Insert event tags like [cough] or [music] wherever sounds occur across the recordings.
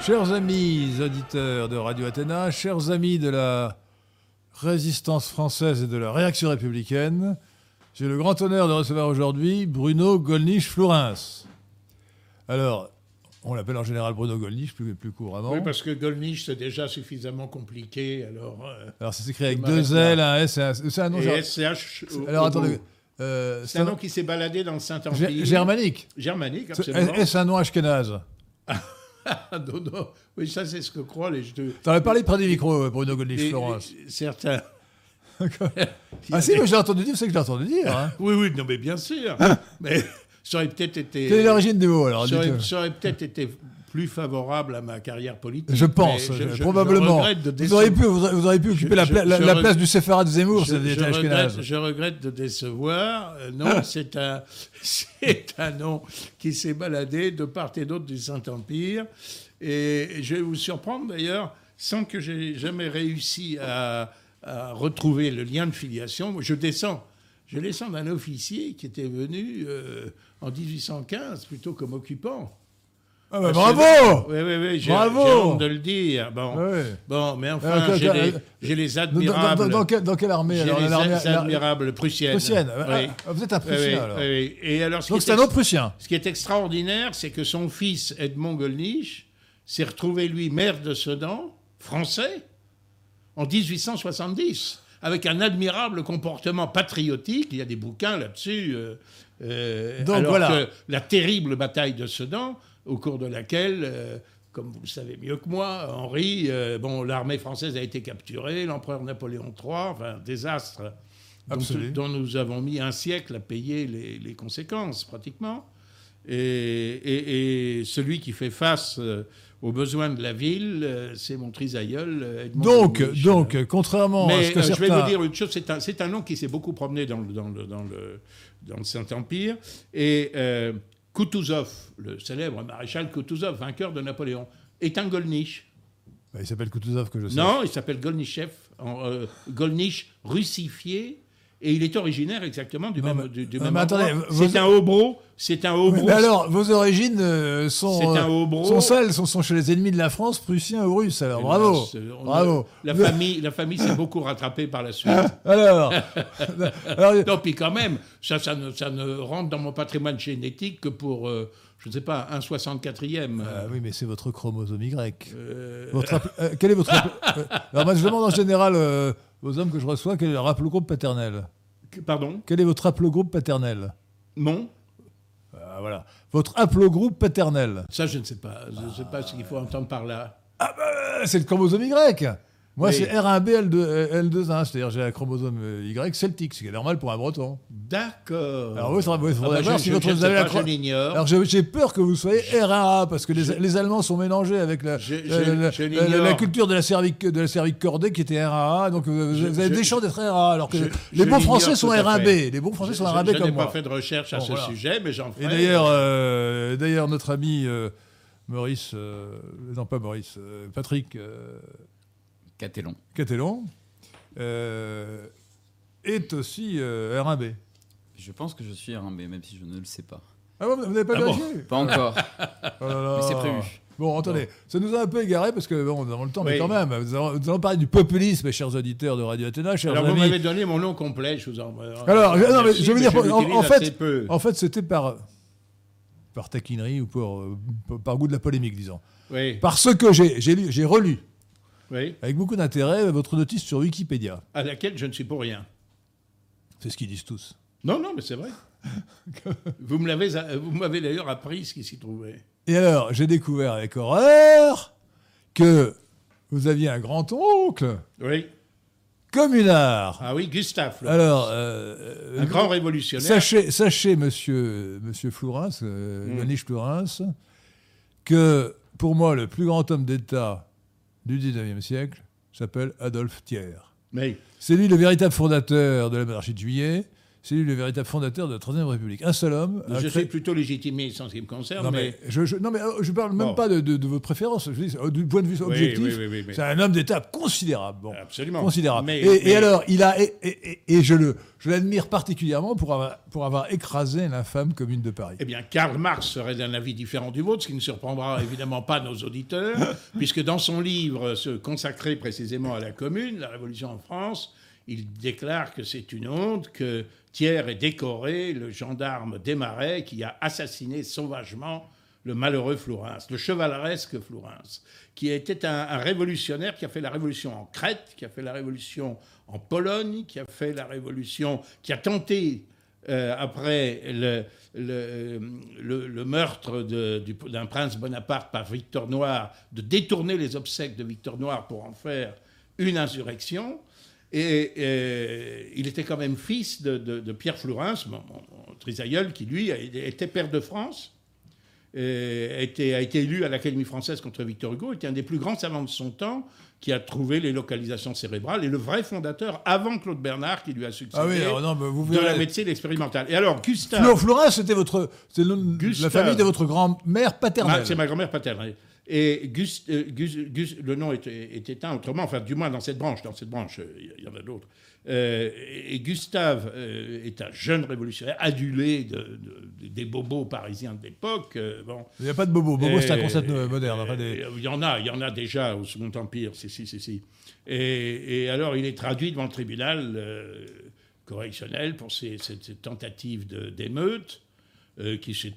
Chers amis auditeurs de Radio Athéna, chers amis de la résistance française et de la réaction républicaine, j'ai le grand honneur de recevoir aujourd'hui Bruno Gollnisch-Flourens. Alors, on l'appelle en général Bruno Gollnisch, plus, plus couramment. Oui, parce que Gollnisch, c'est déjà suffisamment compliqué. Alors, euh, Alors, ça s'écrit avec deux L, un S et un... C'est un nom, et SCH. Alors, attendez. euh, C'est un nom qui s'est baladé dans le Saint-Empire. Germanique. Germanique, C'est- absolument. Est-ce un nom ashkénaze [laughs] [laughs] non, non. Oui, ça, c'est ce que croient les. T'en as parlé près du micro, euh, Bruno les- certains. [laughs] [laughs] Ah si, mais je l'ai entendu dire, c'est que je l'ai entendu dire. Hein. Oui, oui, non, mais bien sûr. mais ça aurait peut-être été. Quelle est l'origine du mot, alors ça aurait, dites-le. ça aurait peut-être été plus favorable à ma carrière politique. Je pense, mais je- je- probablement. Je vous, auriez pu, vous, auriez- pu occuper la, pla- la- place du Séphara de Zemmour, Je, regrette, je regrette de décevoir. Euh, non, c'est un, [laughs] un nom qui s'est baladé de part et d'autre du Saint-Empire. Et je vais vous surprendre d'ailleurs, sans que j'ai jamais réussi à, à retrouver le lien de filiation. Je descends. Je descends d'un officier qui était venu euh, en 1815 plutôt comme occupant. Ah bah, bravo que- Oui, oui, oui, j'ai honte de le dire. Bon, bon mais Euh, enfin, que- j'ai les, j'ai les dans, dans- admirables. dans- dans quelle, dans quelle armée J'ai alors les l'armée- a- la- admirables prussiennes. Prussienne. Oui. Ah, vous êtes un Prussien oui, alors. Et alors, ce Donc qui, c'est est un autre Prussien. ce qui est extraordinaire, c'est que son fils, Edmond Gollnisch, s'est retrouvé, lui, maire de Sedan, français, en 1870, avec un admirable comportement patriotique. Il y a des bouquins là-dessus. euh, euh, Donc, alors voilà. que la terrible bataille de Sedan, au cours de laquelle, euh, comme vous le savez mieux que moi, Henri, euh, bon, l'armée française a été capturée, l'empereur Napoléon III, enfin, désastre dont, dont nous avons mis un siècle à payer les, les conséquences, pratiquement. Et, et- et celui qui fait face aux besoins de la ville, euh, c'est mon trisaïeul. euh, Edmond Donc, donc, contrairement à Mais ce que euh, je vais vous dire une chose, c'est un, c'est un nom qui s'est beaucoup promené dans le, dans le, dans le, dans le Saint-Empire. Et euh, Kutuzov, le célèbre maréchal Kutuzov, vainqueur de Napoléon, est un Gollnisch. Bah, il s'appelle Kutuzov, que je sais. Non, il s'appelle Golnichev, en, Golnisch russifié, et il est originaire exactement du Non, même, du, du non, même mais attendez, vos- C'est un hobro, c'est un hobro. Mais alors, vos origines euh, sont, euh, sont celles, sont, sont chez les ennemis de la France, prussiens ou russes. Alors, bravo, C'est- on- bravo. La famille, la famille s'est beaucoup rattrapée par la suite. [laughs] Alors, [laughs] alors, Non, puis quand même, ça, ça, ne, ça ne rentre dans mon patrimoine génétique que pour, euh, je ne sais pas, un 64e. Ah oui, mais c'est votre chromosome Y. Euh, Votre euh, quel est votre [laughs] euh, Alors moi, je demande en général aux hommes que je reçois quel est leur haplogroupe paternel. pardon? Quel est votre haplogroupe paternel? Mon? Ah, Voilà. Votre haplogroupe paternel. Ça, je ne sais pas. Je ne sais pas ce qu'il faut entendre par là. Euh, C'est le chromosome Y. Moi, Oui. c'est R1B, L2, euh, L2A. C'est-à-dire, j'ai un chromosome euh, Y celtique, ce qui est normal pour un breton. D'accord. Alors, oui, il faudra, il faudra Ah bah, voir je- si je- votre, je vous avez pas, la je. Alors, je- j'ai peur que vous soyez R1A, parce que les, les Allemands sont mélangés avec la, Je- la- je- la- je la- l'ignore. la culture de la cervique, de la cervique cordée qui était R1A. Donc, vous, Je- vous avez je- des chances d'être R1A, alors que je- les je bons Français sont tout à R1B. fait. Les bons Français Je- sont je- R1B Je comme n'ai pas moi. fait de recherche à ce sujet, mais j'en Et ferai. d'ailleurs, euh, d'ailleurs, notre ami euh, Maurice, euh, non pas Maurice, euh, Patrick euh, Catellon. Catellon euh, est aussi euh, R1B. Je pense que je suis R1B, même si je ne le sais pas. Ah bon, vous n'avez pas Ah bon vérifié Pas encore. Oh là là. Mais c'est prévu. Bon, attendez, ça nous a un peu égaré parce que bon, nous avons le temps, mais quand même, nous allons, nous allons parler du populisme, chers auditeurs de Radio Athéna, chers Alors, vous m'avez donné mon nom complet, je vous en. Alors, Merci, non, mais je veux dire, en, fait, peu. en fait, c'était par par taquinerie ou pour, euh, par goût de la polémique, disons. Oui, Parce que j'ai j'ai lu- j'ai relu oui. avec beaucoup d'intérêt votre notice sur Wikipédia. À laquelle je ne suis pour rien. C'est ce qu'ils disent tous. Non, non, mais c'est vrai. [laughs] vous l'avez, vous m'avez d'ailleurs appris ce qui s'y trouvait. Et alors, j'ai découvert avec horreur que vous aviez un grand-oncle Oui. communard. Ah oui, Gustave. Alors, euh, un grand révolutionnaire. Sachez, sachez, monsieur, monsieur Flourens, euh, Mm. Leonid Flourens, que pour moi, le plus grand homme d'État du 19e siècle s'appelle Adolphe Thiers. Oui. C'est lui le véritable fondateur de la monarchie de juillet. C'est lui le véritable fondateur de la Troisième République. Un seul homme. Je suis plutôt légitimé sans ce qui me concerne, Non, mais, mais, je, je- non, mais euh, je parle même Bon. pas de, de, de votre préférence. Je dis, euh, du point de vue objectif, oui, oui, oui, mais- c'est un homme d'État considérable. Bon, Absolument. Considérable. Mais- et, alors, il a, et, et- et- et je le, je l'admire particulièrement pour avoir, pour avoir écrasé l'infâme commune de Paris. Eh bien, Karl Marx serait d'un avis différent du vôtre, ce qui ne surprendra [laughs] évidemment pas nos auditeurs, puisque dans son livre se consacré précisément à la Commune, la Révolution en France, il déclare que c'est une honte que Thiers ait décoré le gendarme Desmarais qui a assassiné sauvagement le malheureux Flourens, le chevaleresque Flourens, qui était un, un révolutionnaire qui a fait la révolution en Crète, qui a fait la révolution en Pologne, qui a fait la révolution, qui a tenté euh, après le, le meurtre d'un prince Bonaparte par Victor Noir, de détourner les obsèques de Victor Noir pour en faire une insurrection. Et il était quand même fils de, de- de Pierre Flourens, mon, mon- trisaïeul, qui lui était père de France, a été, a été élu à l'Académie française contre Victor Hugo, était un des plus grands savants de son temps, qui a trouvé les localisations cérébrales, et le vrai fondateur, avant Claude Bernard, qui lui a succédé, Ah oui, alors non, mais vous de la médecine expérimentale. Et alors, Gustave... Flo, Florence, c'était votre, le- la Gustave. famille de votre grand-mère paternelle. C'est ma grand-mère paternelle. Et Gus- euh, Gus- Gus- le nom est, est éteint autrement, enfin du moins dans cette branche. Dans cette branche, euh, il y en a d'autres. Euh, et Gustave euh, est un jeune révolutionnaire, adulé de, de- des bobos parisiens de l'époque. bon. Il n'y a pas de bobo. Bobo, c'est un concept moderne. des- Il y en a, il y en a déjà au Second Empire, si, si, si, si. Et, et alors, il est traduit devant le tribunal correctionnel pour tentatives de- d'émeute, euh, qui s'est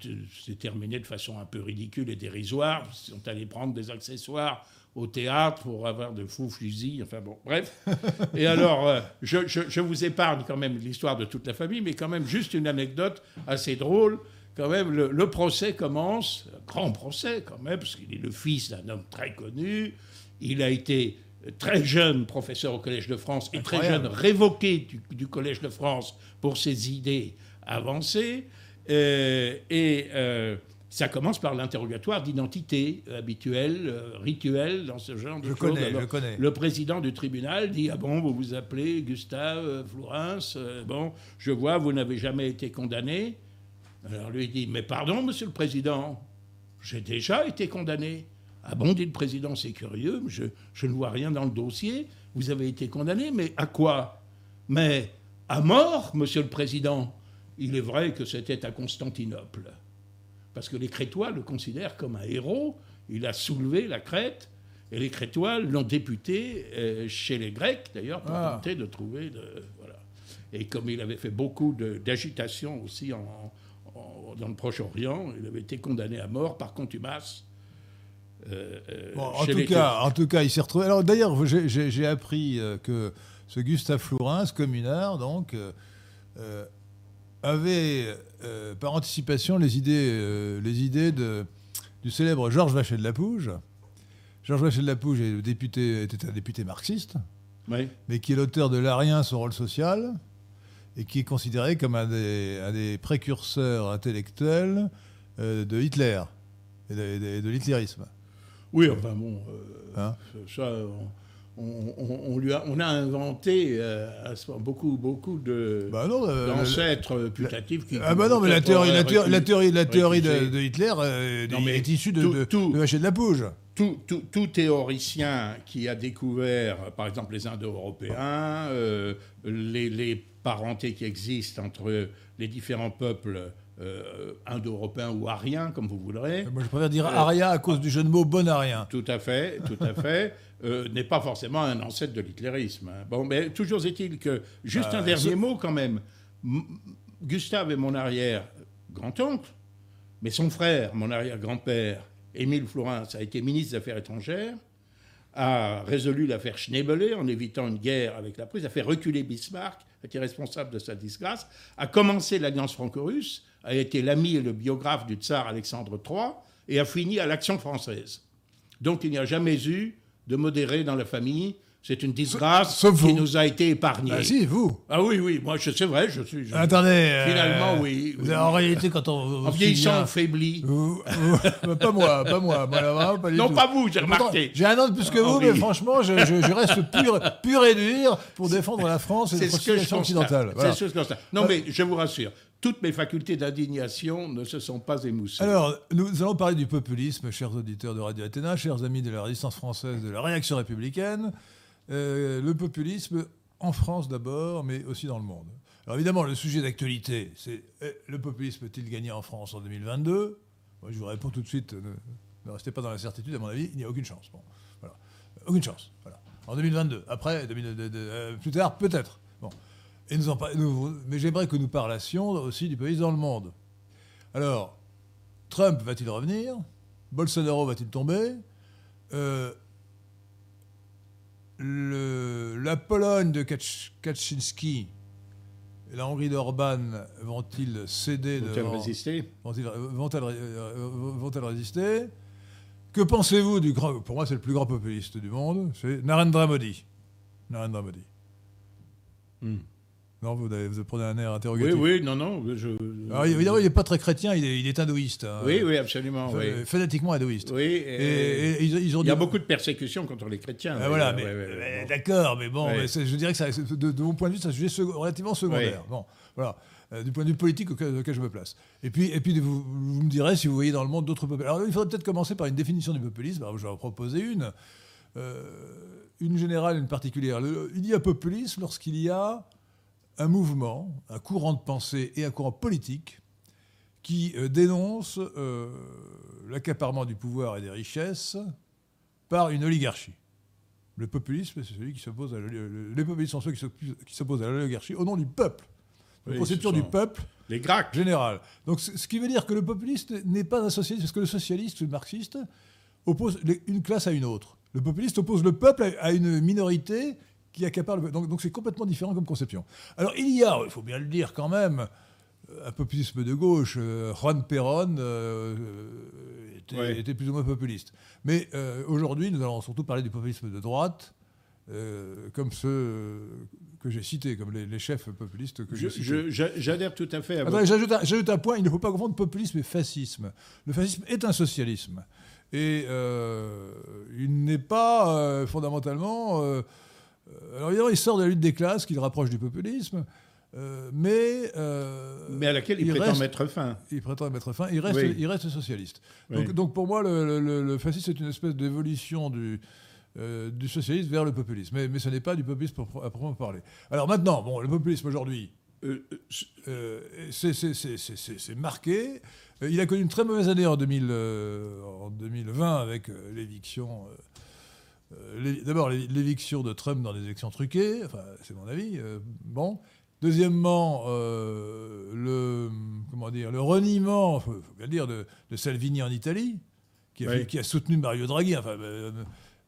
s'est terminées de façon un peu ridicule et dérisoire. Ils sont allés prendre des accessoires au théâtre pour avoir de faux fusils, enfin bon, bref. [laughs] Et alors, euh, je, je- je vous épargne quand même l'histoire de toute la famille, mais quand même juste une anecdote assez drôle. Quand même, le, le procès commence, un grand procès quand même, parce qu'il est le fils d'un homme très connu. Il a été très jeune professeur au Collège de France et très jeune révoqué du, du Collège de France pour ses idées avancées. Euh, et euh, ça commence par l'interrogatoire d'identité habituel, euh, rituel dans ce genre de Je choses. connais, Alors, je connais. le président du tribunal dit Ah bon, vous vous appelez Gustave Flourens Bon, je vois, vous n'avez jamais été condamné. Alors lui dit Mais pardon, monsieur le président, j'ai déjà été condamné. Ah bon, dit le président, c'est curieux, je, je ne vois rien dans le dossier. Vous avez été condamné, mais à quoi? Mais à mort, monsieur le président. Il est vrai que c'était à Constantinople. Parce que les Crétois le considèrent comme un héros. Il a soulevé la Crète. Et les Crétois l'ont député euh, chez les Grecs, d'ailleurs, pour Ah. tenter de trouver. De, voilà. Et comme il avait fait beaucoup d'agitation aussi en- en- dans le Proche-Orient, il avait été condamné à mort par contumace. euh, euh, Bon, en, tout cas, en tout cas, il s'est retrouvé. Alors d'ailleurs, j'ai- appris euh, que ce Gustave Flourens, communard, donc, euh, avait euh, par anticipation les idées, euh, les idées de, du célèbre Georges Vachet de la Pouge. Georges Vachet de la Pouge est député, était un député marxiste, Oui. mais qui est l'auteur de L'Arien, son rôle social, et qui est considéré comme un des, un des précurseurs intellectuels euh, de Hitler et de, de- de l'hitlérisme. Oui, enfin bon, Hein? ça, on, on- on- on lui a, on a inventé euh, beaucoup, beaucoup de Bah euh, d'ancêtres putatifs qui. Ah bah non, mais la théorie, la auraient théorie, la pu théorie, la théorie de, Hitler euh, Non, mais est issue de, tout- de, tout- de la Pouge. tout, tout- tout théoricien qui a découvert, par exemple, les Indo-Européens, les, les parentés qui existent entre les différents peuples euh, indo-européens ou ariens, comme vous voudrez, Moi, je préfère dire aria à cause du jeu de mots bon arien. Tout à fait, tout à fait. [laughs] euh, n'est pas forcément un ancêtre de l'hitlérisme. hein. Bon, mais toujours est-il que, juste Bah, un dernier mot quand même. M- Gustave est mon arrière-grand-oncle, mais son frère, mon arrière-grand-père, Émile Flourens, a été ministre des Affaires étrangères, a résolu l'affaire Schneebele en évitant une guerre avec la Prusse, a fait reculer Bismarck, a été responsable de sa disgrâce, a commencé l'alliance franco-russe, a été l'ami et le biographe du tsar Alexandre III et a fini à l'Action française. Donc il n'y a jamais eu de modéré dans la famille, C'est une disgrâce Sauf qui vous. nous a été épargnée. Ah si, vous. Ah oui, oui, moi, c'est vrai, je suis... je- Attendez. euh, Finalement, oui, vous- oui. En réalité, quand on. en vieillissant, on faiblit. Vous- vous- pas moi, pas moi. moi là-bas, pas du Non, tout. pas vous, j'ai remarqué. J'ai un an de plus que vous, Henri. mais franchement, je, je- je reste pur, pur et dur pour défendre la France et notre ce que je. Voilà. C'est ce que je constate. Non, mais je vous rassure, toutes mes facultés d'indignation ne se sont pas émoussées. Alors, nous allons parler du populisme, chers auditeurs de Radio Athéna, chers amis de la résistance française, de la réaction républicaine. Euh, le populisme en France d'abord, mais aussi dans le monde. Alors évidemment, le sujet d'actualité, c'est euh, le populisme peut-il gagner en France en 2022 Moi, je vous réponds tout de suite, ne, restez pas dans la certitude, à mon avis, il n'y a aucune chance. Bon, voilà. Aucune chance. Voilà. En 2022. Après, 2000 de- de- euh, plus tard, peut-être. Bon. Et nous en par- nous- mais j'aimerais que nous parlassions aussi du populisme dans le monde. Alors, Trump va-t-il revenir? Bolsonaro va-t-il tomber? Euh, le- La Pologne de Kacz- Kaczynski et la Hongrie d'Orban vont-ils céder devant- résister? Vont-elles euh, vont-elles résister? Que pensez-vous du grand... Pour moi, c'est le plus grand populiste du monde. C'est Narendra Modi. Narendra Modi. Hmm. Non, vous, avez- vous prenez un air Oui, interrogatif. oui, non, non. Je... Alors, évidemment, il n'est pas très chrétien, il est, il est hindouiste. hein. oui, oui, absolument. Fa- oui. Fanatiquement hindouiste. Oui, Et, et- et ils, ils ont il y a dit- beaucoup de persécutions contre les chrétiens. Ah, voilà, d'ailleurs. mais, Ouais, ouais, ouais, mais bon. d'accord, mais bon, mais je dirais que ça, de, de mon point de vue, c'est un sujet relativement secondaire. Bon, voilà, euh, du point de vue politique auquel, auquel je me place. Et puis, et puis vous, vous me direz si vous voyez dans le monde d'autres peuples. Alors, il faudrait peut-être commencer par une définition du populisme. Alors, je vais en proposer une. Euh, une générale, une particulière. Le- il y a populisme lorsqu'il y a un mouvement, un courant de pensée et un courant politique qui euh, dénonce euh, l'accaparement du pouvoir et des richesses par une oligarchie. Le populisme, c'est celui qui s'oppose à les populistes sont ceux qui s'oppos- qui s'opposent à l'oligarchie au nom du peuple. La Oui, conception ce du peuple Les Grecs. générale. Donc, ce qui veut dire que le populiste n'est pas un socialiste, parce que le socialiste, le marxiste, oppose une classe à une autre. Le populiste oppose le peuple à une minorité qui accapare le. Donc, c'est complètement différent comme conception. Alors, il y a, il faut bien le dire quand même, un populisme de gauche. Euh, Juan Perón euh, euh, était, Ouais. était plus ou moins populiste. Mais euh, aujourd'hui, nous allons surtout parler du populisme de droite, euh, comme ceux euh, que j'ai cités, comme les, les chefs populistes que j'ai cités. J'adhère tout à fait à votre... J'ajoute un, point, il ne faut pas confondre populisme et fascisme. Le fascisme est un socialisme. Et euh, il n'est pas euh, fondamentalement... euh, alors évidemment, il sort de la lutte des classes, qui le rapproche du populisme, euh, mais... euh, Mais à laquelle il, il prétend reste- mettre fin. il prétend mettre fin, il reste, Oui. il reste socialiste. Oui. Donc, donc pour moi, le, le- le fascisme est une espèce d'évolution du, euh, du socialisme vers le populisme. Mais, mais ce n'est pas du populisme pour- à proprement parler. Alors maintenant, bon, le populisme aujourd'hui, c'est- marqué. Il a connu une très mauvaise année en, 2000, euh, en 2020 avec l'éviction. Euh, D'abord, l'é- l'éviction de Trump dans des élections truquées, enfin, c'est mon avis. euh, bon. Deuxièmement, euh, le, comment dire, le reniement, faut, faut bien dire, de, de Salvini en Italie, qui a, Oui. fait- qui a soutenu Mario Draghi. Enfin, euh,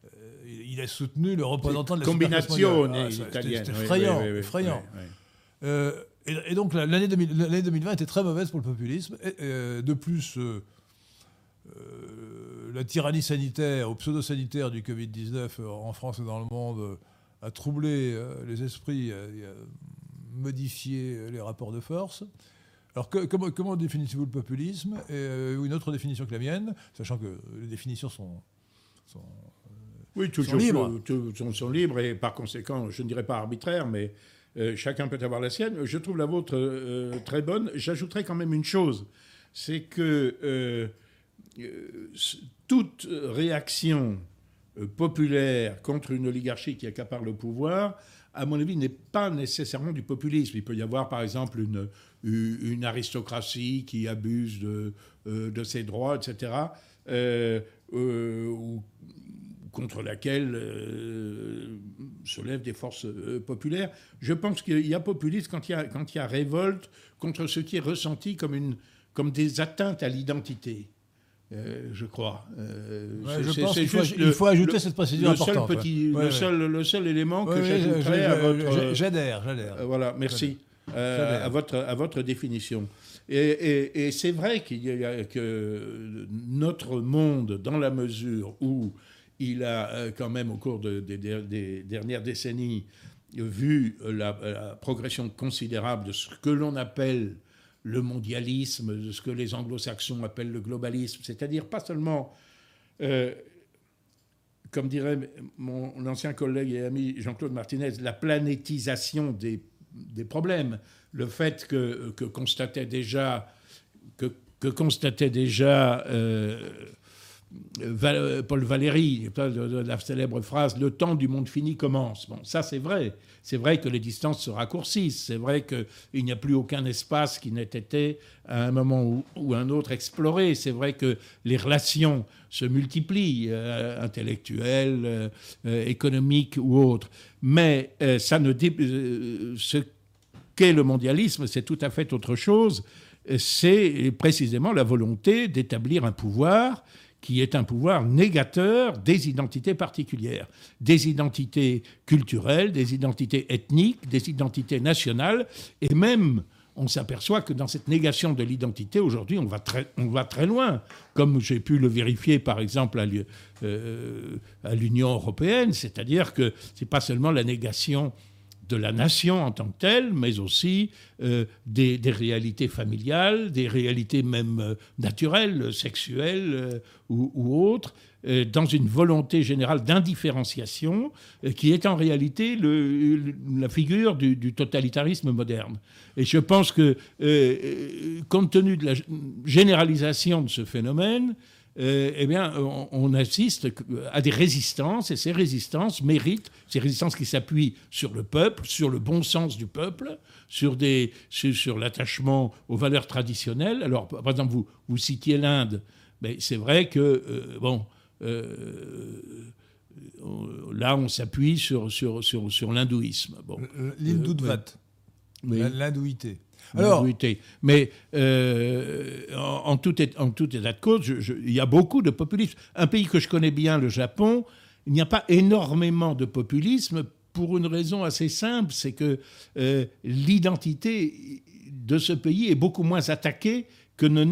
euh, il a soutenu le représentant de la Combination. Ah, italienne. C'était effrayant. oui, oui. Euh, et, et donc la- l'année 2000 l'année 2020 était très mauvaise pour le populisme. Et, de plus, la tyrannie sanitaire ou pseudo-sanitaire du Covid-19 euh, en France et dans le monde euh, a troublé euh, les esprits et a modifié les rapports de force. Alors que- comment, comment définissez-vous le populisme et, euh, une autre définition que la mienne, sachant que les définitions sont... sont Oui, toujours sont libres. tout- tout- sont, libres et par conséquent, je ne dirais pas arbitraires, mais euh, chacun peut avoir la sienne. Je trouve la vôtre euh, très bonne. J'ajouterais quand même une chose, c'est que toute réaction euh, populaire contre une oligarchie qui accapare le pouvoir, à mon avis, n'est pas nécessairement du populisme. Il peut y avoir, par exemple, une, aristocratie qui abuse de, euh, ses droits, etc., euh, euh, ou contre laquelle euh, se lèvent des forces euh, populaires. Je pense qu'il y a populisme quand il y a, révolte contre ce qui est ressenti comme des atteintes à l'identité. Euh, je crois. Euh, Ouais, c'est- je c'est- pense c'est qu'il faut, juste il faut ajouter le- cette précision le seul, petit, ouais. le, Ouais, seul, le seul élément que j'ajouterais à votre... J'adhère, j'adhère. Euh, voilà, merci. Euh, à, votre, à votre définition. Et, et- et c'est vrai qu'il y a que notre monde, dans la mesure où il a quand même, au cours de- des, des- des dernières décennies, vu la, la progression considérable de ce que l'on appelle le mondialisme, ce que les anglo-saxons appellent le globalisme, c'est-à-dire pas seulement, euh, comme dirait mon ancien collègue et ami Jean-Claude Martinez, la planétisation des, des problèmes, le fait que, constatait déjà, que, constatait déjà euh, Paul Valéry, la célèbre phrase Le temps du monde fini commence. Bon, ça c'est vrai. C'est vrai que les distances se raccourcissent. C'est vrai qu'il n'y a plus aucun espace qui n'ait été à un moment ou, un autre exploré. C'est vrai que les relations se multiplient, euh, intellectuelles, euh, euh, économiques ou autres. Mais euh, ça ne euh, ce qu'est le mondialisme, c'est tout à fait autre chose. C'est précisément la volonté d'établir un pouvoir qui est un pouvoir négateur des identités particulières, des identités culturelles, des identités ethniques, des identités nationales, et même on s'aperçoit que dans cette négation de l'identité, aujourd'hui, on, va très- on va très loin, comme j'ai pu le vérifier par exemple à euh, l'Union européenne, c'est-à-dire que ce n'est pas seulement la négation de la nation en tant que telle, mais aussi euh, des, réalités familiales, des réalités même euh, naturelles, sexuelles euh, ou, autres, dans une volonté générale d'indifférenciation qui est en réalité la figure du, totalitarisme moderne. Et je pense que, compte tenu de la généralisation de ce phénomène, euh, eh bien, on, on assiste à des résistances, et ces résistances méritent, ces résistances qui s'appuient sur le peuple, sur le bon sens du peuple, sur, des, sur, sur l'attachement aux valeurs traditionnelles. Alors, par exemple, vous, vous citiez l'Inde, mais c'est vrai que, euh, bon, euh, là, on s'appuie sur, sur, sur, sur l'hindouisme. Bon, L'Hindutvat, oui. l'hindouité. Alors. Mais euh, en, tout état, de cause, il y a beaucoup de populisme. Un pays que je connais bien, le Japon, il n'y a pas énormément de populisme pour une raison assez simple, c'est que euh, l'identité de ce pays est beaucoup moins attaquée que ne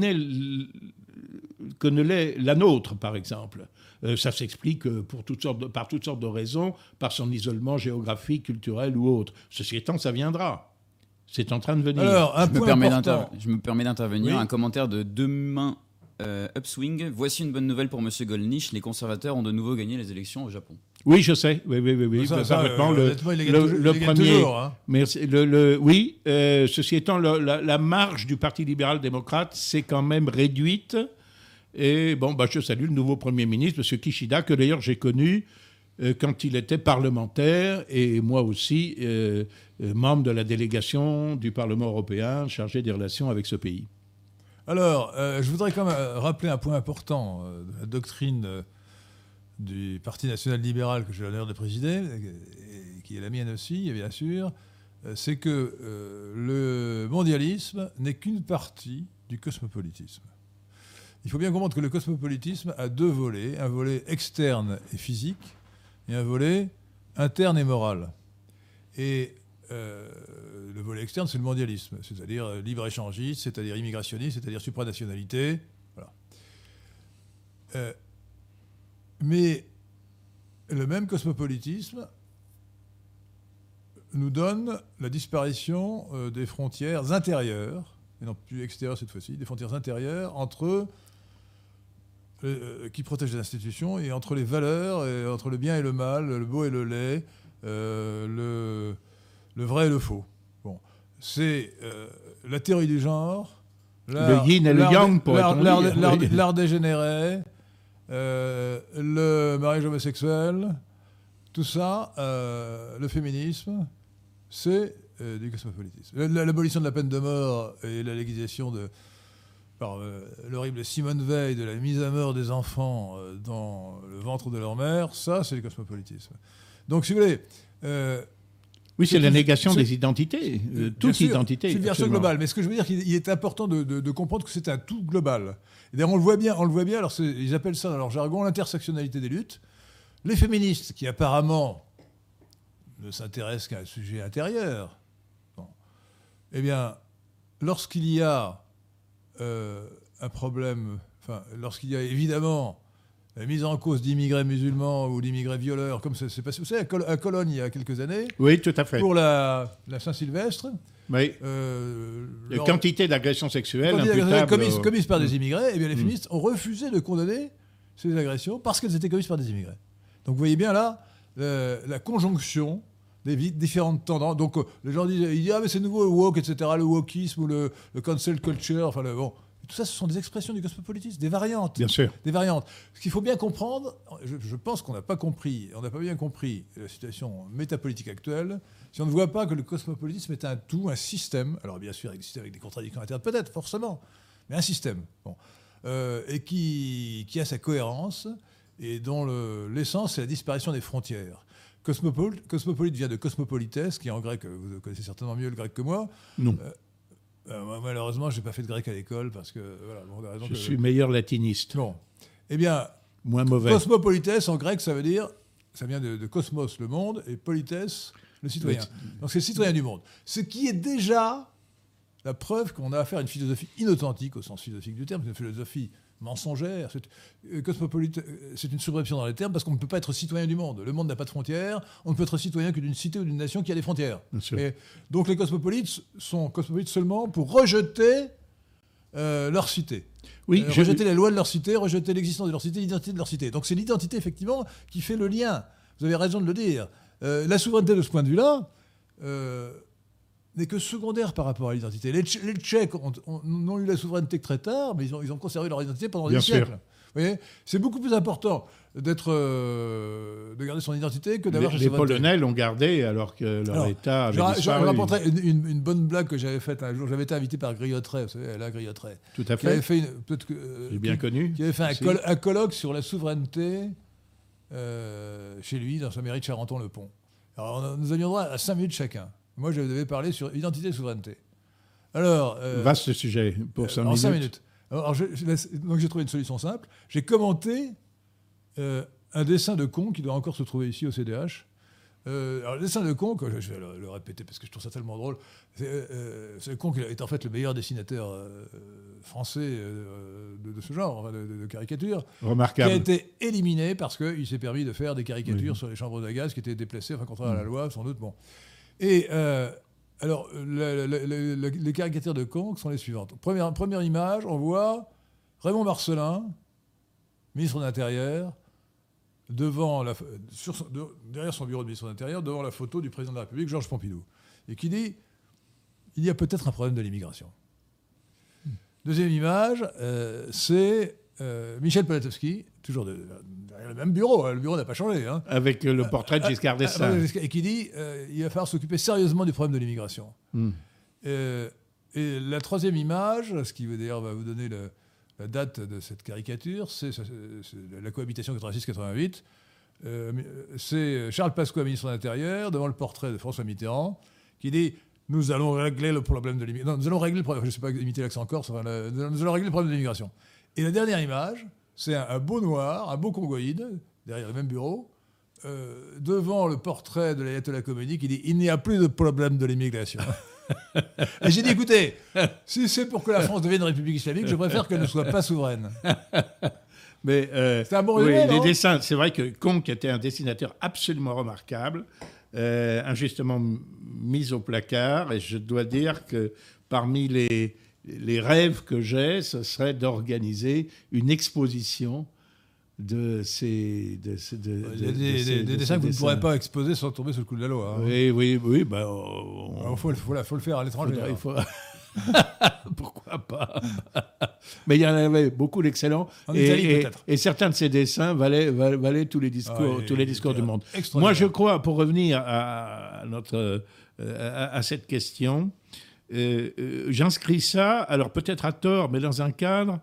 l'est la nôtre, par exemple. Euh, ça s'explique pour toutes sortes par toutes sortes de raisons, par son isolement géographique, culturel ou autre. Ceci étant, ça viendra. C'est en train de venir. alors un Je me, point important. je me permets d'intervenir. Oui. Un commentaire de Demain euh, Upswing. Voici une bonne nouvelle pour Monsieur Gollnisch. Les conservateurs ont de nouveau gagné les élections au Japon. Oui, je sais. Oui, oui, oui, oui. Ça, euh, le, il le- premier. toujours, hein. Merci. Le, le- oui, euh, ceci étant, le- la, la marge du Parti libéral-démocrate s'est quand même réduite. Et bon, bah, je salue le nouveau Premier ministre, M. Kishida, que d'ailleurs j'ai connu euh, quand il était parlementaire et moi aussi euh, euh, membre de la délégation du Parlement européen chargé des relations avec ce pays. Alors, euh, je voudrais quand même euh, rappeler un point important euh, de la doctrine euh, du Parti national libéral que j'ai l'honneur de présider, qui est la mienne aussi, bien sûr, euh, c'est que euh, le mondialisme n'est qu'une partie du cosmopolitisme. Il faut bien comprendre que le cosmopolitisme a deux volets, un volet externe et physique, et un volet interne et moral. Et euh, le volet externe, c'est le mondialisme, c'est-à-dire euh, libre-échangiste, c'est-à-dire immigrationniste, c'est-à-dire supranationalité. Euh, mais le même cosmopolitisme nous donne la disparition des frontières intérieures, et non plus extérieures cette fois-ci, des frontières intérieures entre euh, qui protègent les institutions et entre les valeurs, et entre le bien et le mal, le beau et le laid, euh, le, le vrai et le faux. Bon, c'est euh, la théorie du genre, Le yin et le yang, pourrait-on l'art- dégénéré, le mariage homosexuel, tout ça, le féminisme, c'est du cosmopolitisme. La- la- L'abolition de la peine de mort et la légalisation de, par euh, l'horrible Simone Veil de la mise à mort des enfants euh, dans le ventre de leur mère, ça, c'est du cosmopolitisme. Donc, si vous voulez, euh, Oui, c'est la négation des identités, euh, toute sûr, identité. C'est une version globale. Mais ce que je veux dire, il est important de, de- de comprendre que c'est un tout global. D'ailleurs, on le voit bien. On le voit bien. Alors, ils appellent ça dans leur jargon l'intersectionnalité des luttes. Les féministes, qui apparemment ne s'intéressent qu'à un sujet intérieur, bon, eh bien, lorsqu'il y a euh, un problème, enfin, lorsqu'il y a évidemment la mise en cause d'immigrés musulmans ou d'immigrés violeurs, comme ça s'est passé vous savez, à, Col- à Cologne il y a quelques années, Oui, tout à fait. pour la, la Saint-Sylvestre. Oui. euh, La quantité d'agressions sexuelles commises, commises par des immigrés, eh bien Mm. les féministes ont refusé de condamner ces agressions parce qu'elles étaient commises par des immigrés. Donc vous voyez bien là euh, la conjonction des différentes tendances. Donc euh, les gens disent, ils disent ah mais c'est nouveau le woke, etc., le wokisme ou le, le cancel culture, enfin le, bon. Tout ça, ce sont des expressions du cosmopolitisme, des variantes Bien sûr. des variantes. Ce qu'il faut bien comprendre, je, je pense qu'on n'a pas compris, on n'a pas bien compris la situation métapolitique actuelle, si on ne voit pas que le cosmopolitisme est un tout, un système, alors bien sûr exister avec des contradictions internes, peut-être, forcément, mais un système, bon, euh, et qui, qui a sa cohérence, et dont le- l'essence, c'est la disparition des frontières. Cosmopol- cosmopolite vient de cosmopolites, qui est en grec, vous connaissez certainement mieux le grec que moi. Non. Euh, moi, malheureusement, je n'ai pas fait de grec à l'école, parce que, voilà, bon, Je que- suis meilleur latiniste. Bon. Eh bien, Moins mauvais. Cosmopolites, en grec, ça veut dire, ça vient de, de cosmos, le monde, et polites, le citoyen. Donc c'est citoyen du monde. Ce qui est déjà la preuve qu'on a affaire à une philosophie inauthentique, au sens philosophique du terme, une philosophie mensongère. C'est, euh, cosmopolite, euh, c'est une sobreption dans les termes, parce qu'on ne peut pas être citoyen du monde. Le monde n'a pas de frontières, on ne peut être citoyen que d'une cité ou d'une nation qui a des frontières. Et donc les cosmopolites sont cosmopolites seulement pour rejeter euh, leur cité. Oui, Euh, je- rejeter les lois de leur cité, rejeter l'existence de leur cité, l'identité de leur cité. Donc c'est l'identité, effectivement, qui fait le lien. Vous avez raison de le dire. Euh, la souveraineté, de ce point de vue-là, n'est que secondaire par rapport à l'identité. Les, Tch- les Tchèques ont, ont- n'ont eu la souveraineté que très tard, mais ils ont, ils ont conservé leur identité pendant Bien des sûr. siècles. C'est beaucoup plus important d'être, euh, de garder son identité que d'avoir les. Polonais l'ont gardé alors que leur Alors, État avait Je, rapporterai une, une- une bonne blague que j'avais faite un jour. J'avais été invité par Griotteret, vous savez, la Griotteret, Tout à qui avait fait. fait une, peut-être que, euh, bien qui- connu. qui avait fait un, Si. col- un colloque sur la souveraineté euh, chez lui, dans sa mairie de Charenton-le-Pont. Alors, on nous avions droit à 5 minutes chacun. Moi, je devais parler sur identité et souveraineté. Alors, euh, Vaste sujet pour 5 en minutes. cinq minutes. Alors, je- je laisse- donc j'ai trouvé une solution simple. J'ai commenté euh, un dessin de con qui doit encore se trouver ici au CDH. Euh, alors, le dessin de con, je, je vais le, le répéter parce que je trouve ça tellement drôle, c'est euh, con qui est en fait le meilleur dessinateur euh, français euh, de, de ce genre, enfin, de, de- de caricature, qui a Remarquable. été éliminé parce qu'il s'est permis de faire des caricatures Oui. sur les chambres à gaz qui étaient déplacées, enfin contraire à la loi, sans doute. Bon. Et euh, alors, le- le- le- le- les caricatures de Conque sont les suivantes. Première, première image, on voit Raymond Marcelin, ministre de l'Intérieur, devant la, sur son- de- derrière son bureau de ministre de l'Intérieur, devant la photo du président de la République, Georges Pompidou, et qui dit il y a peut-être un problème de l'immigration. Deuxième image, euh, c'est euh, Michel Palatowski, toujours de- derrière le même bureau, hein, le bureau n'a pas changé, hein, Avec le portrait de Giscard ah, d'Estaing. et qui dit euh, il va falloir s'occuper sérieusement du problème de l'immigration. Hmm. Euh, et la troisième image, ce qui d'ailleurs va vous donner le- la date de cette caricature, c'est la cohabitation 86-88. Euh, c'est Charles Pasqua, ministre de l'Intérieur, devant le portrait de François Mitterrand, qui dit Nous allons régler le problème de l'immigration. Nous allons régler le problème. Je ne sais pas imiter l'accent corse. enfin, le- nous allons régler le problème de l'immigration. Et la dernière image, c'est un, un beau noir, un beau congoïde, derrière le même bureau, euh, devant le portrait de l'ayatollah Khomeini qui dit Il n'y a plus de problème de l'immigration. [laughs] Et j'ai dit Écoutez, si c'est pour que la France devienne une république islamique, je préfère qu'elle ne soit pas souveraine. [laughs] Mais euh, C'est un bon oui, les dessins, c'est vrai que Conque était un dessinateur absolument remarquable, euh, injustement mis au placard, et je dois dire que parmi les, les rêves que j'ai, ce serait d'organiser une exposition de ces, de, ces- de- Il y a de- des, ces- dessins que vous ne pourrez pas exposer sans tomber sous le coup de la loi. hein. Oui, oui, oui. Bah, on- Il faut, faut- faut le faire à l'étranger. Il faut- [laughs] Pourquoi pas? [laughs] Mais il y en avait beaucoup d'excellents. En Et, certains de ces dessins valaient, tous les discours, Ah, et- tous les discours du monde. extraordinaire. Moi, je crois, pour revenir à, notre, euh, à, à cette question, euh, euh, j'inscris ça, alors peut-être à tort, mais dans un cadre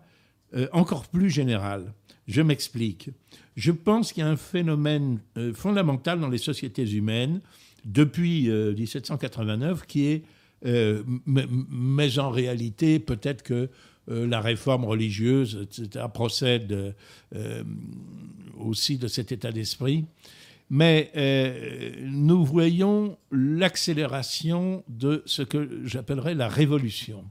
euh, encore plus général. Je m'explique. Je pense qu'il y a un phénomène euh, fondamental dans les sociétés humaines depuis euh, 1789 qui est, euh, mais en réalité, peut-être que euh, la réforme religieuse, etc., procède euh, aussi de cet état d'esprit. Mais euh, nous voyons l'accélération de ce que j'appellerais la révolution.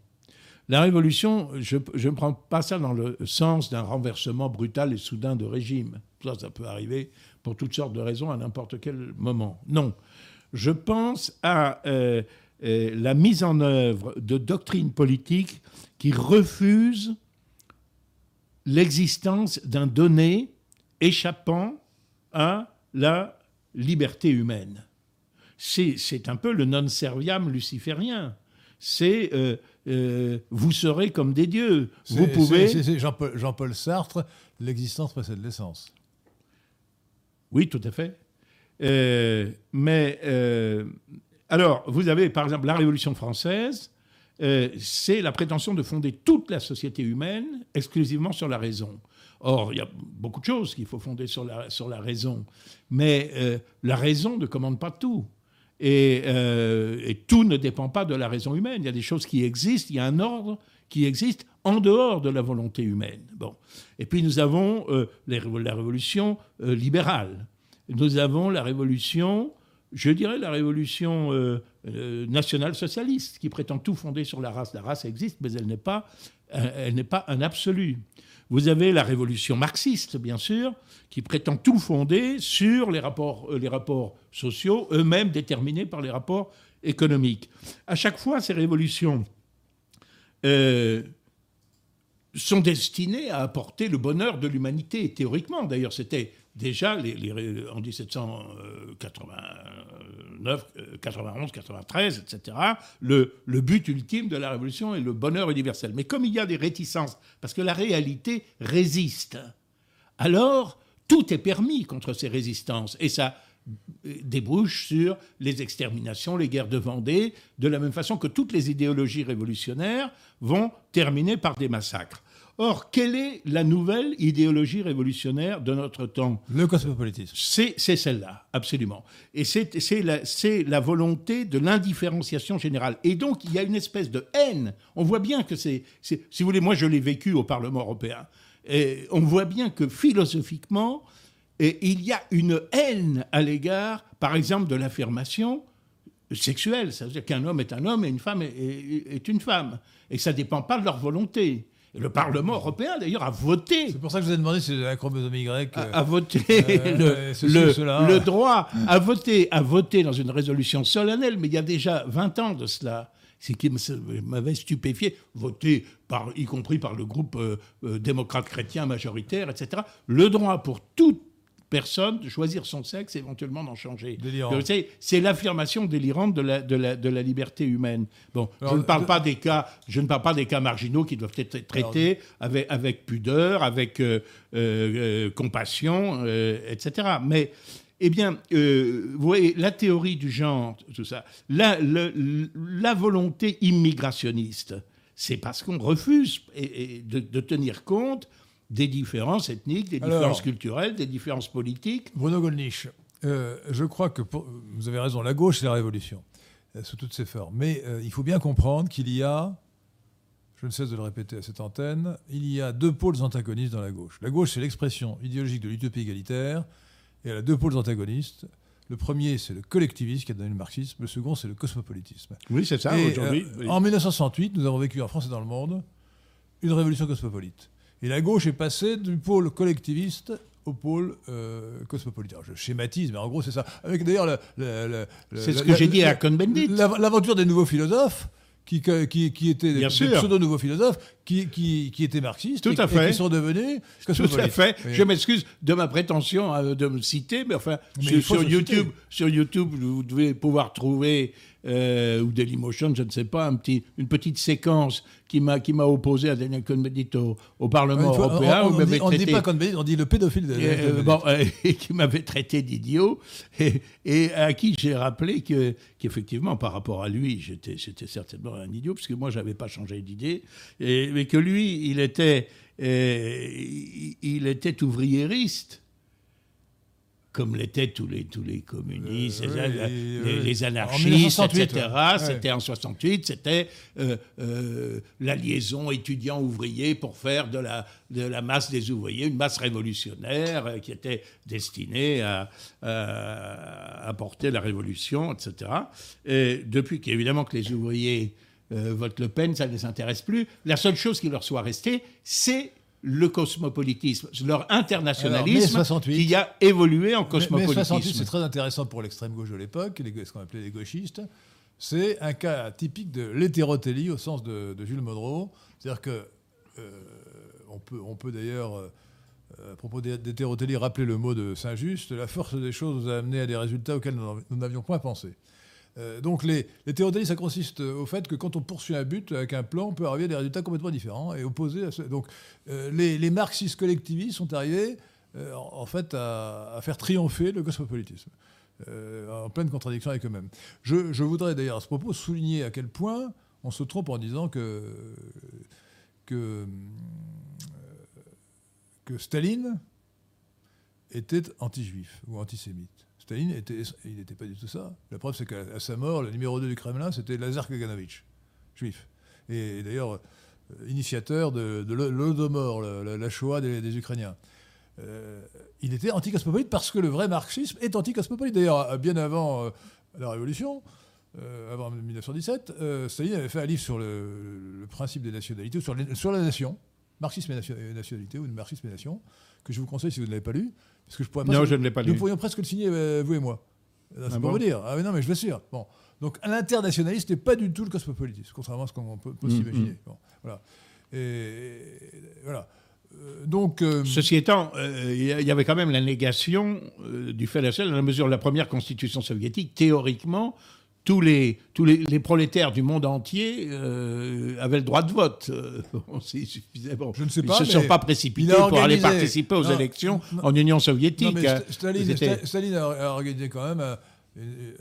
La révolution, je ne prends pas ça dans le sens d'un renversement brutal et soudain de régime. Ça, ça peut arriver pour toutes sortes de raisons à n'importe quel moment. Non. Je pense à euh, euh, la mise en œuvre de doctrines politiques qui refusent l'existence d'un donné échappant à la liberté humaine. C'est un peu le non serviam luciférien. C'est euh, euh, vous serez comme des dieux. Vous pouvez. C'est Jean-Paul Sartre, l'existence précède l'essence. Oui, tout à fait. Euh, mais alors, vous avez par exemple la Révolution française. C'est la prétention de fonder toute la société humaine exclusivement sur la raison. Or, il y a beaucoup de choses qu'il faut fonder sur la, raison. Mais euh, la raison ne commande pas tout. Euh, et, tout ne dépend pas de la raison humaine. Il y a des choses qui existent, il y a un ordre qui existe en dehors de la volonté humaine. Bon. Et puis nous avons euh, la révolution libérale. Nous avons la révolution, je dirais la révolution nationale socialiste, qui prétend tout fonder sur la race. La race existe, mais elle n'est pas, n'est pas un absolu. Vous avez la révolution marxiste, bien sûr, qui prétend tout fonder sur les rapports, euh, les rapports sociaux, eux-mêmes déterminés par les rapports économiques. À chaque fois, ces révolutions euh, sont destinées à apporter le bonheur de l'humanité, théoriquement. D'ailleurs, c'était déjà en 1789, 91, 93, etc., le, but ultime de la révolution est le bonheur universel. Mais comme il y a des réticences, parce que la réalité résiste, alors tout est permis contre ces résistances. Et ça débouche sur les exterminations, les guerres de Vendée, de la même façon que toutes les idéologies révolutionnaires vont terminer par des massacres. Or, quelle est la nouvelle idéologie révolutionnaire de notre temps Le cosmopolitisme. C'est celle-là, absolument. Et c'est la, la, volonté de l'indifférenciation générale. Et donc, il y a une espèce de haine. On voit bien que c'est... Si vous voulez, moi, je l'ai vécu au Parlement européen. Et on voit bien que philosophiquement, et il y a une haine à l'égard, par exemple, de l'affirmation sexuelle. Ça veut dire qu'un homme est un homme et une femme est, est une femme. Et ça ne dépend pas de leur volonté le Parlement européen, d'ailleurs, a voté. C'est pour ça que je vous ai demandé si la chromosome Y. A, a voté euh, [laughs] le, droit à voter, à voter dans une résolution solennelle, mais il y a déjà 20 ans de cela. C'est qui m'avait stupéfié, voté par, y compris par le groupe euh, euh, démocrate chrétien majoritaire, etc. Le droit pour toute personne de choisir son sexe, éventuellement d'en changer. C'est l'affirmation délirante de la, de, la, de la, liberté humaine. Bon, je ne parle pas des cas, je ne parle pas des cas marginaux qui doivent être traités avec, avec pudeur, avec euh, euh, euh, compassion, etc. Mais eh bien, vous voyez, la théorie du genre, tout ça, la, la volonté immigrationniste, c'est parce qu'on refuse de, de, tenir compte des différences ethniques, des différences culturelles, des différences politiques. Bruno Gollnisch, euh, je crois que vous avez raison, la gauche, c'est la révolution, euh, sous toutes ses formes. Mais euh, il faut bien comprendre qu'il y a, je ne cesse de le répéter à cette antenne, il y a deux pôles antagonistes dans la gauche. La gauche, c'est l'expression idéologique de l'utopie égalitaire, et elle a deux pôles antagonistes. Le premier, c'est le collectivisme qui a donné le marxisme. Le second, c'est le cosmopolitisme. Oui, c'est ça, aujourd'hui. En 1968, nous avons vécu en France et dans le monde une révolution cosmopolite. Et la gauche est passée du pôle collectiviste au pôle euh, cosmopolitain. Je schématise, mais en gros, c'est ça. Avec d'ailleurs. C'est ce que j'ai dit à Cohn-Bendit. L'aventure des nouveaux philosophes. Qui, qui, qui, étaient des, pseudo-nouveaux philosophes, qui, qui, qui, étaient marxistes Tout à et, fait. qui sont devenus Tout à fait. Je m'excuse de ma prétention euh, de me citer, mais enfin, sur, YouTube, sur YouTube, vous devez pouvoir trouver euh, ou Dailymotion, je ne sais pas, un petit, une petite séquence qui m'a opposé à Daniel Cohn-Bendit au, Parlement européen. On, ne dit, pas Cohn-Bendit, on dit le pédophile. De, euh, bon, euh, [laughs] et qui m'avait traité d'idiot et, et, à qui j'ai rappelé que qu'effectivement par rapport à lui, j'étais certainement un idiot parce que moi j'avais pas changé d'idée, mais que lui il était il était ouvriériste comme l'étaient tous les, tous les communistes, euh, les, anarchistes, etc. C'était en 68, c'était euh, euh, la liaison étudiant-ouvrier pour faire de la, de la masse des ouvriers une masse révolutionnaire qui était destinée à, apporter la révolution, etc. Et depuis qu'évidemment que les ouvriers euh, Le Pen, ça ne les intéresse plus. La seule chose qui leur soit restée, c'est le cosmopolitisme, leur internationalisme Alors, mai 68. qui a évolué en Mais- Mais 68, cosmopolitisme. c'est très intéressant pour l'extrême gauche de l'époque, ce qu'on appelait les gauchistes. C'est un cas typique de l'hétérotélie au sens de, de Jules Modreau. C'est-à-dire que euh, on peut, on peut d'ailleurs, euh, à propos d'hé- d'hétérotélie, rappeler le mot de Saint-Just la force des choses nous a amené à des résultats auxquels nous n'avions point pensé. Euh, donc les- l'hétérotélie, ça consiste au fait que quand on poursuit un but avec un plan, on peut arriver à des résultats complètement différents et opposés à ce. Donc euh, les, les marxistes collectivistes sont arrivés euh, en fait à, faire triompher le cosmopolitisme, euh, en pleine contradiction avec eux-mêmes. Je, voudrais d'ailleurs à ce propos souligner à quel point on se trompe en disant que, que, euh, que Staline était anti-juif ou antisémite. Staline, il n'était pas du tout ça. La preuve, c'est qu'à sa mort, le numéro 2 du Kremlin, c'était Lazar Kaganovich, juif. Et, d'ailleurs, euh, initiateur de, l'Holodomor, la, Shoah des, Ukrainiens. Euh, il était anticosmopolite parce que le vrai marxisme est anticosmopolite. D'ailleurs, bien avant euh, la Révolution, avant 1917, euh, Staline avait fait un livre sur le, principe des nationalités, sur, la nation, marxisme et nationalité, ou marxisme et nation, que je vous conseille si vous ne l'avez pas lu, parce que je pourrais Non, je ne l'ai pas Nous lu. pourrions presque le signer, euh, vous et moi. C'est Ah pour bon vous dire. Ah mais non, mais je l'assure. Bon. Donc l'internationaliste n'est pas du tout le cosmopolitisme, contrairement à ce qu'on peut, peut Mm, s'imaginer. Bon, voilà. Et, voilà. Euh, donc, euh, Ceci étant, euh, il y avait quand même la négation euh, du fait national, dans la mesure où la première constitution soviétique, théoriquement, tous les, tous les, les prolétaires du monde entier euh, avaient le droit de vote. Euh, [laughs] suffisamment. Je ne sais Ils pas, ne se sont pas précipités pour aller participer aux Non, élections non. en Union non, soviétique. mais hein. Sta- Staline, Ils a, a organisé quand même un,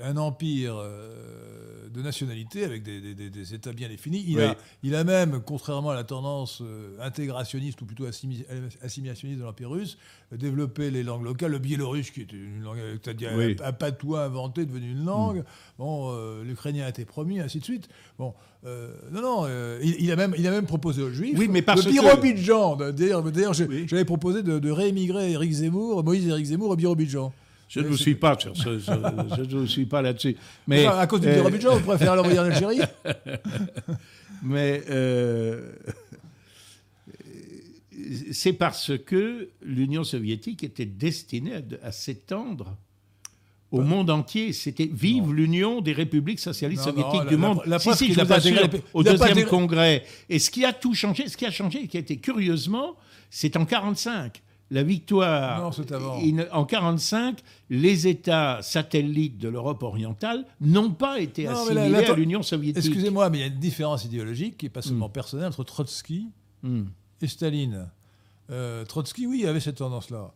un empire euh, de nationalité avec des, des- des- des États bien définis. Il, Oui. a, il a même, contrairement à la tendance euh, intégrationniste ou plutôt assimi- assimilationniste de l'Empire russe, développé les langues locales. Le biélorusse, qui était une langue, c'est-à-dire Oui. un, un patois inventé, devenu une langue. Bon, euh, l'Ukrainien a été promis, ainsi de suite. Bon, euh, non, non, euh, il, il a même, il a même proposé aux Juifs. Oui, mais parce le que- Birobidjan. D'ailleurs, d'ailleurs, Oui. j'avais proposé de, de réémigrer Éric Zemmour, Moïse Éric Zemmour au Birobidjan. Je ne vous suis pas sur ce, je ne vous suis pas là-dessus. Mais à cause du euh, Birobidjan, vous préférez l'envoyer en Algérie? [laughs] Mais euh, c'est parce que l'Union soviétique était destinée à, à s'étendre au monde entier. C'était vive l'Union des républiques socialistes Non, soviétiques la- du la- monde. la si, preuve si, qu'il je les- au deuxième congrès. Et ce qui a tout changé, ce qui a changé, qui a été curieusement, c'est en 45. La victoire. Non, c'est avant. In- En 45, les États satellites de l'Europe orientale n'ont pas été Non, assimilés à l'Union soviétique. Excusez-moi, mais il y a une différence idéologique qui n'est pas seulement personnelle entre Trotsky Hmm. et Staline. Euh, Trotsky, oui, avait cette tendance-là.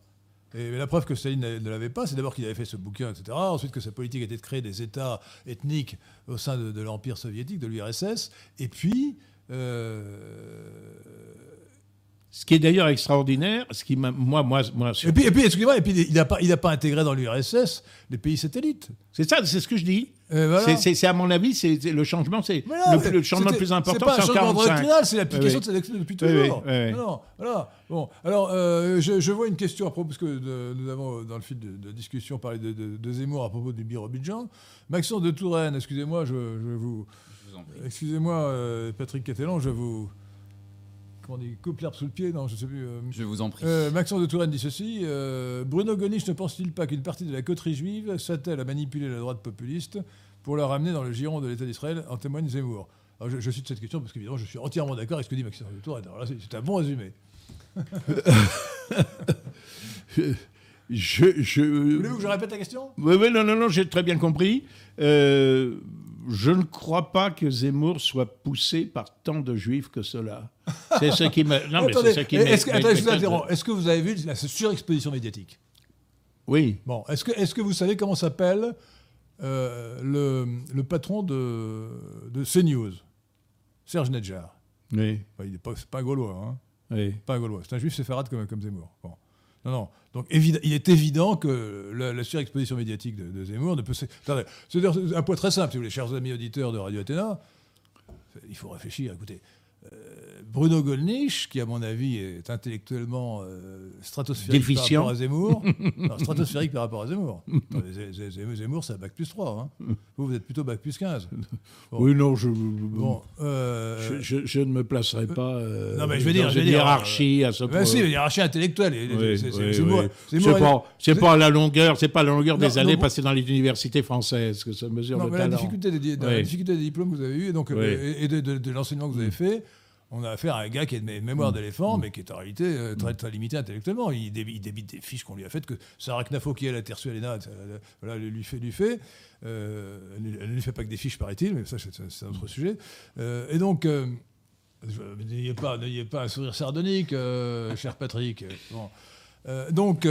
Et la preuve que Staline ne l'avait pas, c'est d'abord qu'il avait fait ce bouquin, etc. Ensuite, que sa politique était de créer des États ethniques au sein de, de l'Empire soviétique, de l'URSS. Et puis, euh, Ce qui est d'ailleurs extraordinaire, ce qui m'a- moi, moi, moi, sur- et puis, et puis excusez-moi, et puis il n'a pas, il n'a pas intégré dans l'URSS les pays satellites. c'est ça, c'est ce que je dis. Euh, voilà. C'est- C'est c'est, à mon avis, c'est c'est- le changement, c'est le, le changement le plus important, C'est pas un changement 45. doctrinal, c'est l'application Oui, de cette expression depuis Oui, toujours. oui, oui, oui. Non, voilà. Bon, alors euh, je, je vois une question à propos, parce que de- nous avons dans le fil de, de discussion parlé de, de- de Zemmour à propos du Birobidjan. Maxence de Touraine, excusez-moi, je, je vous, Je vous en prie. excusez-moi, euh, Patrick Catalan, je vous, comment on dit, coupe l'herbe sous le pied, non, je sais plus. euh, Je vous en prie. euh, Maxence de Touraine dit ceci euh, Bruno Gollnisch ne pense-t-il pas qu'une partie de la coterie juive s'attelle à manipuler la droite populiste pour la ramener dans le giron de l'État d'Israël En témoigne Zemmour. Alors, je, je cite cette question parce qu'évidemment, je suis entièrement d'accord avec ce que dit Maxence de Touraine. Alors là, c'est- c'est un bon résumé. [laughs] Je, je... Voulez-vous que je répète la question? Oui, oui, non, non, non, j'ai très bien compris. Euh, je ne crois pas que Zemmour soit poussé par tant de juifs que cela. C'est ce qui me. Non, mais c'est ce qui est-ce que. Est-ce que vous avez vu la surexposition médiatique? Oui. Bon, est-ce que, est que vous savez comment s'appelle euh, le, le patron de, de CNews? Serge Nedjar. Oui. Enfin, il n'est pas, pas Gaulois, hein. oui. Pas Gaulois. C'est un juif séfarade comme, comme Zemmour. Bon. Non, non. Donc, il est évident que la, surexposition médiatique de, Zemmour ne peut. c'est un point très simple, si vous voulez, chers amis auditeurs de Radio Athéna. Il faut réfléchir. Écoutez, Bruno Gollnisch, qui à mon avis est intellectuellement euh, stratosphérique Déficient. par rapport à Zemmour. [laughs] Non, stratosphérique par rapport à Zemmour. Zemmour, c'est un bac plus 3. hein. Vous, vous êtes plutôt bac plus 15. Bon. Oui, non, je, Bon, euh, je, je- je ne me placerai pas euh, Non, mais je veux dire, dans je veux une dire, hiérarchie à ce ben point. si, une hiérarchie intellectuelle. Oui, c'est- oui, oui. Pas, c'est c'est- pas à la longueur, c'est pas à la longueur Non, des années passées dans les universités françaises que ça mesure Non, le mais la talent. difficulté, des, la difficulté des diplômes que vous avez eus et, donc, Oui. euh, et et de, de- de l'enseignement que vous avez fait, on a affaire à un gars qui a une mé- mémoire Mm. d'éléphant, mais qui est en réalité euh, très, très limité intellectuellement. Il, dé- il débite des fiches qu'on lui a faites, que Sarah Knafo, qui elle a été reçue à l'ENA, euh, voilà, lui fait. Lui fait. Euh, elle ne- lui fait pas que des fiches, paraît-il, mais ça, c'est un autre sujet. Euh, et donc. euh, N'ayez pas, n'ayez pas un sourire sardonique, [laughs] cher Patrick. Bon. Donc,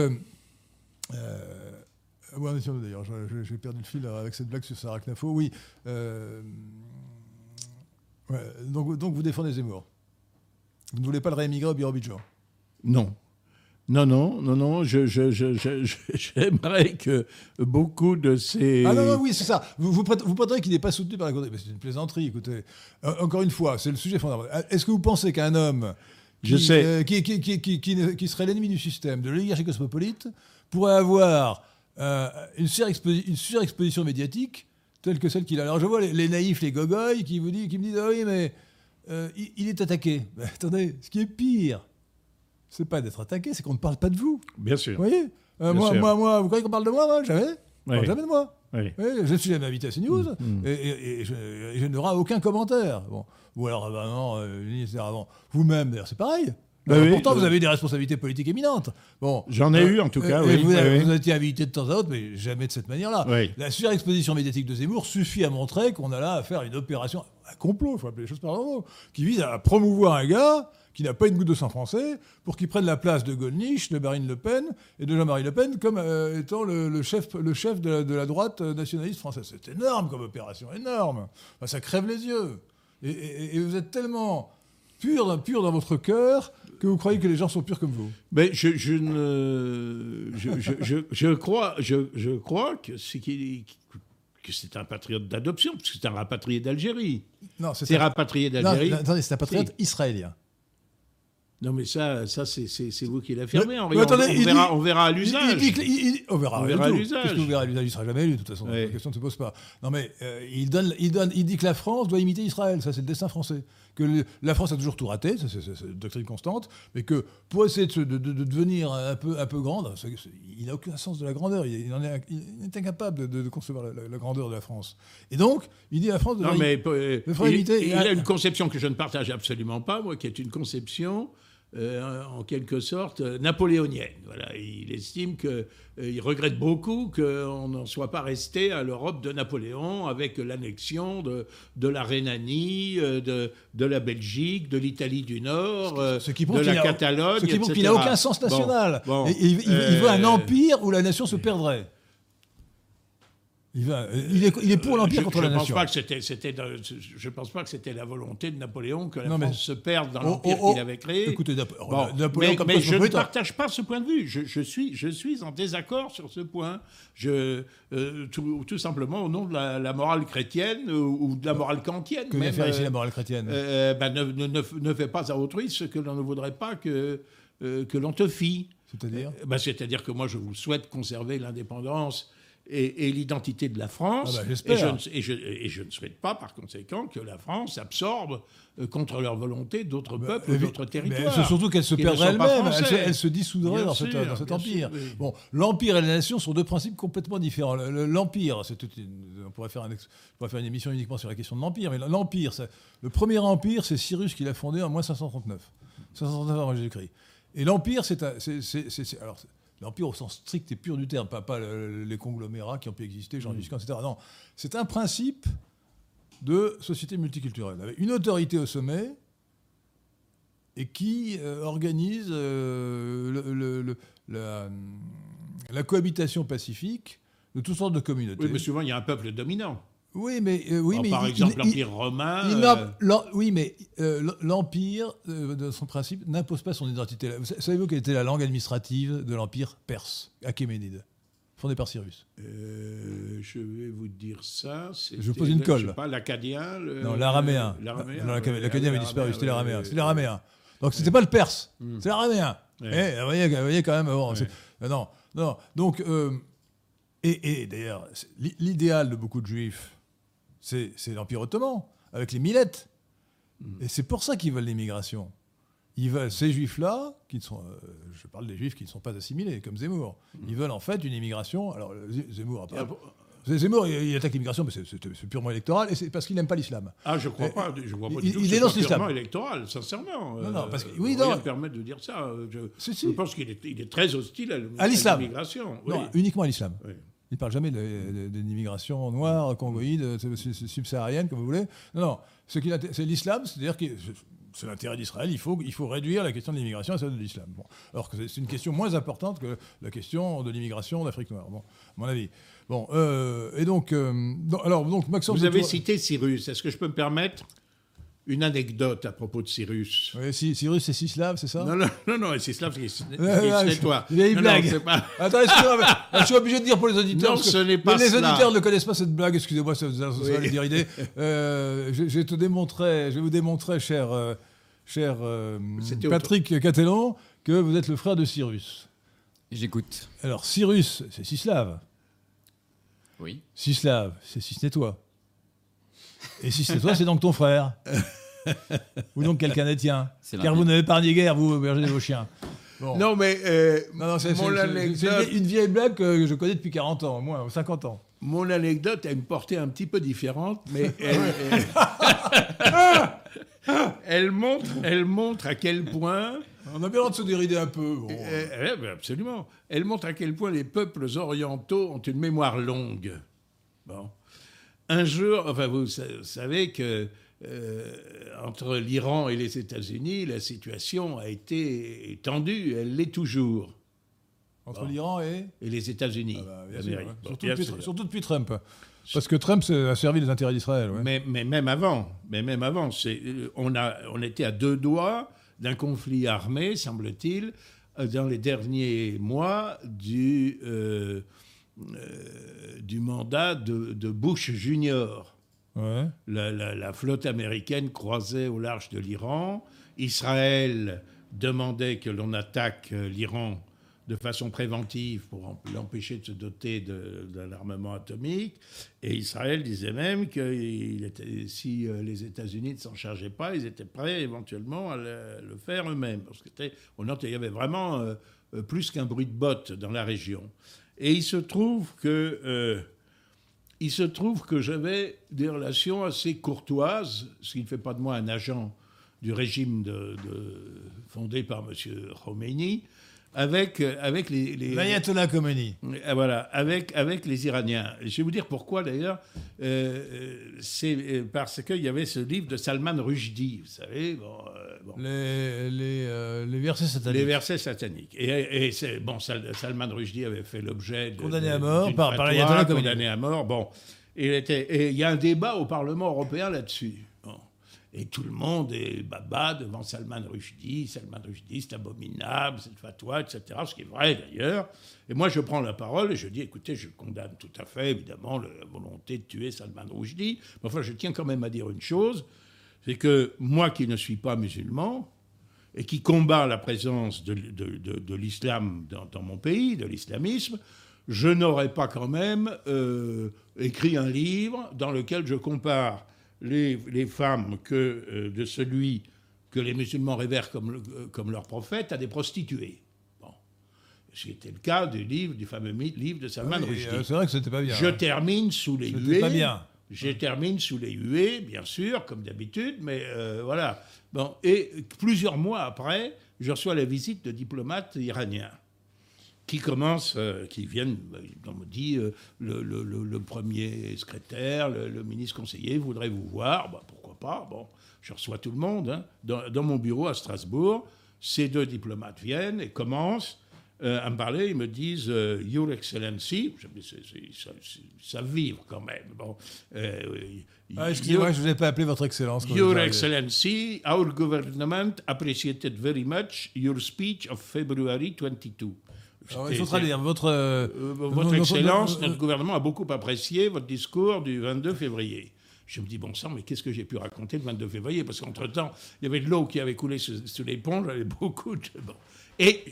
étions-nous, d'ailleurs J'ai perdu le fil avec cette blague sur Sarah Knafo. Oui. ouais, donc, donc vous défendez Zemmour. Vous ne voulez pas le réémigrer au Birobidjan Non. Non, non, non, non, je, je, je, je- [laughs] j'aimerais que beaucoup de ces... Ah non, non, oui, c'est ça. Vous, vous, prét- vous prétendez qu'il n'est pas soutenu par la Cour des- C'est une plaisanterie, écoutez. Euh, encore une fois, c'est le sujet fondamental. Est-ce que vous pensez qu'un homme qui, Je sais. euh, qui, serait l'ennemi du système, de l'oligarchie cosmopolite, pourrait avoir euh, une, surexposi- une surexposition médiatique telle que celle qu'il a? Alors je vois les, les naïfs, les gogoys, qui, vous disent, qui me disent Ah oui, mais euh, il, il est attaqué. [laughs] Mais attendez, ce qui est pire, c'est pas d'être attaqué, c'est qu'on ne parle pas de vous. Bien sûr. Vous voyez? Euh, moi, sûr. moi, moi, vous croyez qu'on parle de moi, moi Jamais. Jamais de moi. Oui. Oui, je suis jamais invité à CNews Mm. et, et- et je, n'aurai aucun commentaire. Bon. Ou alors, bah non, euh, vous-même, d'ailleurs, c'est pareil. Bah Alors, oui, pourtant, euh, vous avez des responsabilités politiques éminentes. Bon. J'en ai eu, en tout cas, oui, Vous, avez- vous avez été invité de temps à autre, mais jamais de cette manière-là. La surexposition médiatique de Zemmour suffit à montrer qu'on a là à faire une opération, un complot, il faut appeler les choses par leur nom, qui vise à promouvoir un gars qui n'a pas une goutte de sang français pour qu'il prenne la place de Gollnisch, de Marine Le Pen et de Jean-Marie Le Pen comme euh, étant le, chef, le chef de, la, droite nationaliste française. C'est énorme comme opération, énorme. Ça crève les yeux. Et, vous êtes tellement pur, pur dans votre cœur que vous croyez que les gens sont purs comme vous. Mais je, ne, je, je, je, crois, je, crois que c'est qu'il- que c'est un patriote d'adoption, parce que c'est un rapatrié d'Algérie. Non, c'est C'est un- rapatrié d'Algérie. non, attendez, c'est un patriote israélien. Non, mais ça, ça c'est, vous qui l'affirmez. On- on, verra, on verra à l'usage. on verra, On verra à l'usage. Qu'est-ce que vous verrez à l'usage Il sera jamais élu, de toute façon. La question ne se pose pas. Non, mais euh, il, donne, il, donne, il dit que la France doit imiter Israël. Ça, c'est le destin français. Que le- la France a toujours tout raté, ça, c'est, une doctrine constante, mais que pour essayer de, se- de- de- de devenir un peu, un peu grande, il n'a aucun sens de la grandeur. Il, il en est, il est incapable de, concevoir la, la- la grandeur de la France. Et donc, il dit à la France de Non, mais euh, il, éviter- il a une conception que je ne partage absolument pas, moi, qui est une conception euh, en quelque sorte euh, napoléonienne. Voilà, il estime que, euh, il regrette beaucoup qu'on n'en soit pas resté à l'Europe de Napoléon avec l'annexion de, de la Rhénanie, de, de la Belgique, de l'Italie du Nord, Ce qui de la Catalogne, Ce qui prouve qu'il n'a aucun sens national. bon, Et il, veut un empire où la nation se perdrait. Il, va- il est, il est pour l'empire contre je la pense nation. pas que c'était, c'était dans- je pense pas que c'était la volonté de Napoléon que la Non, France se perde dans Oh, l'empire oh, oh. qu'il avait créé. Écoutez, Bon, Napoléon mais, comme mais je ne partage pas ce point de vue. Je, je suis, je suis en désaccord sur ce point. Je, euh, tout, tout simplement au nom de la, la morale chrétienne ou, ou de la morale kantienne. que vient faire ici euh, la morale chrétienne? euh, bah, ne, ne, ne, ne fais pas à autrui ce que l'on ne voudrait pas que, euh, que l'on te fît. C'est-à-dire? Euh, bah, C'est-à-dire que moi, je vous souhaite conserver l'indépendance et, et l'identité de la France. Ah bah, et, je ne, et, je, et je ne souhaite pas, par conséquent, que la France absorbe euh, contre leur volonté d'autres peuples ou Mais- d'autres territoires. c'est surtout qu'elle se perdrait elle-même, elle, se- français. elle se dissoudrait Bien dans, cette- sûr, dans cet empire. sûr, oui. Bon, l'empire et la nation sont deux principes complètement différents. Le- le- L'empire, on pourrait faire, un pourrait faire une émission uniquement sur la question de l'empire, mais l'empire, le premier empire, c'est Cyrus qui l'a fondé en moins 539, 539 avant Jésus-Christ. Et l'empire, alors c'est- l'empire au sens strict et pur du terme, pas, pas le- les conglomérats qui ont pu exister. Jean Giscard, etc. Non, c'est un principe de société multiculturelle, avec une autorité au sommet et qui euh, organise euh, le- le- le- la, la cohabitation pacifique de toutes sortes de communautés. Oui, mais souvent, il y a un peuple dominant. Oui, mais, euh, oui, Alors, mais par il- exemple, l'Empire romain. il euh, oui, mais euh, l'empire, euh, de son principe, n'impose pas son identité. Vous sa- Savez-vous quelle était la langue administrative de l'empire perse, Achéménide fondé par Cyrus? Euh, je vais vous dire ça. Je pose une colle. Je sais pas, l'acadien. le- Non, l'araméen. L'araméen. L'acadien avait disparu, c'était l'araméen. C'était l'araméen. Donc c'était pas le perse, Hmm. c'est l'araméen. Eh, vous, voyez, vous voyez quand même. bon, c'est- euh, non, non. Donc, euh, et, et d'ailleurs, c'est- l'i- l'idéal de beaucoup de juifs, c'est l'Empire ottoman, avec les millettes. Hmm. Et c'est pour ça qu'ils veulent l'immigration. Ils veulent ces juifs-là, qui sont, euh, je parle des juifs qui ne sont pas assimilés, comme Zemmour. Hmm. Ils veulent en fait une immigration. Alors euh, Zemmour, pas- Zemmour, il, il attaque l'immigration, mais c'est- purement électoral, et c'est parce qu'il n'aime pas l'islam. Ah, je crois Euh, pas. Je vois pas il- du tout. il dénonce l'islam. purement électoral, sincèrement. Non, non, parce que- Euh, oui, non. me permet de dire ça. Euh, Je, Si, je si. pense qu'il est, très hostile à, À l'islam. l'immigration. Oui. Non, uniquement à l'islam. Oui. Il ne parle jamais de, l'immigration noire, congoïde, euh, sub- sub- subsaharienne, comme vous voulez. Non, non. Ce qui l'inté- c'est l'islam, c'est-à-dire que c'est l'intérêt d'Israël. Il faut, il faut réduire la question de l'immigration à celle de l'islam. Bon. Alors que c'est- une question moins importante que la question de l'immigration d'Afrique noire, bon, à mon avis. Bon, euh, et donc, euh, donc- alors, donc Maxence. Vous avez cité Cyrus. Est-ce que je peux me permettre une anecdote à propos de Cyrus Oui, si- Cyrus, c'est six slaves, c'est ça? Non, non, non, non, c'est ouais, [laughs] c'est toi. vieille Non, non, blague. c'est pas- Attends, excusez-moi, mais je suis obligé de dire pour les auditeurs. Non, parce que ce n'est pas les cela. auditeurs ne connaissent pas cette blague, excusez-moi, ça, ça, ça Oui. va les dérider. Euh, je, je vais te démontrer, je vais vous démontrer, cher, euh, cher euh, Patrick Catellan, que vous êtes le frère de Cyrus. J'écoute. Alors, Cyrus, c'est Sislav. Oui. Sislav, c'est Cisnétois. Et Cisnétois, c'est donc ton frère. Ou donc quelqu'un des tiens. [laughs] C'est Car vous n'avez pas guère, vous, berger de vos chiens. Bon. Non, mais euh, Non, non, c'est mon, c'est- c'est- anecdote, c'est une vieille- blague que je connais depuis 40 ans, au moins, ou 50 ans. mon anecdote a une portée un petit peu différente, mais [laughs] elle, elle- elle montre, elle montre à quel point On a bien de se dérider un peu. bon. Euh, ouais, ben absolument. Elle montre à quel point les peuples orientaux ont une mémoire longue. Bon. Un jour, enfin, vous sa- savez que euh, entre l'Iran et les États-Unis, la situation a été tendue. Elle l'est toujours. Entre l'Iran et? Et les États-Unis. Ah bah, ouais. Bon, surtout, depuis, sûr. surtout depuis Trump. Parce que Trump a servi les intérêts d'Israël. ouais. Mais, mais même avant, mais même avant, on, a, on était à deux doigts d'un conflit armé, semble-t-il, dans les derniers mois du, euh, euh, du mandat de, de Bush Junior. Ouais. La, la- la flotte américaine croisait au large de l'Iran. Israël demandait que l'on attaque euh, l'Iran de façon préventive pour l'empêcher de se doter d'un armement atomique. Et Israël disait même que il était- si euh, les États-Unis ne s'en chargeaient pas, ils étaient prêts éventuellement à le, le faire eux-mêmes. Parce on note qu'il y avait vraiment euh, plus qu'un bruit de bottes dans la région. Et il se trouve que... euh, il se trouve que j'avais des relations assez courtoises, ce qui ne fait pas de moi un agent du régime fondé par M. Khomeini, avec, avec les, les- L'Ayatollah Khomeini. euh, voilà, avec, avec les Iraniens. Je vais vous dire pourquoi d'ailleurs. Euh, euh, c'est euh, parce qu'il y avait ce livre de Salman Rushdie, vous savez. Bon, euh, bon. Les, les, euh, les versets sataniques. Les versets sataniques. Et, bon, Sal- Salman Rushdie avait fait l'objet de, Condamné à mort par- par l'ayatollah Khomeini. condamné à mort. Bon, il était, et il y a un débat au Parlement européen là-dessus. Et tout le monde est baba devant Salman Rushdie. Salman Rushdie, c'est abominable, cette fatwa, etc. Ce qui est vrai d'ailleurs. Et moi, je prends la parole et je dis écoutez, je condamne tout à fait, évidemment, la volonté de tuer Salman Rushdie. Mais enfin, je tiens quand même à dire une chose c'est que moi qui ne suis pas musulman, et qui combat la présence de, l'islam dans, dans mon pays, de l'islamisme, je n'aurais pas quand même euh, écrit un livre dans lequel je compare les, les femmes que, euh, de celui que les musulmans révèrent comme, euh, comme leur prophète à des prostituées. Bon. C'était le cas du livre, du fameux livre de Salman Oui, Rushdie. euh, c'est vrai que c'était pas bien. Je hein. termine sous les C'était huées. pas bien. Je termine sous les huées, bien sûr, comme d'habitude, mais euh, voilà. Bon, et plusieurs mois après, je reçois la visite de diplomates iraniens qui commencent, euh, qui viennent, euh, on me dit, euh, le, le- le- le premier secrétaire, le, le ministre conseiller voudrait vous voir. Bah, pourquoi pas Bon, je reçois tout le monde hein, dans, dans mon bureau à Strasbourg. Ces deux diplomates viennent et commencent euh, à me parler. Ils me disent Your Excellency. Ils savent- vivre quand même. Bon, Ah, Excusez-moi, je ne vous ai pas appelé Votre Excellence. Your. Excellency, our government appreciated very much your speech of February 22. Alors, il traduire votre. euh, Euh, Votre notre- Excellence, notre- notre gouvernement a beaucoup apprécié votre discours du 22 février. Je me dis, bon sang, mais qu'est-ce que j'ai pu raconter le 22 février? Parce qu'entre-temps, il y avait de l'eau qui avait coulé sous, sous les ponts, j'avais [laughs] beaucoup de... Bon. Et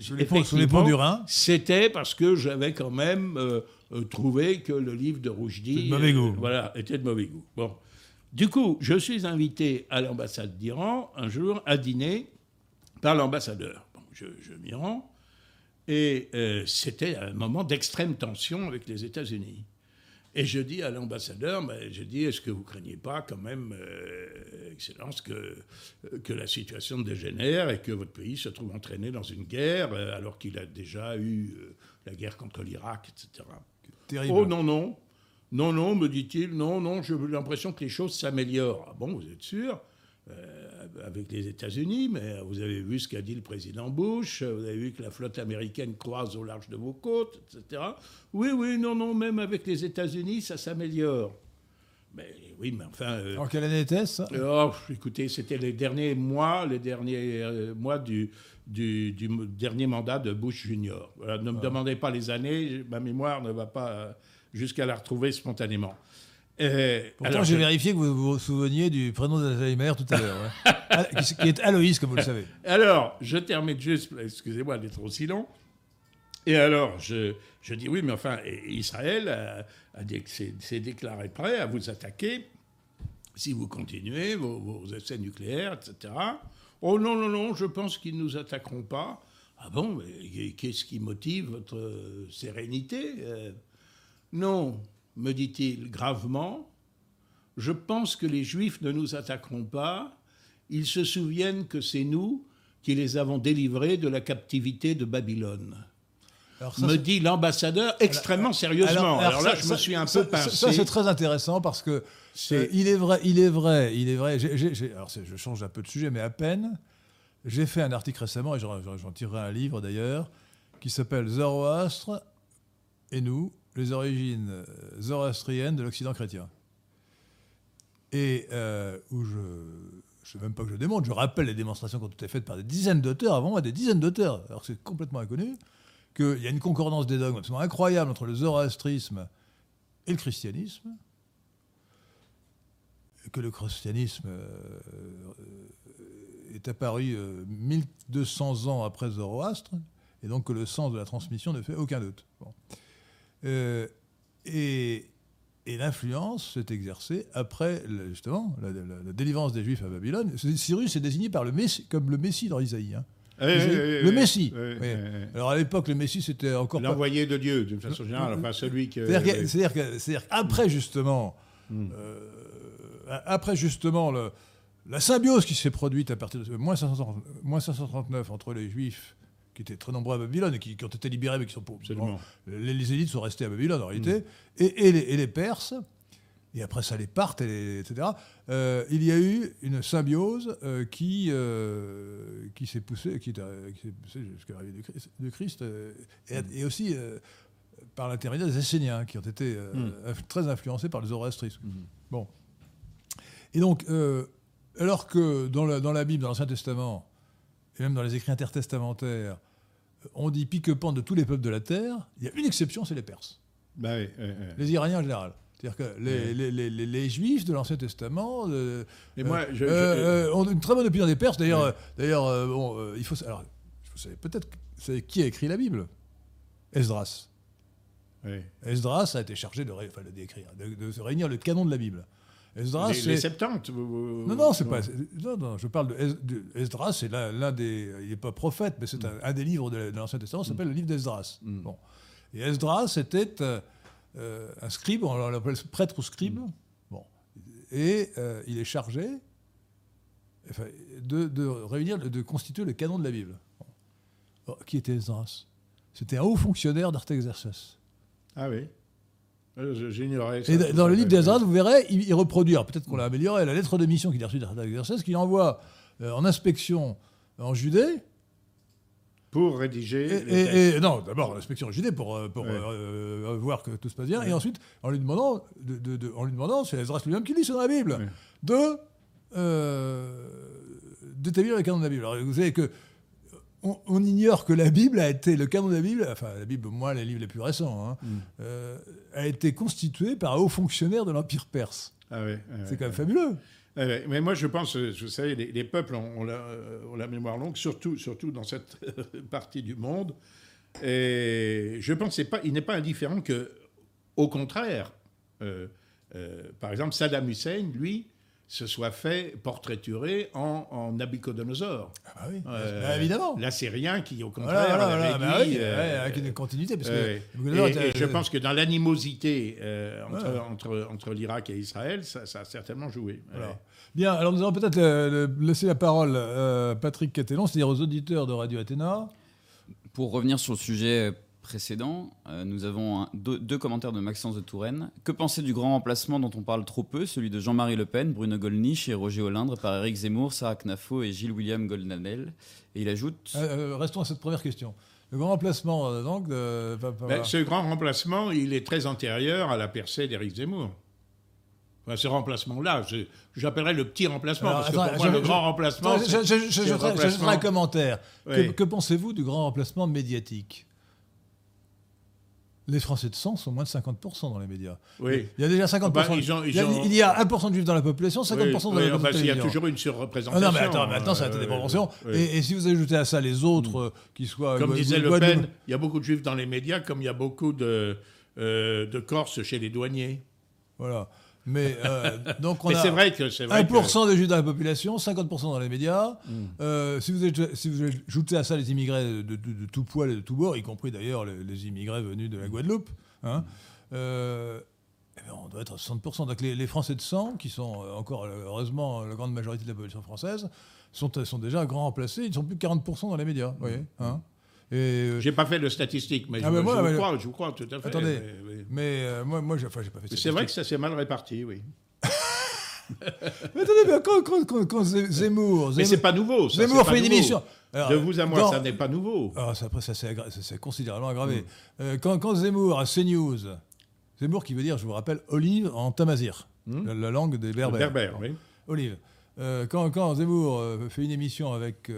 Sous les ponts- sous les ponts du Rhin. C'était parce que j'avais quand même euh, euh, trouvé que le livre de Roujdi... De mauvais goût. voilà, était de mauvais goût. Bon. Du coup, je suis invité à l'ambassade d'Iran un jour à dîner par l'ambassadeur. Bon, je, je m'y rends. Et euh, c'était un moment d'extrême tension avec les États-Unis. Et je dis à l'ambassadeur, ben, je dis, est-ce que vous craignez pas quand même, euh, Excellence, que, euh, que la situation dégénère et que votre pays se trouve entraîné dans une guerre euh, alors qu'il a déjà eu la guerre contre l'Irak, etc. Terrible. Oh non, non. Non, non, me dit-il, non, non, j'ai l'impression que les choses s'améliorent. Ah bon, vous êtes sûr? Avec les États-Unis, mais vous avez vu ce qu'a dit le président Bush, vous avez vu que la flotte américaine croise au large de vos côtes, etc. Oui, oui, non, non, même avec les États-Unis, ça s'améliore. Mais oui, mais enfin. euh, En quelle année était-ce ça? Oh, écoutez, c'était les derniers mois, les derniers euh, mois du, du, du m- dernier mandat de Bush Junior. Voilà, ne me demandez pas les années, ma mémoire ne va pas euh, jusqu'à la retrouver spontanément. Euh, Pourtant, alors, j'ai je- vérifié que vous vous souveniez du prénom d'Alzheimer tout à l'heure. ouais. [laughs] Ah, qui est Aloïs, comme vous le savez. Alors, je termine juste, excusez-moi d'être aussi long. Et alors, je, je dis oui, mais enfin, Israël a, a s'est déclaré prêt à vous attaquer si vous continuez vos, vos essais nucléaires, etc. Oh non, non, non, je pense qu'ils ne nous attaqueront pas. Ah bon, mais qu'est-ce qui motive votre sérénité? Euh, Non, me dit-il gravement, je pense que les Juifs ne nous attaqueront pas. Ils se souviennent que c'est nous qui les avons délivrés de la captivité de Babylone. Alors, ça, me dit l'ambassadeur extrêmement sérieusement. Alors, là, ça- je me suis un ça- peu pincé. Ça, c'est très intéressant parce que C'est- euh, il est vrai, il est vrai, il est vrai. alors, je change un peu de sujet, mais à peine. J'ai fait un article récemment, et j'en tirerai un livre d'ailleurs, qui s'appelle Zoroastre et nous, les origines euh, zoroastriennes de l'Occident chrétien. Et euh, où je. Ne sais même pas que je démontre, je rappelle les démonstrations qui ont été faites par des dizaines d'auteurs avant moi, des dizaines d'auteurs, alors c'est complètement inconnu, qu'il y a une concordance des dogmes absolument incroyable entre le zoroastrisme et le christianisme, que le christianisme euh, est apparu euh, 1200 ans après Zoroastre, et donc que le sens de la transmission ne fait aucun doute. Bon. Euh, et et l'influence s'est exercée après, justement, la, la- la délivrance des Juifs à Babylone. Cyrus est désigné par le Messie, comme le Messie dans Isaïe. hein. Oui, oui, Isaïe, oui, le Messie. Alors à l'époque, le Messie, c'était encore pas... L'envoyé de Dieu, d'une façon générale, enfin celui que. C'est-à-dire qu'après, justement, Hmm. euh, après, justement, le- la symbiose qui s'est produite à partir de moins 530 moins 539 entre les Juifs, qui étaient très nombreux à Babylone et qui, qui ont été libérés, mais qui sont. Absolument. les, les élites sont restées à Babylone, en réalité, Hmm. et, et les, et les Perses. Et après ça, les Parthes, et les- etc. Euh, il y a eu une symbiose euh, qui, euh, qui s'est poussée, qui, qui poussée jusqu'à l'arrivée du Christ, du Christ, euh, et, et aussi par l'intermédiaire des Esséniens, qui ont été inf- très influencés par le zoroastrisme. Bon. Et donc, alors que dans la, dans la Bible, dans l'Ancien Testament, et même dans les écrits intertestamentaires, on dit pique-pente de tous les peuples de la terre, il y a une exception, c'est les Perses. Bah oui, oui, oui. Les Iraniens en général. C'est-à-dire que les, Ouais. les- les- les- les Juifs de l'Ancien Testament euh, Et moi, euh, je- je- euh, ont une très bonne opinion des Perses. D'ailleurs, d'ailleurs bon, il faut. Alors, vous savez peut-être que- vous savez qui a écrit la Bible? Esdras. Esdras a été chargé de, ré- enfin, de d'écrire, de, de réunir le canon de la Bible. Esdras, Les, les c'est- 70 vous- vous- non, non, c'est pas. Non, non, je parle de, Esdras, c'est l'un des. Il n'est pas prophète, mais c'est un, un des livres de, de l'Ancien Testament, ça s'appelle le livre d'Esdras. Mm. Bon. Et Esdras était euh, euh, un scribe, on l'appelle prêtre ou scribe. Bon. Et euh, il est chargé enfin, de, de réunir, de, constituer le canon de la Bible. Bon. Qui était Esdras? C'était un haut fonctionnaire d'Artaxerxès. Ah oui. Euh, J'ignorais. Et dans le livre d'Esdras, vous verrez, il, il reproduit, peut-être qu'on l'a amélioré, la lettre de mission qu'il a reçue d'Artaxerxès, qu'il envoie euh, en inspection en Judée. Pour rédiger. Et, les et- textes. et- non, d'abord en inspection en Judée pour, euh, pour Ouais. euh, euh, voir que tout se passe bien, Ouais. et ensuite en lui demandant, de, de- de- en lui demandant, c'est Esdras lui-même qui lit, c'est dans la Bible, Ouais. de euh, d'établir le canon de la Bible. Alors vous savez que on, ignore que la Bible a été, le canon de la Bible, enfin la Bible, moi, les livres les plus récents, hein, mm. euh, a été constitué par un haut fonctionnaire de l'Empire perse. Ah ouais, c'est quand même fabuleux. mais moi, je pense, vous savez, les, peuples ont, la, mémoire longue, surtout, surtout dans cette [laughs] partie du monde. Et je pense qu'il n'est pas indifférent que, au contraire, euh, euh, par exemple, Saddam Hussein, lui, se soit fait portraiturer en, en Nabucodonosor. Ah bah oui, euh, bah, évidemment. Rien qui, au contraire, voilà, voilà, bah oui, euh, avec une continuité. Parce que et, je pense que dans l'animosité euh, entre, entre, entre l'Irak et Israël, ça, ça, a certainement joué. Bien, alors nous allons peut-être laisser la parole à Patrick Catellon, c'est-à-dire aux auditeurs de Radio Athéna. Pour revenir sur le sujet précédent, euh, nous avons deux, commentaires de Maxence de Touraine. Que penser du grand remplacement dont on parle trop peu, celui de Jean-Marie Le Pen, Bruno Gollnisch et Roger Hollindre par Éric Zemmour, Sarah Knafo et Gilles-William Goldanel Et il ajoute... Euh, euh, restons à cette première question. Le grand remplacement, donc... Ben, ce grand remplacement, il est très antérieur à la percée d'Éric Zemmour. Enfin, ce remplacement-là, j'appellerais le petit remplacement, parce que pour moi, le grand remplacement... Je, un commentaire. que pensez-vous du grand remplacement médiatique? Les Français de sang sont moins de 50% dans les médias. Oui. Il y a déjà 50%. Bah, il, y a, 1% de juifs dans la population, 50% dans la population. Il y a toujours une surreprésentation. non, mais attends, maintenant, ça a été des proportions. Et, si vous ajoutez à ça les autres, euh, qui soient. Comme disait Le Pen, il y a beaucoup de juifs dans les médias, comme il y a beaucoup de, euh, de Corses chez les douaniers. Voilà. Mais euh, donc on a c'est vrai que c'est vrai 1% de juifs dans la population, 50% dans les médias. Hmm. Euh, si, vous si vous ajoutez à ça les immigrés de, tout poil et de tout bord, y compris d'ailleurs les, immigrés venus de la Guadeloupe, hein, euh, eh ben, on doit être à 60%. Donc les, Français de sang, qui sont encore heureusement la grande majorité de la population française, sont, sont déjà grand remplacés. Ils ne sont plus que 40% dans les médias. Vous voyez, hein euh, J'ai pas fait de statistiques, mais, ah, je, moi, je, crois, je, crois, tout à fait. Attendez, mais, euh, moi, moi j'ai pas fait de C'est vrai que ça s'est mal réparti, oui. mais attendez, mais quand, quand, quand, Zemmour, Mais c'est pas nouveau. Ça, Zemmour fait une émission. de vous à moi, ça n'est pas nouveau. Alors, après, ça s'est considérablement aggravé. Mm. Euh, quand, quand Zemmour à CNews, Zemmour qui veut dire, je vous rappelle, olive en tamazir, mm. la, langue des berbères. Berbère, oui. Olive. quand, quand, Zemmour fait une émission avec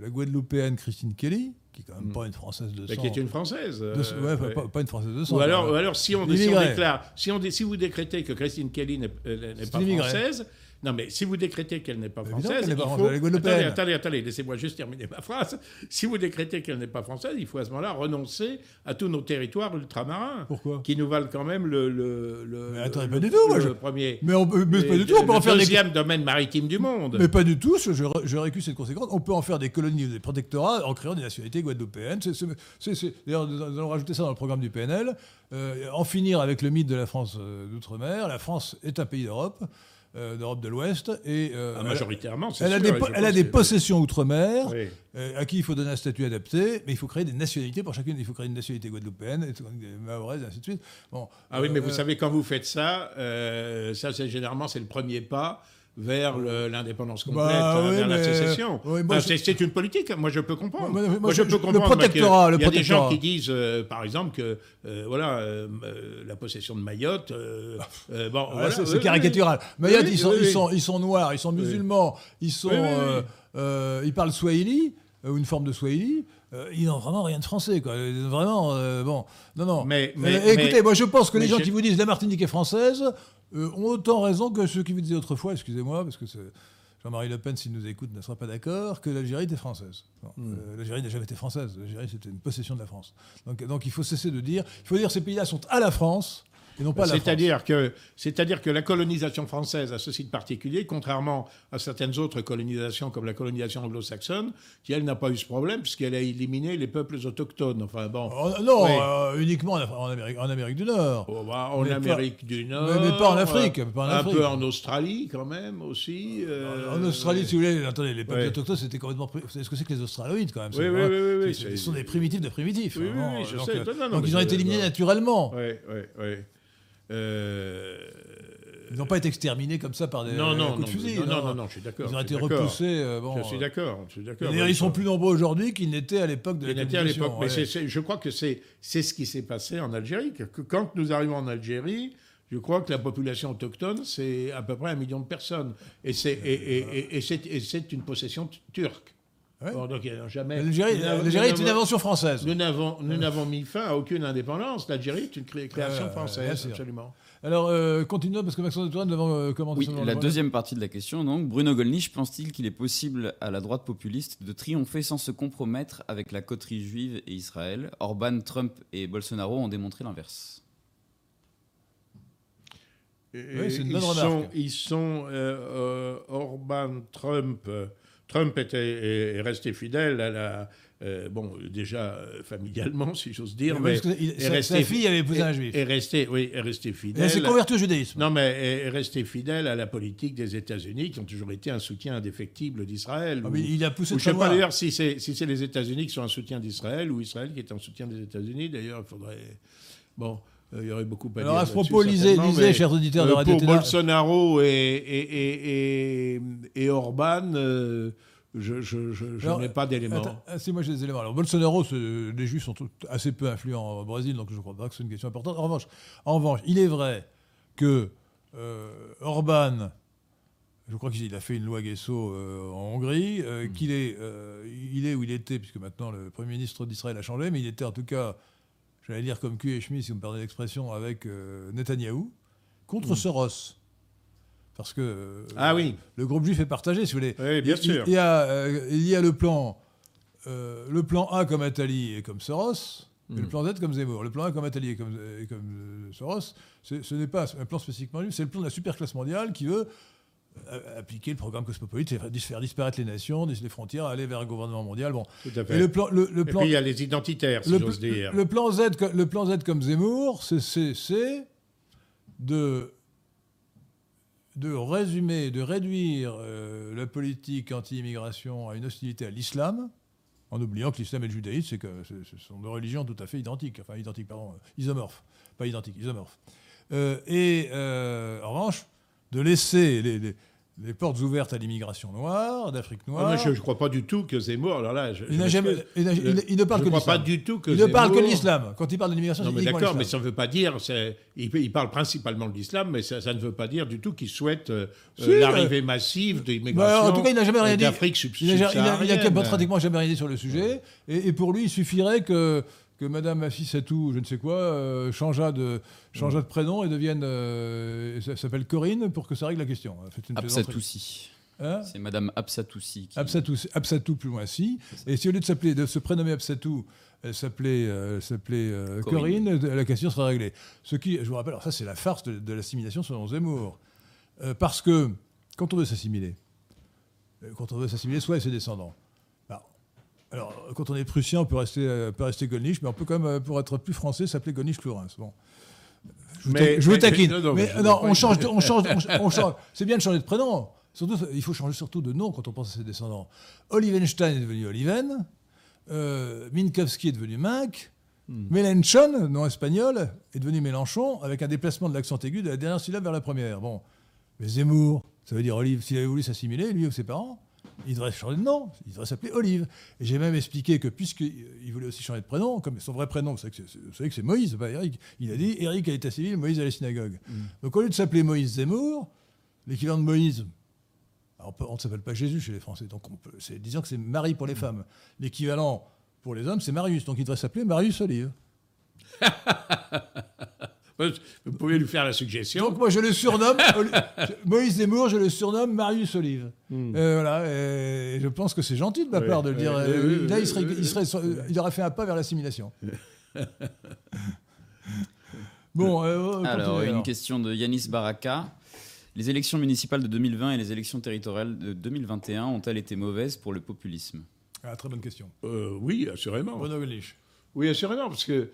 la Guadeloupéenne Christine Kelly, qui est quand même pas une française de sang. qui est une française. Euh, ouais, Pas, une française de sang. Ou alors, ou alors si, on, si on déclare, si, on, si vous décrétez que Christine Kelly n'est euh, pas française, non, mais si vous décrétez qu'elle n'est pas française, il faut... attendez, attendez, attendez, laissez-moi juste terminer ma phrase. Si vous décrétez qu'elle n'est pas française, il faut à ce moment-là renoncer à tous nos territoires ultramarins. Pourquoi Qui nous valent quand même le, le, le mais attendez, pas du tout. Moi, le premier. Mais, on mais pas du tout. On peut en faire deuxième domaine maritime du monde. Mais pas du tout. Je, je récuse cette conséquence. On peut en faire des colonies, des protectorats en créant des nationalités guadeloupéennes. D'ailleurs, nous allons rajouter ça dans le programme du PNL. Euh, en finir avec le mythe de la France euh, d'outre-mer. La France est un pays d'Europe. Euh, d'Europe de l'Ouest. Et, euh, ah, majoritairement, c'est Elle, sûr, a des, elle a des possessions outre-mer, euh, à qui il faut donner un statut adapté, mais il faut créer des nationalités pour chacune. Il faut créer une nationalité guadeloupéenne, mahoraise, et ainsi de suite. Bon, ah oui, mais vous savez, quand vous faites ça, ça, c'est généralement, c'est le premier pas vers l'indépendance complète, bah vers la sécession. c'est une politique. Moi, je peux comprendre. Moi, je, peux comprendre. Le protectorat. Il y a des gens qui disent, euh, par exemple, que euh, voilà, euh, la possession de Mayotte. bon, voilà, c'est caricatural. Mayotte, ils, sont, ils, sont, ils sont noirs, ils sont musulmans, ils sont, ils parlent swahili ou une forme de swahili. ils n'ont vraiment rien de français, quoi. Vraiment, bon, non, non. Mais, écoutez, moi je pense que les gens qui vous disent la Martinique est française, euh, ont autant raison que ceux qui vous disaient autrefois, excusez-moi, parce que Jean-Marie Le Pen, s'il nous écoute, ne sera pas d'accord, que l'Algérie était française. Hmm. Euh, L'Algérie n'a jamais été française. L'Algérie, c'était une possession de la France. Donc, donc il faut cesser de dire, il faut dire ces pays-là sont à la France, c'est-à-dire que, c'est-à-dire que la colonisation française a ceci de particulier, contrairement à certaines autres colonisations comme la colonisation anglo-saxonne, qui elle n'a pas eu ce problème puisqu'elle a éliminé les peuples autochtones. Enfin bon. Oh, non, euh, uniquement en Amérique, en Amérique, du Nord. Oh, bah, en Amérique du Nord. Mais, pas en Afrique. un peu en Australie quand même aussi. Euh, en Australie, si vous voulez, attendez, les peuples autochtones c'était complètement. Vous savez ce que c'est que les Australoïdes quand même Oui, oui, oui, oui, Ce sont des primitifs de primitifs. Oui, oui, je donc, sais. Euh, donc ils ont été éliminés naturellement. Oui, oui, oui. Euh, ils n'ont pas été exterminés comme ça par des non, non, coups de fusil. Non, non, non, je suis d'accord. Ils ont été repoussés. Euh, bon, je suis d'accord. ils sont plus nombreux aujourd'hui qu'ils n'étaient à l'époque de la Ils à l'époque. Mais je crois que c'est ce qui s'est passé en Algérie. Que, quand nous arrivons en Algérie, je crois que la population autochtone, c'est à peu près un million de personnes. Et c'est et, et, et, une possession turque. Ouais. Donc, jamais. L'Algérie est une invention française. Nous n'avons, nous n'avons mis fin à aucune indépendance. L'Algérie est une cré- création française, absolument. Alors, euh, continuons, parce que Maxence de Touraine, nous avons euh, commenté Oui, la deuxième partie de la question, donc, Bruno Gollnisch pense-t-il qu'il est possible à la droite populiste de triompher sans se compromettre avec la coterie juive et Israël? Orban, Trump et Bolsonaro ont démontré l'inverse. Une ils, bonne sont, remarque. ils sont euh, euh, Orban, Trump. Trump était, est, est resté fidèle à la. euh, bon, déjà euh, familialement, si j'ose dire, mais. Que il- est sa, resté- sa fille avait épousé un juif. Est resté, oui, est resté fidèle. elle s'est convertie au judaïsme. Non, mais est, est resté fidèle à la politique des États-Unis, qui ont toujours été un soutien indéfectible d'Israël. Ah, mais il a poussé ou je ne sais pas d'ailleurs si c'est si les États-Unis qui sont un soutien d'Israël ou Israël qui est un soutien des États-Unis. D'ailleurs, il faudrait. Bon, il y aurait beaucoup à Alors, dire. à ce propos, lisez, lisez, chers auditeurs de euh, Radio Pour. Bolsonaro et, et, et, et, Orban, euh, je, je, je, je Alors, n'ai pas d'éléments. Ah, si, moi j'ai des éléments. Alors, Bolsonaro, les Juifs sont tout- assez peu influents au Brésil, donc je ne crois pas que c'est une question importante. En revanche, en revanche il est vrai que euh, Orban, je crois qu'il a fait une loi Guesso euh, en Hongrie, Hmm. euh, qu'il est, euh, il est où il était, puisque maintenant le Premier ministre d'Israël a changé, mais il était en tout cas, j'allais dire comme cul et chemise, si vous me pardonnez l'expression, avec euh, Netanyahou, contre Soros. Parce que euh, Hmm. Ah oui, le groupe juif est partagé, si vous voulez. Oui, bien il, sûr. Il y a, euh, il y a le plan, euh, le plan A comme Attali et comme Soros, et Hmm. le plan Z comme Zemmour. Le plan A comme Attali et comme, et comme Soros, ce n'est pas un plan spécifiquement juif, c'est le plan de la superclasse mondiale qui veut appliquer le programme cosmopolite, c'est faire- disparaître les nations, les frontières, aller vers un gouvernement mondial. Bon. tout à fait. Et le plan, le, le Et puis il y a les identitaires, si le, j'ose dire. le plan Z, le plan Z comme Zemmour, c'est- de de résumer, de réduire euh, la politique anti-immigration à une hostilité à l'islam, en oubliant que l'islam et le judaïsme, c'est que ce sont deux religions tout à fait identiques, enfin identiques, pardon, euh, isomorphes, pas identiques, isomorphes. Euh, et euh, en revanche, de laisser les, les- les portes ouvertes à l'immigration noire, d'Afrique Ah, noire. moi, je ne crois pas du tout que Zemmour. Alors là, je, il, je n'a jamais- m'excuse. il n'a- il- il ne parle je que de l'islam. du tout que Il ne parle que de l'islam. Quand il parle de l'immigration, Non, c'est d'accord, mais ça ne veut pas dire. c'est- Il, il parle principalement de l'islam, mais ça, ça ne veut pas dire du tout qu'il souhaite euh, Si, euh, l'arrivée massive Bah, d'immigration. en tout cas, il n'a jamais rien euh, dit. D'Afrique Il n'a pratiquement jamais rien dit sur le sujet. Et, et pour lui, il suffirait que, que Madame Afissatou, je ne sais quoi, euh, changeât, de, changeât de prénom et devienne. euh, s'appelle Corinne pour que ça règle la question. Absatoussi. Hein C'est Madame Absatoussi. qui- Absatou, Absatou plus loin si. Et si au lieu de s'appeler, de se prénommer Absatou, elle s'appelait, euh, s'appelait euh, Corinne. Corinne, la question serait réglée. Ce qui, je vous rappelle, alors ça c'est la farce de, de l'assimilation selon Zemmour. Euh, parce que quand on veut s'assimiler, quand on veut s'assimiler, soit et ses descendants. Alors, quand on est prussien, on peut rester, euh, peut rester Gollnisch, mais on peut quand même, euh, pour être plus français, s'appeler Gollnisch-Flourens. Bon. Je vous, Mais- ta- je vous mais- taquine. non, mais non, pas on change, de- on change, on, [laughs] on change. C'est bien de changer de prénom. Surtout, il faut changer surtout de nom quand on pense à ses descendants. Olivenstein est devenu Oliven. Euh, Minkowski est devenu Mink. Hmm. Mélenchon, nom espagnol, est devenu Mélenchon avec un déplacement de l'accent aigu de la dernière syllabe vers la première. Bon, mais Zemmour, ça veut dire Olive. S'il avait voulu s'assimiler, lui ou ses parents, il devrait changer de nom. Il devrait s'appeler Olive. Et j'ai même expliqué que puisqu'il voulait aussi changer de prénom, comme son vrai prénom, vous savez que c'est, Moïse, pas Eric. Il a dit Eric à l'état civil, Moïse à la synagogue. Donc au lieu de s'appeler Moïse Zemmour, l'équivalent de Moïse. alors, on ne s'appelle pas Jésus chez les Français, donc on peut, c'est, disons que c'est Marie pour les femmes. L'équivalent pour les hommes, c'est Marius, donc il devrait s'appeler Marius Olive. [laughs] Vous pouvez lui faire la suggestion. Donc moi je le surnomme [laughs] Moïse Zemmour, je le surnomme Marius Olive. Euh, voilà, et je pense que c'est gentil de ma Oui, part de le dire. oui, Euh, oui, Là, il, serait, oui, il, serait- il aurait fait un pas vers l'assimilation. [laughs] bon, euh, on Alors, une question de Yanis Baraka. Les élections municipales de 2020 et les élections territoriales de 2021 ont-elles été mauvaises pour le populisme? Ah, très bonne question. Euh, oui, assurément. Oui, assurément, parce que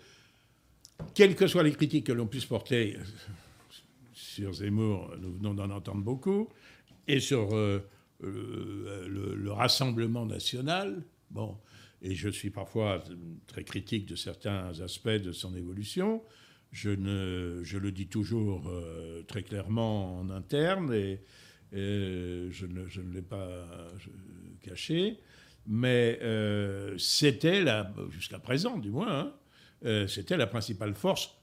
quelles que soient les critiques que l'on puisse porter sur Zemmour, nous venons d'en entendre beaucoup, et sur euh, euh, le, le Rassemblement national, bon, et je suis parfois très critique de certains aspects de son évolution, je, le dis toujours euh, très clairement en interne, et, je ne, je ne l'ai pas caché, mais c'était, jusqu'à présent du moins, hein, euh, c'était la principale force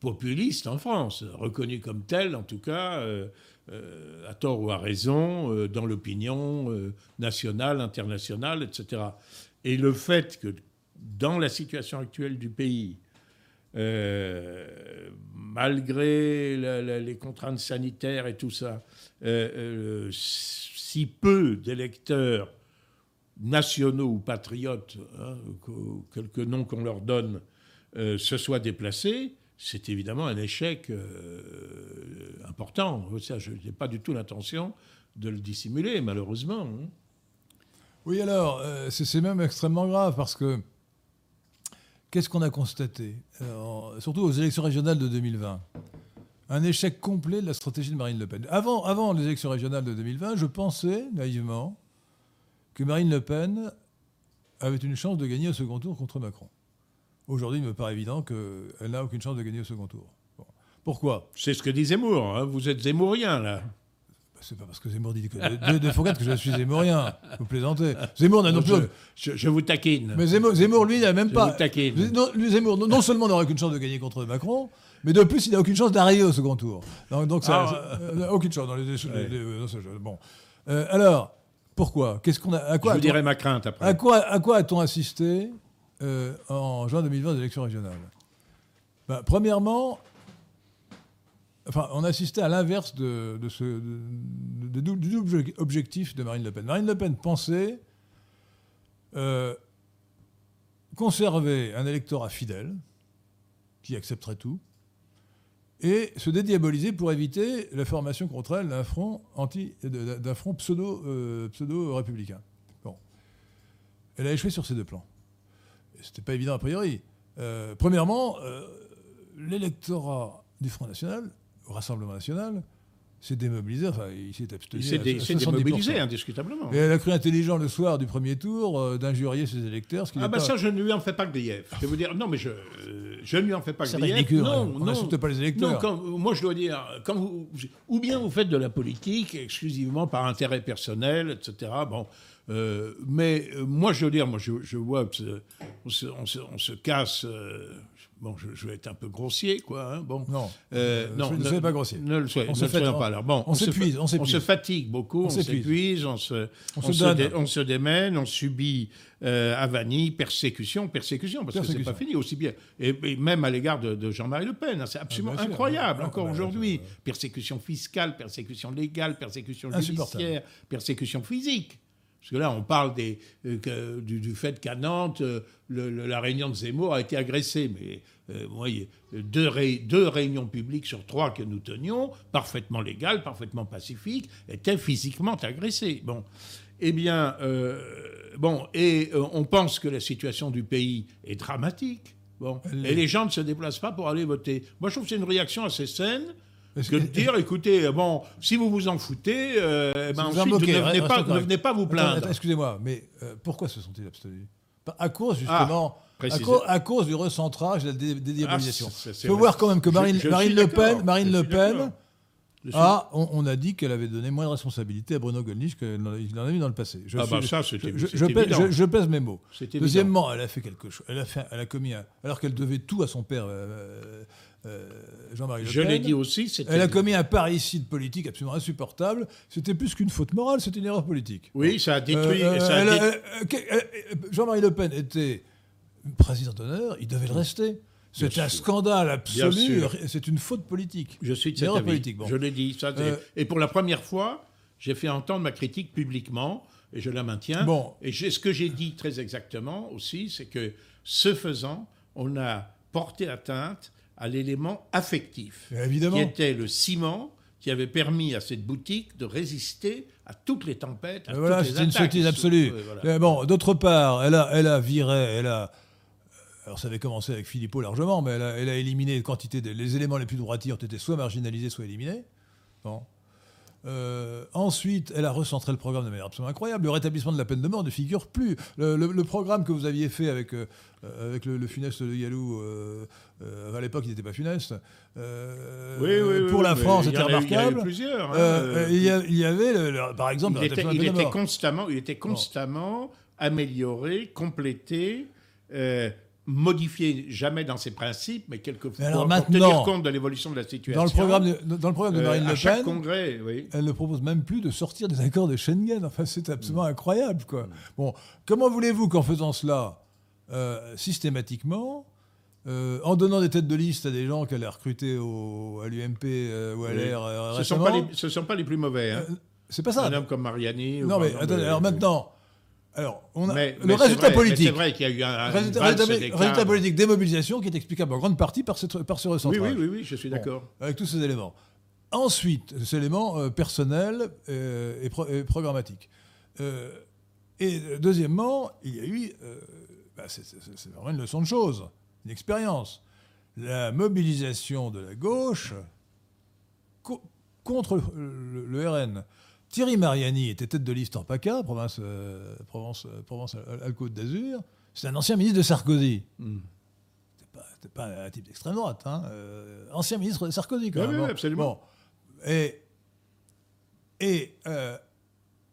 populiste en France, reconnu comme tel, en tout cas, euh, euh, à tort ou à raison, dans l'opinion nationale, internationale, etc. Et le fait que, dans la situation actuelle du pays, malgré les contraintes sanitaires et tout ça, si peu d'électeurs nationaux ou patriotes, hein, quelques noms qu'on leur donne, se soient déplacés, c'est évidemment un échec euh, important. Je n'ai pas du tout l'intention de le dissimuler, malheureusement. Hein. Oui, alors, euh, c'est même extrêmement grave parce que qu'est-ce qu'on a constaté euh, Surtout aux élections régionales de 2020. Un échec complet de la stratégie de Marine Le Pen. Avant, avant les élections régionales de 2020, je pensais naïvement que Marine Le Pen avait une chance de gagner au second tour contre Macron. Aujourd'hui, il me paraît évident qu'elle n'a aucune chance de gagner au second tour. Pourquoi? C'est ce que dit Zemmour. Hein. Vous êtes zémourien, là. Bah, c'est pas parce que Zemmour dit que de, de, que je suis zémourien. Vous plaisantez. Zemmour n'a non plus. Je, vous taquine. Mais Zemmour, lui, n'a même je pas. Vous taquine. Zemmour, non, seulement n'aura aucune chance de gagner contre Macron, mais de plus, il n'a aucune chance d'arriver au second tour. Donc, donc ça, ah, aucune chance dans les. bon. Euh, alors, pourquoi? Qu'est-ce qu'on a à quoi Je vous dirai ma crainte après. À quoi, à quoi a-t-on assisté? Euh, en juin 2020 aux élections régionales bah, Premièrement, enfin, on assistait à l'inverse de, ce, du double objectif de Marine Le Pen. Marine Le Pen pensait euh, conserver un électorat fidèle qui accepterait tout et se dédiaboliser pour éviter la formation contre elle d'un front, anti, d'un front pseudo, euh, pseudo républicain. Bon. Elle a échoué sur ces deux plans c'était pas évident a priori. Euh, premièrement, euh, l'électorat du Front National, au Rassemblement National, s'est démobilisé, enfin, il s'est abstenu. Il s'est démobilisé, indiscutablement. Et elle a cru intelligent le soir du premier tour euh, d'injurier ses électeurs. ah, bah ça, je ne lui en fais pas yeux. Je vais vous dire, non, mais je, je ne lui en fais pas que des yeux. Non, on n'insulte pas les électeurs. Non, moi, je dois dire, quand vous, ou bien vous faites de la politique exclusivement par intérêt personnel, etc. Bon, euh, mais euh, moi, je veux dire, moi, je, vois on se, on se, casse. Euh, bon, je, vais être un peu grossier, quoi. Hein, bon. Non, non, ne, soyez pas grossier. Ne le soyez, on se pas. Alors, bon, on, s'épuise, on, se fatigue beaucoup, on s'épuise, on se, on, se, on se démène, on subit avanie, persécution, persécution, parce que c'est pas fini aussi bien. Et, même à l'égard de, Jean-Marie Le Pen, hein, c'est absolument ah, incroyable encore aujourd'hui. Persécution fiscale, persécution légale, persécution judiciaire, persécution physique. Parce que là, on parle des, euh, du, fait qu'à Nantes, euh, la réunion de Zemmour a été agressée. Mais euh, vous voyez, deux, deux, réunions publiques sur trois que nous tenions, parfaitement légales, parfaitement pacifiques, étaient physiquement agressées. Bon. Eh bien, bon, et on pense que la situation du pays est dramatique. Bon. Et les gens ne se déplacent pas pour aller voter. Moi, je trouve que c'est une réaction assez saine que de dire, écoutez, bon, si vous vous en foutez, euh, ben ensuite, ne, venez pas, ne, venez pas, vous plaindre. Excusez-moi, mais euh, pourquoi se sont-ils abstenus? À cause, justement, ah, à, cause, du recentrage et de la dédiabolisation. Ah, Il faut voir quand même que Marine, Marine Le Pen, Marine Le Pen ah, on, a dit qu'elle avait donné moins de responsabilité à Bruno Gollnisch qu'il n'en a eu dans le passé. Je ah bah ça, c'était je, je, pèse, mes mots. Deuxièmement, elle a fait quelque chose. Elle a, fait, elle a commis un, alors qu'elle devait tout à son père. Euh, euh, Jean-Marie Le Pen. Je l'ai dit aussi. Elle a commis un parricide politique absolument insupportable. C'était plus qu'une faute morale, c'était une erreur politique. Oui, ça a détruit. Jean-Marie Le Pen était président d'honneur, il devait le rester. C'est un scandale absolu. C'est une faute politique. Je suis de cet avis. Politique, Je l'ai dit. Euh, et pour la première fois, j'ai fait entendre ma critique publiquement et je la maintiens. Bon. Et ce que j'ai dit très exactement aussi, c'est que ce faisant, on a porté atteinte à l'élément affectif, Évidemment. qui était le ciment qui avait permis à cette boutique de résister à toutes les tempêtes. À voilà, c'est une sottise absolue. Bon, d'autre part, elle a, elle a viré, elle a alors ça avait commencé avec Philippot largement, mais elle a, éliminé une quantité de, les éléments les plus droitiers ont été soit marginalisés, soit éliminés. Bon. Euh, ensuite, elle a recentré le programme de manière absolument incroyable. Le rétablissement de la peine de mort ne figure plus. Le, programme que vous aviez fait avec, euh, avec le, funeste de Yalou, euh, à l'époque, il n'était pas funeste. oui, oui, pour la France, c'était remarquable. Il y, avait plusieurs. il, y avait, par exemple, il était, il était constamment, il était constamment amélioré, complété modifié jamais dans ses principes, mais quelquefois alors pour tenir compte de l'évolution de la situation. Dans le programme de, dans le programme de euh, Marine à Le chaque Pen, congrès, oui. elle ne propose même plus de sortir des accords de Schengen. Enfin, c'est absolument Mm. incroyable, quoi. Bon, comment voulez-vous qu'en faisant cela euh, systématiquement, euh, en donnant des têtes de liste à des gens qu'elle a recrutés au, à l'UMP ou à Oui. l'air Ce ne sont, pas les- ce sont pas les plus mauvais. Hein. c'est pas ça. Un homme comme Mariani. Non, mais attendez, alors maintenant, alors, on a mais- le mais résultat vrai- politique. C'est vrai qu'il y a eu un, Résultat, politique des mobilisations qui est explicable en grande partie par, cette, par ce recentrage. oui, oui, oui, je suis Bon, d'accord. avec tous ces éléments. Ensuite, ces éléments euh, personnels euh, et, pro- et programmatiques. Euh, et deuxièmement, il y a eu, bah, c'est- vraiment une leçon de choses, une expérience. La mobilisation de la gauche co- contre le, le- le RN. Thierry Mariani était tête de liste en PACA, province, euh, Provence, euh, Provence Alpes-Côte d'Azur. C'est un ancien ministre de Sarkozy. Mm. C'était pas, un type d'extrême droite, hein. euh, ancien ministre de Sarkozy quand Oui, même. oui, Bon. absolument. Bon. Et, et euh,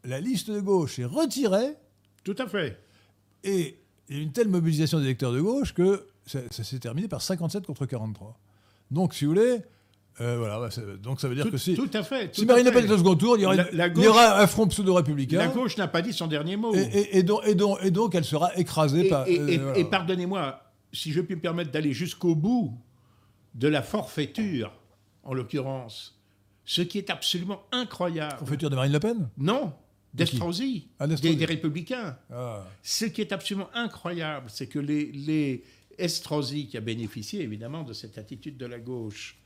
la liste de gauche est retirée Tout à fait. et il y a une telle mobilisation des électeurs de gauche que ça, ça s'est terminé par 57 contre 43. Donc, si vous voulez, euh, voilà, bah, donc ça veut dire Tout, que si, tout à fait. si Marine Le Pen est au second tour, il y aura, La- une- la il y gauche- aura un front pseudo-républicain. La gauche n'a pas dit son dernier mot. Et, et- et donc, et donc- et donc elle sera écrasée Et, par. et- euh, et- voilà. pardonnez-moi, si je puis me permettre d'aller jusqu'au bout de la forfaiture, en l'occurrence, ce qui est absolument incroyable. Forfaiture de Marine Le Pen? Non, d'Estrosi, Ah, des Républicains. Ah. Ce qui est absolument incroyable, c'est que les, les Estrosi, qui a bénéficié évidemment de cette attitude de la gauche,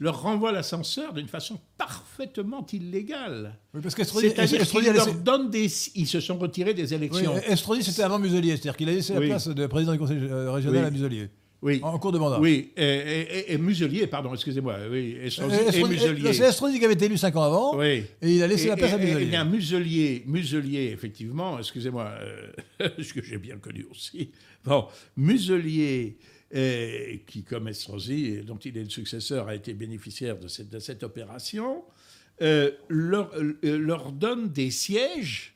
leur renvoient l'ascenseur d'une façon parfaitement illégale. Oui, parce C'est-à-dire qu'ils a leur laissé- donnent des... Ils se sont retirés des oui, élections. Estrosi, c'était avant Muselier, c'est-à-dire qu'il a laissé la Oui. place de président du conseil euh, régional Oui. à Muselier, Oui. en cours de mandat. Oui, et, et- et- et Muselier, pardon, excusez-moi, oui, Estrosi Euh, et Estrosi- Muselier. C'est Estrosi qui avait été élu 5 ans avant, Oui. et il a laissé la place à Muselier. Eh bien, Muselier, Muselier, effectivement, excusez-moi, euh, [laughs] ce que j'ai bien connu aussi. Bon, Muselier, euh, qui, comme Estrosi, et dont il est le successeur, a été bénéficiaire de cette, opération, euh, leur, euh, donne des sièges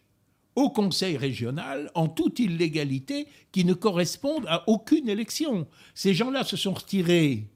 au conseil régional en toute illégalité qui ne correspondent à aucune élection. Ces gens-là se sont retirés.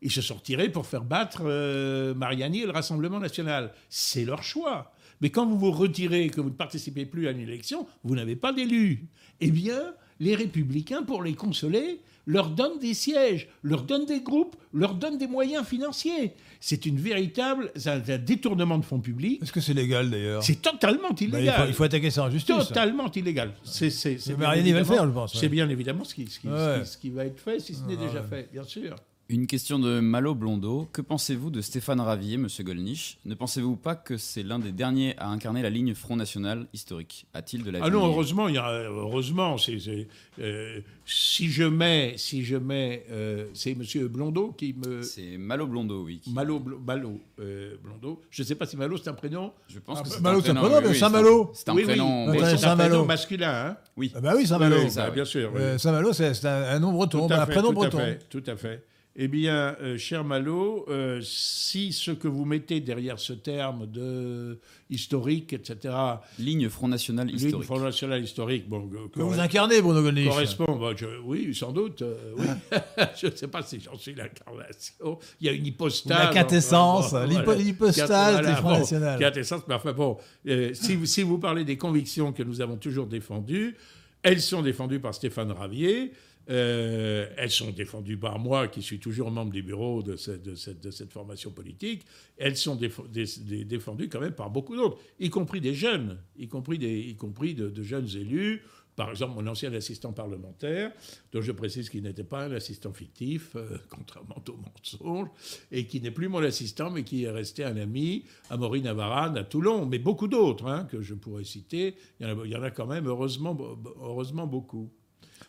Ils se sont retirés pour faire battre euh, Mariani et le Rassemblement national. C'est leur choix. Mais quand vous vous retirez et que vous ne participez plus à une élection, vous n'avez pas d'élu. Eh bien, les républicains, pour les consoler, leur donnent des sièges, leur donnent des groupes, leur donnent des moyens financiers. C'est une véritable c'est un, un détournement de fonds publics. Est-ce que c'est légal d'ailleurs? C'est totalement Bah, il, illégal. faut, il faut attaquer ça en justice. Totalement illégal. C'est, c'est, c'est bien va évidemment- faire, je pense, ouais. C'est bien évidemment ce qui, ce qui- ce qui- ce qui va être fait, si ce n'est déjà fait, bien sûr. Une question de Malo Blondeau. Que pensez-vous de Stéphane Ravier, monsieur Golnisch Ne pensez-vous pas que c'est l'un des derniers à incarner la ligne Front National historique? A-t-il de la Ah non, heureusement, il y a, heureusement, c'est, c'est, euh, si je mets, si je mets, euh, c'est Monsieur Blondeau qui me, C'est Malo Blondeau, oui. qui- Malo, Bl- Malo euh, Blondeau. Je ne sais pas si Malo c'est un prénom. Je pense Ah, que c'est Malo, un c'est un prénom. mais Saint-Malo. C'est un prénom. oui, oui, mais c'est un Saint-Malo. prénom masculin. Hein Oui. Ah bah oui, Saint-Malo. Oui, bah, oui. bien sûr. oui. Euh, Saint-Malo, c'est c'est un, un nom breton, un prénom tout breton. À fait, tout à fait. Eh bien, euh, cher Malo, euh, si ce que vous mettez derrière ce terme de historique, etc., Ligne Front National ligne historique. Front National historique, bon, Que vous incarnez, Bruno Gollnisch. correspond, bah, je- oui, sans doute, euh, oui. [laughs] je ne sais pas si j'en suis l'incarnation. Il y a une hypostase. La quintessence, bon, l'hypostase Voilà, du Front National. Quintessence, mais enfin bon, euh, si vous parlez des convictions que nous avons toujours défendues, elles sont défendues par Stéphane Ravier. Euh, elles sont défendues par moi, qui suis toujours membre du bureau de cette, formation politique. Elles sont défendues quand même par beaucoup d'autres, y compris des jeunes, y compris, y compris de, de jeunes élus. Par exemple, mon ancien assistant parlementaire, dont je précise qu'il n'était pas un assistant fictif, euh, [laughs] contrairement au mensonge, et qui n'est plus mon assistant, mais qui est resté un ami à Maureen Navarane, à Toulon, mais beaucoup d'autres hein, que je pourrais citer. Il y en a, il y en a quand même heureusement, heureusement beaucoup.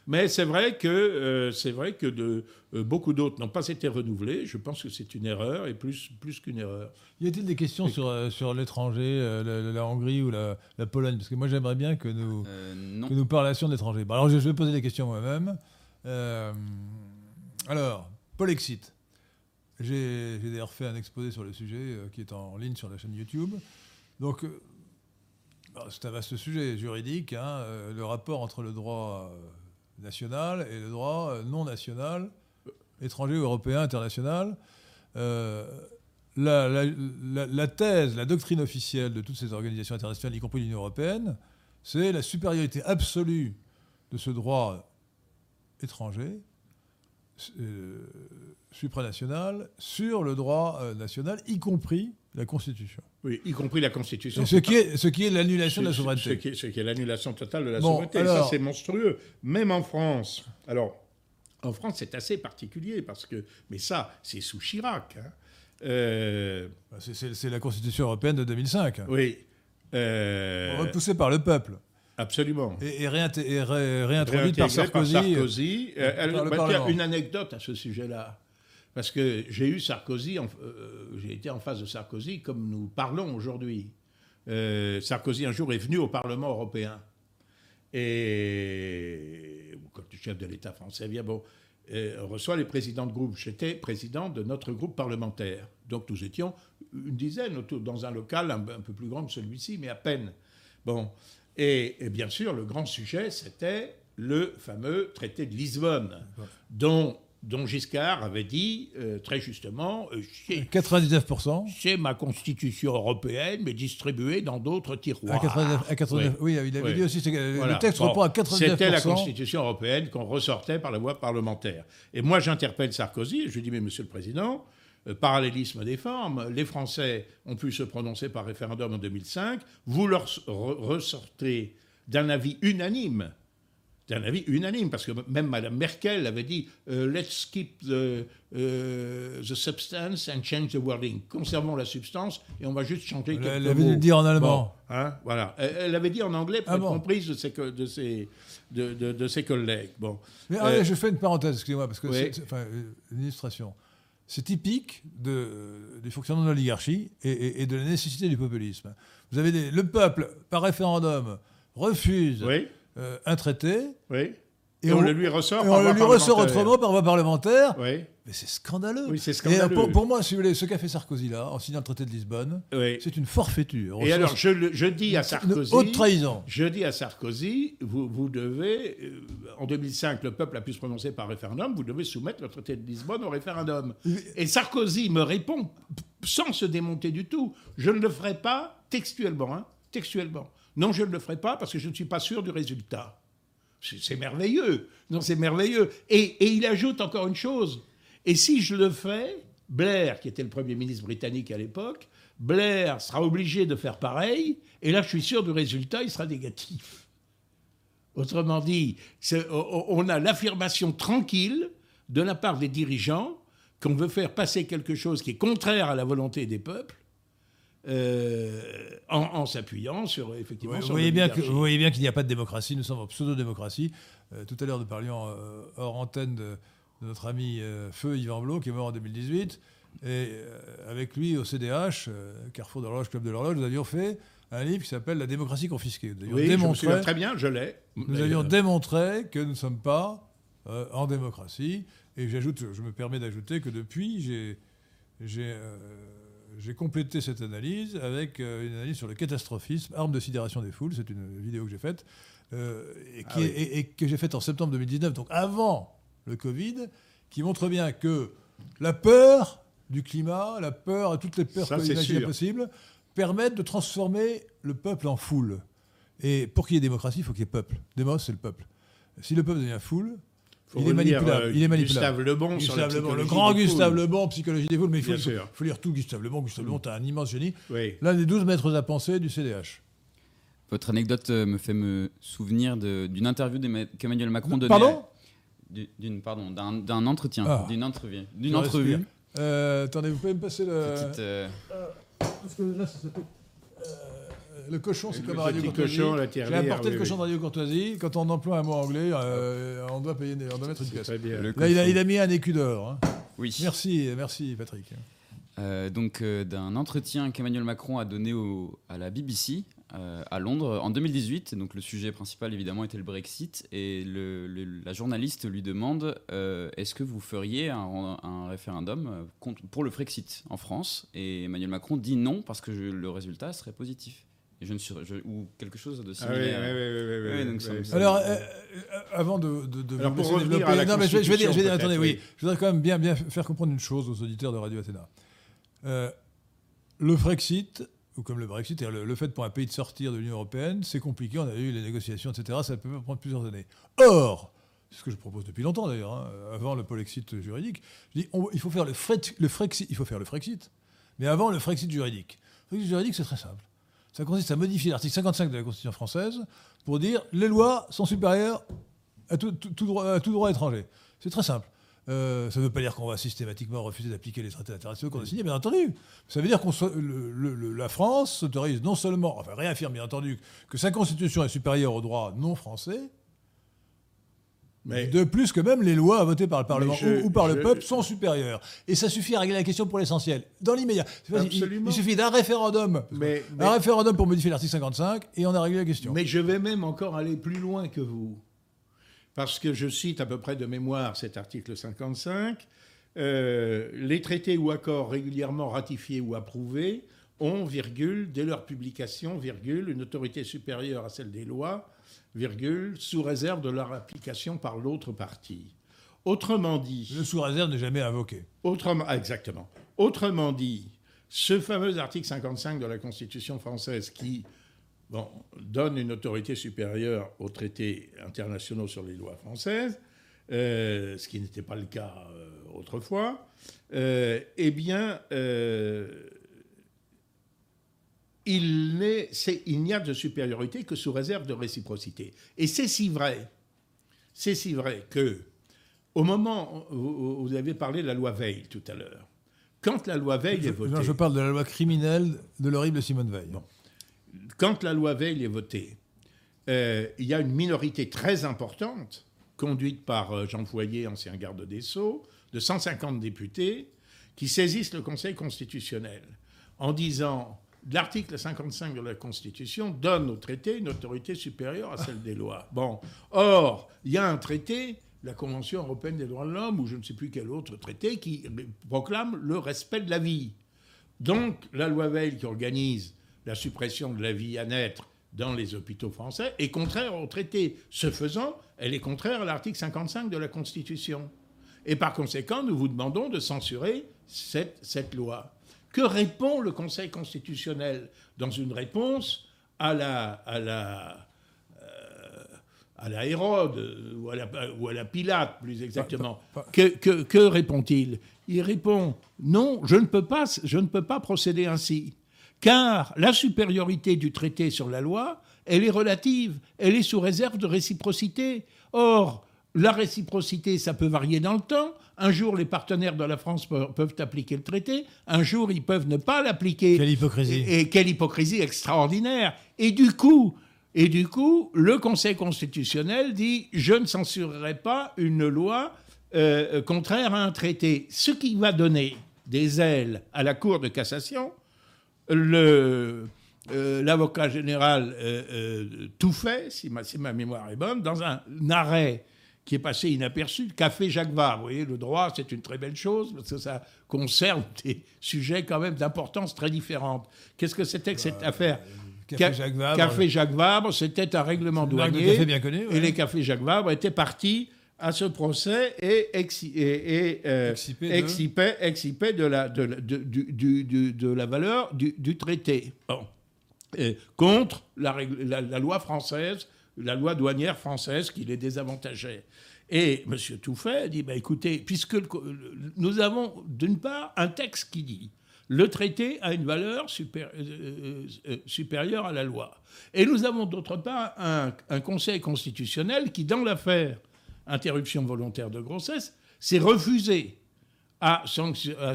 Mais c'est vrai que, euh, c'est vrai que de, euh, beaucoup d'autres n'ont pas été renouvelés. Je pense que c'est une erreur, et plus, plus qu'une erreur. Y a-t-il des questions sur, euh, sur l'étranger, euh, la, la Hongrie ou la, la Pologne? Parce que moi, j'aimerais bien que nous, Euh, que nous parlions de l'étranger. Bon, alors, je, je vais poser des questions moi-même. Euh, alors, Polexit. J'ai d'ailleurs fait un exposé sur le sujet euh, qui est en ligne sur la chaîne YouTube. Donc, c'est un vaste sujet juridique. hein, euh, le rapport entre le droit euh, national et le droit euh, non national, étranger, européen, international. Euh, la, thèse, la doctrine officielle de toutes ces organisations internationales, y compris l'Union européenne, c'est la supériorité absolue de ce droit étranger, euh, supranational, sur le droit national, y compris la Constitution. Oui, y compris la Constitution. Ce qui, est, ce qui est l'annulation de la souveraineté. Ce qui est, ce qui est l'annulation totale de la bon, souveraineté. Alors, ça, c'est monstrueux. Même en France. Alors, en France, c'est assez particulier parce que. Mais ça, c'est sous Chirac. Hein. Euh... C'est la Constitution européenne de 2005. Oui. Euh... Repoussée par le peuple. Absolument. Et, et, réinté et ré réintroduite par Sarkozy. Par Sarkozy. Euh, elle, bah, une anecdote à ce sujet-là. Parce que j'ai eu Sarkozy, euh, j'ai été en face de Sarkozy comme nous parlons aujourd'hui. Euh, Sarkozy un jour est venu au Parlement européen. Et quand le chef de l'État français vient, bon, euh, reçoit les présidents de groupe. J'étais président de notre groupe parlementaire. Donc nous étions une dizaine autour, dans un local un, un peu plus grand que celui-ci, mais à peine. Bon. Et, et, bien sûr, le grand sujet, c'était le fameux traité de Lisbonne, dont dont Giscard avait dit euh, très justement euh, 99%. C'est ma constitution européenne, mais distribuée dans d'autres tiroirs. À 89, à 89 oui. oui. il avait oui. dit aussi voilà. le texte bon, reprend à 99%. C'était la constitution européenne qu'on ressortait par la voie parlementaire. Et moi, j'interpelle Sarkozy, et je lui dis Mais monsieur le Président, euh, parallélisme des formes, les Français ont pu se prononcer par référendum en 2005, vous leur ressortez d'un avis unanime c'est un avis unanime, parce que même Mme Merkel avait dit uh, Let's keep the, uh, the, substance and change the wording. Conservons la substance et on va juste changer quelques Elle avait dit en allemand. Bon, hein, voilà. Elle, elle, avait dit en anglais pour ah être bon. comprise de ses, de, ses, de, de, de ses collègues. Bon. Mais euh, allez, je fais une parenthèse, excusez-moi, parce que oui. c'est enfin, une illustration. C'est typique de, du fonctionnement de l'oligarchie et, et, et, de la nécessité du populisme. Vous avez des, le peuple, par référendum, refuse. Oui euh, un traité. Oui. Et, et on, on, le lui ressort et on le lui ressort autrement par voie parlementaire. Oui. Mais c'est scandaleux. Oui, c'est scandaleux. Et pour, pour, moi, si vous voulez, ce qu'a fait Sarkozy là, en signant le traité de Lisbonne, oui. c'est une forfaiture. Et alors, je, je, dis à Sarkozy. Haute trahison. Je dis à Sarkozy, vous, vous devez. Euh, en 2005, le peuple a pu se prononcer par référendum, vous devez soumettre le traité de Lisbonne au référendum. Et Sarkozy me répond, sans se démonter du tout, je ne le ferai pas textuellement. Hein, textuellement. Non, je ne le ferai pas parce que je ne suis pas sûr du résultat. C'est merveilleux. Non, c'est merveilleux. Et, il ajoute encore une chose. Et si je le fais, Blair, qui était le Premier ministre britannique à l'époque, Blair sera obligé de faire pareil. Et là, je suis sûr du résultat, il sera négatif. Autrement dit, on a l'affirmation tranquille de la part des dirigeants qu'on veut faire passer quelque chose qui est contraire à la volonté des peuples euh, en, en s'appuyant sur effectivement. Oui, sur vous, voyez bien que, vous voyez bien qu'il n'y a pas de démocratie. Nous sommes en pseudo-démocratie. Euh, tout à l'heure, nous parlions euh, hors antenne de, de notre ami euh, Feu Yvan Blot, qui est mort en 2018. Et avec lui, au CDH, Carrefour de l'horloge, Club de l'horloge, nous avions fait un livre qui s'appelle La démocratie confisquée. Nous oui, démontré, je très bien, je l'ai. Nous avions démontré que nous ne sommes pas en démocratie. Et j'ajoute, je me permets d'ajouter que depuis, j'ai j'ai complété cette analyse avec euh, une analyse sur le catastrophisme, arme de sidération des foules. C'est une vidéo que j'ai faite euh, et, ah oui. et, et, que j'ai faite en septembre 2019, donc avant le Covid, qui montre bien que la peur du climat, la peur, toutes les peurs possibles, permettent de transformer le peuple en foule. Et pour qu'il y ait démocratie, il faut qu'il y ait peuple. Démos, c'est le peuple. Si le peuple devient foule, il est, manipulable. Euh, il est manipulable. Gustave Lebon Gustave sur Lebon, le grand Gustave Lebon, psychologie des foules, mais il faut, faut, faut, lire tout Gustave Lebon. Gustave Lebon, t'as un immense génie. Oui. L'un des douze maîtres à penser du CDH. Votre anecdote euh, me fait me souvenir d'une interview qu'Emmanuel Macron donnait. Pardon? D'une pardon d'un entretien, ah. d'une entrevue, d'une entrevue. Euh, attendez, vous pouvez me passer le. Petite, euh... parce que là, ça s'appelle le cochon, c'est comme à Radio Courtoisie. J'ai apporté oui, le cochon oui. de Radio Courtoisie. Quand on emploie un mot anglais, euh, on, doit payer, on doit mettre une pièce. Là, il a, il a, mis un écu d'or. Hein. Oui. Merci, merci Patrick. Euh, donc euh, d'un entretien qu'Emmanuel Macron a donné au, à la BBC euh, à Londres en 2018. Donc le sujet principal évidemment était le Brexit et le, le, la journaliste lui demande euh, est-ce que vous feriez un, un, référendum pour le Frexit en France? Et Emmanuel Macron dit non parce que je, le résultat serait positif. Je ne suis, je- ou quelque chose de Ah oui, oui, similaire. oui, oui, oui, oui, Oui, donc oui, ça me oui. semble- Alors, euh, euh, avant de, de, de Alors, pour revenir développer- à la non, mais je vais, je vais dire, je vais dire, attendez, oui, je voudrais quand même bien, bien faire comprendre une chose aux auditeurs de Radio Athéna. Euh, le Frexit, ou comme le Brexit, c'est-à-dire le, le fait pour un pays de sortir de l'Union européenne, c'est compliqué, on a eu les négociations, etc., ça peut prendre plusieurs années. Or, c'est ce que je propose depuis longtemps d'ailleurs, hein, avant le Polexit juridique, je dis, on- il faut faire le, Frex- le Frexit, il faut faire le Frexit, mais avant le Frexit juridique. Le Frexit juridique, c'est très simple. Ça consiste à modifier l'article 55 de la Constitution française pour dire les lois sont supérieures à tout, droit, étranger. C'est très simple. Euh, ça ne veut pas dire qu'on va systématiquement refuser d'appliquer les traités internationaux qu'on a signés, bien entendu. Ça veut dire le- la France s'autorise non seulement, enfin réaffirme bien entendu, que sa constitution est supérieure au droit non français, Mais de plus que même les lois votées par le Parlement je- ou, ou par je- le peuple sont supérieures. Et ça suffit à régler la question pour l'essentiel. Dans l'immédiat. Il- suffit d'un référendum. Mais- mais- un référendum pour modifier l'article 55 et on a réglé la question. Mais je vais même encore aller plus loin que vous. Parce que je cite à peu près de mémoire cet article 55. euh, les traités ou accords régulièrement ratifiés ou approuvés ont, virgule, dès leur publication, virgule, une autorité supérieure à celle des lois, virgule, sous réserve de leur application par l'autre partie. Autrement dit, Le sous-réserve n'est jamais invoqué. Autrement, ah, exactement. Autrement dit, ce fameux article 55 de la Constitution française qui bon, donne une autorité supérieure aux traités internationaux sur les lois françaises, euh, ce qui n'était pas le cas euh, autrefois, euh, eh bien, il n'y a de supériorité que sous réserve de réciprocité. Et c'est si vrai, c'est si vrai que au moment où vous avez parlé de la loi Veil tout à l'heure, quand la loi Veil Je, est votée, non, je parle de la loi criminelle de l'horrible Simone Veil. quand la loi Veil est votée, euh, il y a une minorité très importante, conduite par euh, Jean Foyer, ancien garde des Sceaux, de 150 députés, qui saisissent le Conseil constitutionnel en disant l'article 55 de la Constitution donne au traité une autorité supérieure à celle des lois. [laughs] Bon, or, il y a un traité, la Convention européenne des droits de l'homme, ou je ne sais plus quel autre traité, qui proclame le respect de la vie. Donc, la loi Veil qui organise la suppression de la vie à naître dans les hôpitaux français est contraire au traité. Ce faisant, elle est contraire à l'article 55 de la Constitution. Et par conséquent, nous vous demandons de censurer cette, cette loi. Que répond le Conseil constitutionnel dans une réponse à la, à la, euh, à la Hérode, ou à la, ou à la Pilate, plus exactement? pas- pas- Que, que- que répond-il? Il répond non, je ne, peux pas, je ne peux pas procéder ainsi, car la supériorité du traité sur la loi, elle est relative, elle est sous réserve de réciprocité. Or, la réciprocité, ça peut varier dans le temps. Un jour, les partenaires de la France pe- peuvent appliquer le traité, un jour, ils peuvent ne pas l'appliquer. Quelle hypocrisie. Et, et quelle hypocrisie extraordinaire. Et du coup, et du coup, le Conseil constitutionnel dit je ne censurerai pas une loi euh, contraire à un traité, ce qui va donner des ailes à la Cour de cassation. Le euh, l'avocat général euh, euh, tout fait, si ma, si ma mémoire est bonne, dans un arrêt qui est passé inaperçu, Café Jacques Vabre. Vous voyez, le droit, c'est une très belle chose, parce que ça concerne [laughs] des sujets quand même d'importance très différente. Qu'est-ce que c'était que cette affaire Café Ca- Jacques Vabre. Café Jacques Vabre, c'était un règlement douanier. café bien ouais. Et les cafés Jacques Vabre étaient partis à ce procès et, exi- et, et, euh, Excipés de- excipaient, de, la, de, la- de- du- du- du- de la valeur du, du traité. Bon. Et contre la, règle- la- la loi française, la loi douanière française qui les désavantageait. Et M. Touffet dit, bah, écoutez, puisque nous avons d'une part un texte qui dit le traité a une valeur supérie- euh, euh, supérieure à la loi. Et nous avons d'autre part un, Conseil constitutionnel qui, dans l'affaire interruption volontaire de grossesse, s'est refusé à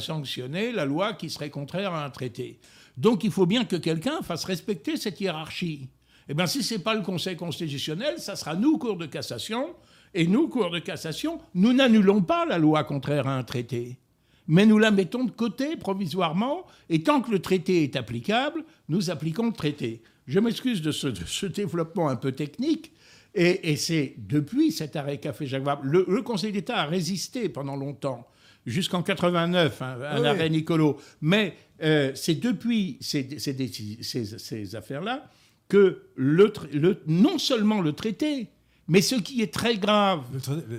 sanctionner la loi qui serait contraire à un traité. Donc il faut bien que quelqu'un fasse respecter cette hiérarchie. Eh bien, si ce n'est pas le Conseil constitutionnel, ça sera nous, Cour de cassation. Et nous, Cour de cassation, nous n'annulons pas la loi contraire à un traité. Mais nous la mettons de côté provisoirement, et tant que le traité est applicable, nous appliquons le traité. Je m'excuse de ce, de ce développement un peu technique, et, et c'est depuis cet arrêt Café Jacques Vabre, le, le Conseil d'État a résisté pendant longtemps, jusqu'en 89, un, un Oui. arrêt Nicolo. Mais euh, c'est depuis ces, ces déci- ces- ces affaires-là que le, non seulement le traité, mais ce qui est très grave,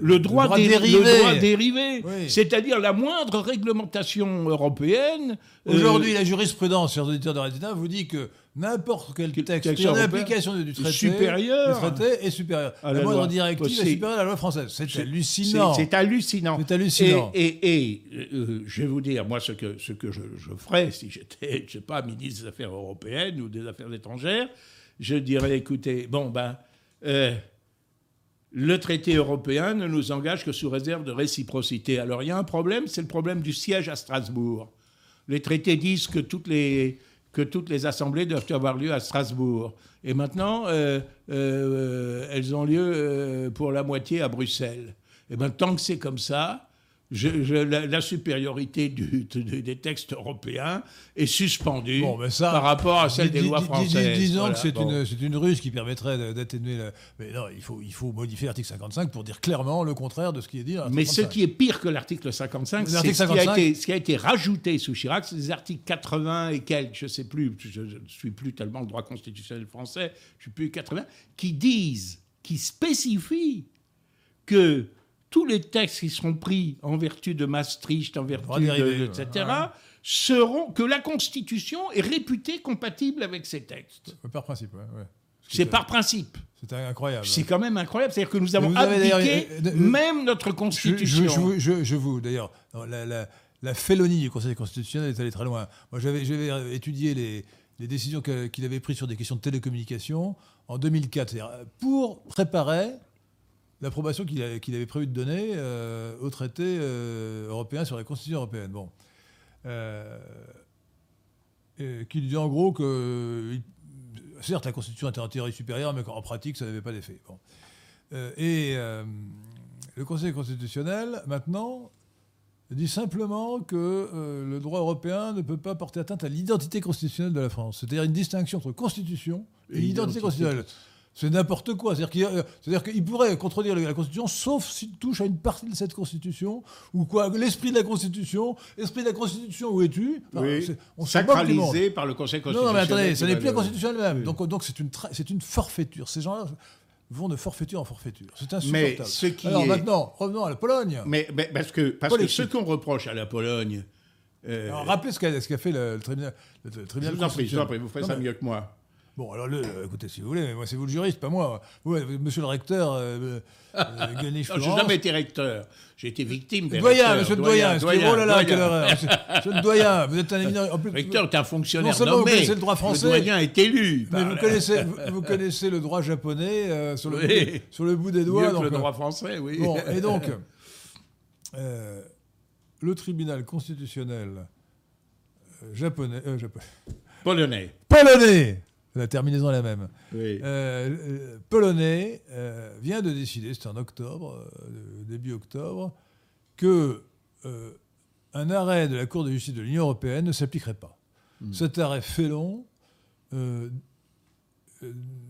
Le, droit, dé- dérivé. le droit dérivé, Oui. c'est-à-dire la moindre réglementation européenne. euh, Aujourd'hui, la jurisprudence, chers auditeurs de Radio vous dit que n'importe quel texte texte en européen application du traité, supérieur du traité est supérieur. à la la moindre loi. directive est supérieure à la loi française. C'est hallucinant. C'est c'est hallucinant. C'est hallucinant. Et, et- et, euh, je vais vous dire, moi, ce que, ce que je, je ferais si j'étais, je sais pas, ministre des Affaires européennes ou des Affaires étrangères, je dirais, écoutez, bon, ben, euh, le traité européen ne nous engage que sous réserve de réciprocité. Alors, il y a un problème, c'est le problème du siège à Strasbourg. Les traités disent que toutes les, que toutes les assemblées doivent avoir lieu à Strasbourg. Et maintenant, euh, euh, elles ont lieu pour la moitié à Bruxelles. Et bien, tant que c'est comme ça, je- je- la, la supériorité du- de- des textes européens est suspendue Bon, mais ça, par rapport à celle des lois françaises. Disons Voilà, que c'est bon. une, ruse qui permettrait d'atténuer. le- Mais non, il faut, il faut modifier l'article 55 pour dire clairement le contraire de ce qui est dit. dans Mais ce 55. qui est pire que l'article 55, c'est ce, qui a 55. été- ce qui a été rajouté sous Chirac, c'est les articles 80 et quelques, je ne sais plus, je ne suis plus tellement le droit constitutionnel français, je suis plus 80, qui disent, qui spécifient que tous les textes qui seront pris en vertu de Maastricht, en vertu Droit de, dérivé, etc., ouais. seront que la Constitution est réputée compatible avec ces textes. Par principe, ouais, ouais. C'est est- par principe. C'est incroyable. C'est quand même incroyable. C'est-à-dire que nous avons vous abdiqué euh, euh, même notre Constitution. je, je vous- je- je vous, d'ailleurs, la, la, la félonie du Conseil constitutionnel est allée très loin. Moi, j'avais étudié les, les décisions qu'il avait prises sur des questions de télécommunications en 2004, c'est-à-dire, euh, pour préparer l'approbation qu'il avait prévu de donner euh, au traité euh, européen sur la Constitution européenne. Bon. Euh, qui disait en gros que, il- certes, la Constitution était en théorie supérieure, mais qu'en pratique, ça n'avait pas d'effet. Bon. Et le Conseil constitutionnel, maintenant, dit simplement que euh, le droit européen ne peut pas porter atteinte à l'identité constitutionnelle de la France. C'est-à-dire une distinction entre constitution et, Et identité identité. constitutionnelle. C'est n'importe quoi. C'est-à-dire qu'il y a- c'est-à-dire qu'il pourrait contredire la Constitution, sauf s'il touche à une partie de cette Constitution, ou quoi, l'esprit de la Constitution, l'esprit de la Constitution, où es-tu? Enfin, Oui, on monde. sacralisé par le Conseil Non, constitutionnel. non, mais attendez, ça n'est plus la Constitution elle-même. Oui. Donc, donc c'est une, c'est une forfaiture. Ces gens-là vont de forfaiture en forfaiture. C'est Mais insupportable. ce qui Alors est- maintenant, revenons à la Pologne. Mais, mais parce que, parce que ce qu'on reproche à la Pologne. euh, Alors, rappelez ce qu'a qu'a fait le, le tribunal. le- le je tribunal vous en prie, je vous en prie, vous ferez Non, ça mais- mieux que moi. Bon, alors, le, euh, écoutez, si vous voulez, mais moi, c'est vous le juriste, pas moi. Vous, euh, monsieur le recteur, euh, euh, [laughs] Guenich Non, j'ai Florence. jamais été recteur. J'ai été victime des Doyen, recteurs. monsieur le doyen. excusez- oh là là, doyen. quelle horreur. Monsieur monsieur le doyen, vous êtes un éminent. En plus, Le recteur est un fonctionnaire Non seulement vous nommé. connaissez le droit français, doyen est élu. mais vous connaissez, vous, vous connaissez le droit japonais euh, sur, le Oui. bout, sur le bout des Mieux doigts. que donc, le euh, droit français, oui. Bon, et donc, [laughs] euh, le tribunal constitutionnel euh, japonais, euh, japonais, Polonais. polonais, la terminaison est la même, Oui. euh, euh, polonais euh, vient de décider, c'était en octobre, euh, début octobre, que un arrêt de la Cour de justice de l'Union européenne ne s'appliquerait pas. Cet arrêt félon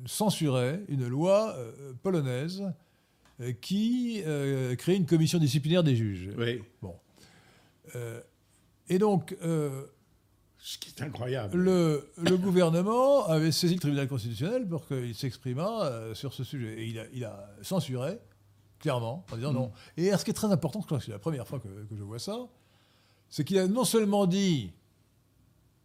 censurait une loi polonaise qui crée une commission disciplinaire des juges. oui. Bon. Et donc, Ce qui est incroyable. le, le gouvernement avait saisi le tribunal constitutionnel pour qu'il s'exprimât euh, sur ce sujet. Et il a, il a censuré, clairement, en disant non. Et ce qui est très important, je crois que c'est la première fois que, que je vois ça, c'est qu'il a non seulement dit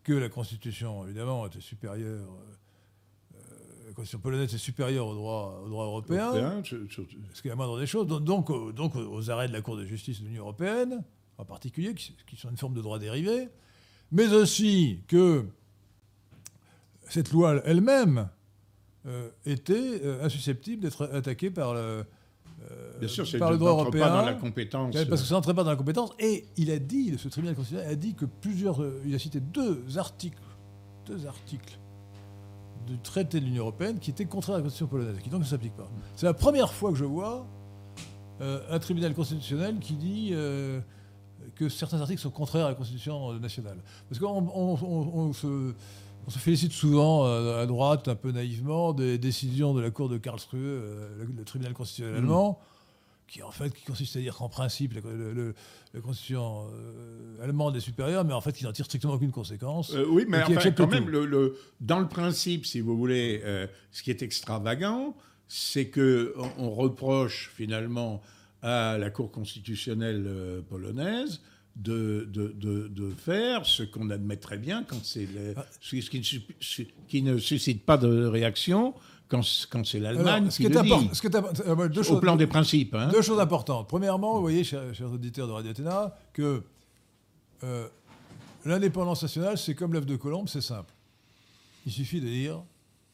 que la Constitution, évidemment, était supérieure, euh, euh, la Constitution polonaise est supérieure au droit, au droit européen, ce qui est la moindre des choses, donc, donc, aux- donc aux arrêts de la Cour de justice de l'Union européenne, en particulier, qui, qui sont une forme de droit dérivé, mais aussi que cette loi elle-même euh, était euh, insusceptible d'être attaquée par le, euh, Bien sûr, par le droit européen. pas dans la compétence. Parce que ça n'entrait pas dans la compétence. Et il a dit, ce tribunal constitutionnel a dit que plusieurs. il a cité deux articles, deux articles du traité de l'Union européenne qui étaient contraires à la constitution polonaise, qui donc ne s'appliquent pas. C'est la première fois que je vois un tribunal constitutionnel qui dit que certains articles sont contraires à la constitution euh, nationale. Parce qu'on on- on- on se. Félicite souvent euh, à droite, un peu naïvement, des décisions de la Cour de Karlsruhe, euh, le, le tribunal constitutionnel Mm. allemand, qui en fait qui consiste à dire qu'en principe la, le- la constitution euh, allemande est supérieure, mais en fait qui n'en tire strictement aucune conséquence. Euh, oui, mais enfin, quand même, le, dans le principe, si vous voulez, euh, ce qui est extravagant, c'est que on, on reproche finalement à la Cour constitutionnelle polonaise de, de, de- de faire ce qu'on admet très bien quand c'est Ah. ce qui, ne, qui suscite pas de réaction quand, quand c'est l'Allemagne qui le important, dit, ce euh, deux au choses- plan des principes. hein. Deux choses importantes. Premièrement, vous voyez, chers, chers auditeurs de Radio Athéna, que euh, l'indépendance nationale, c'est comme l'œuf de Colombe, c'est simple. Il suffit de dire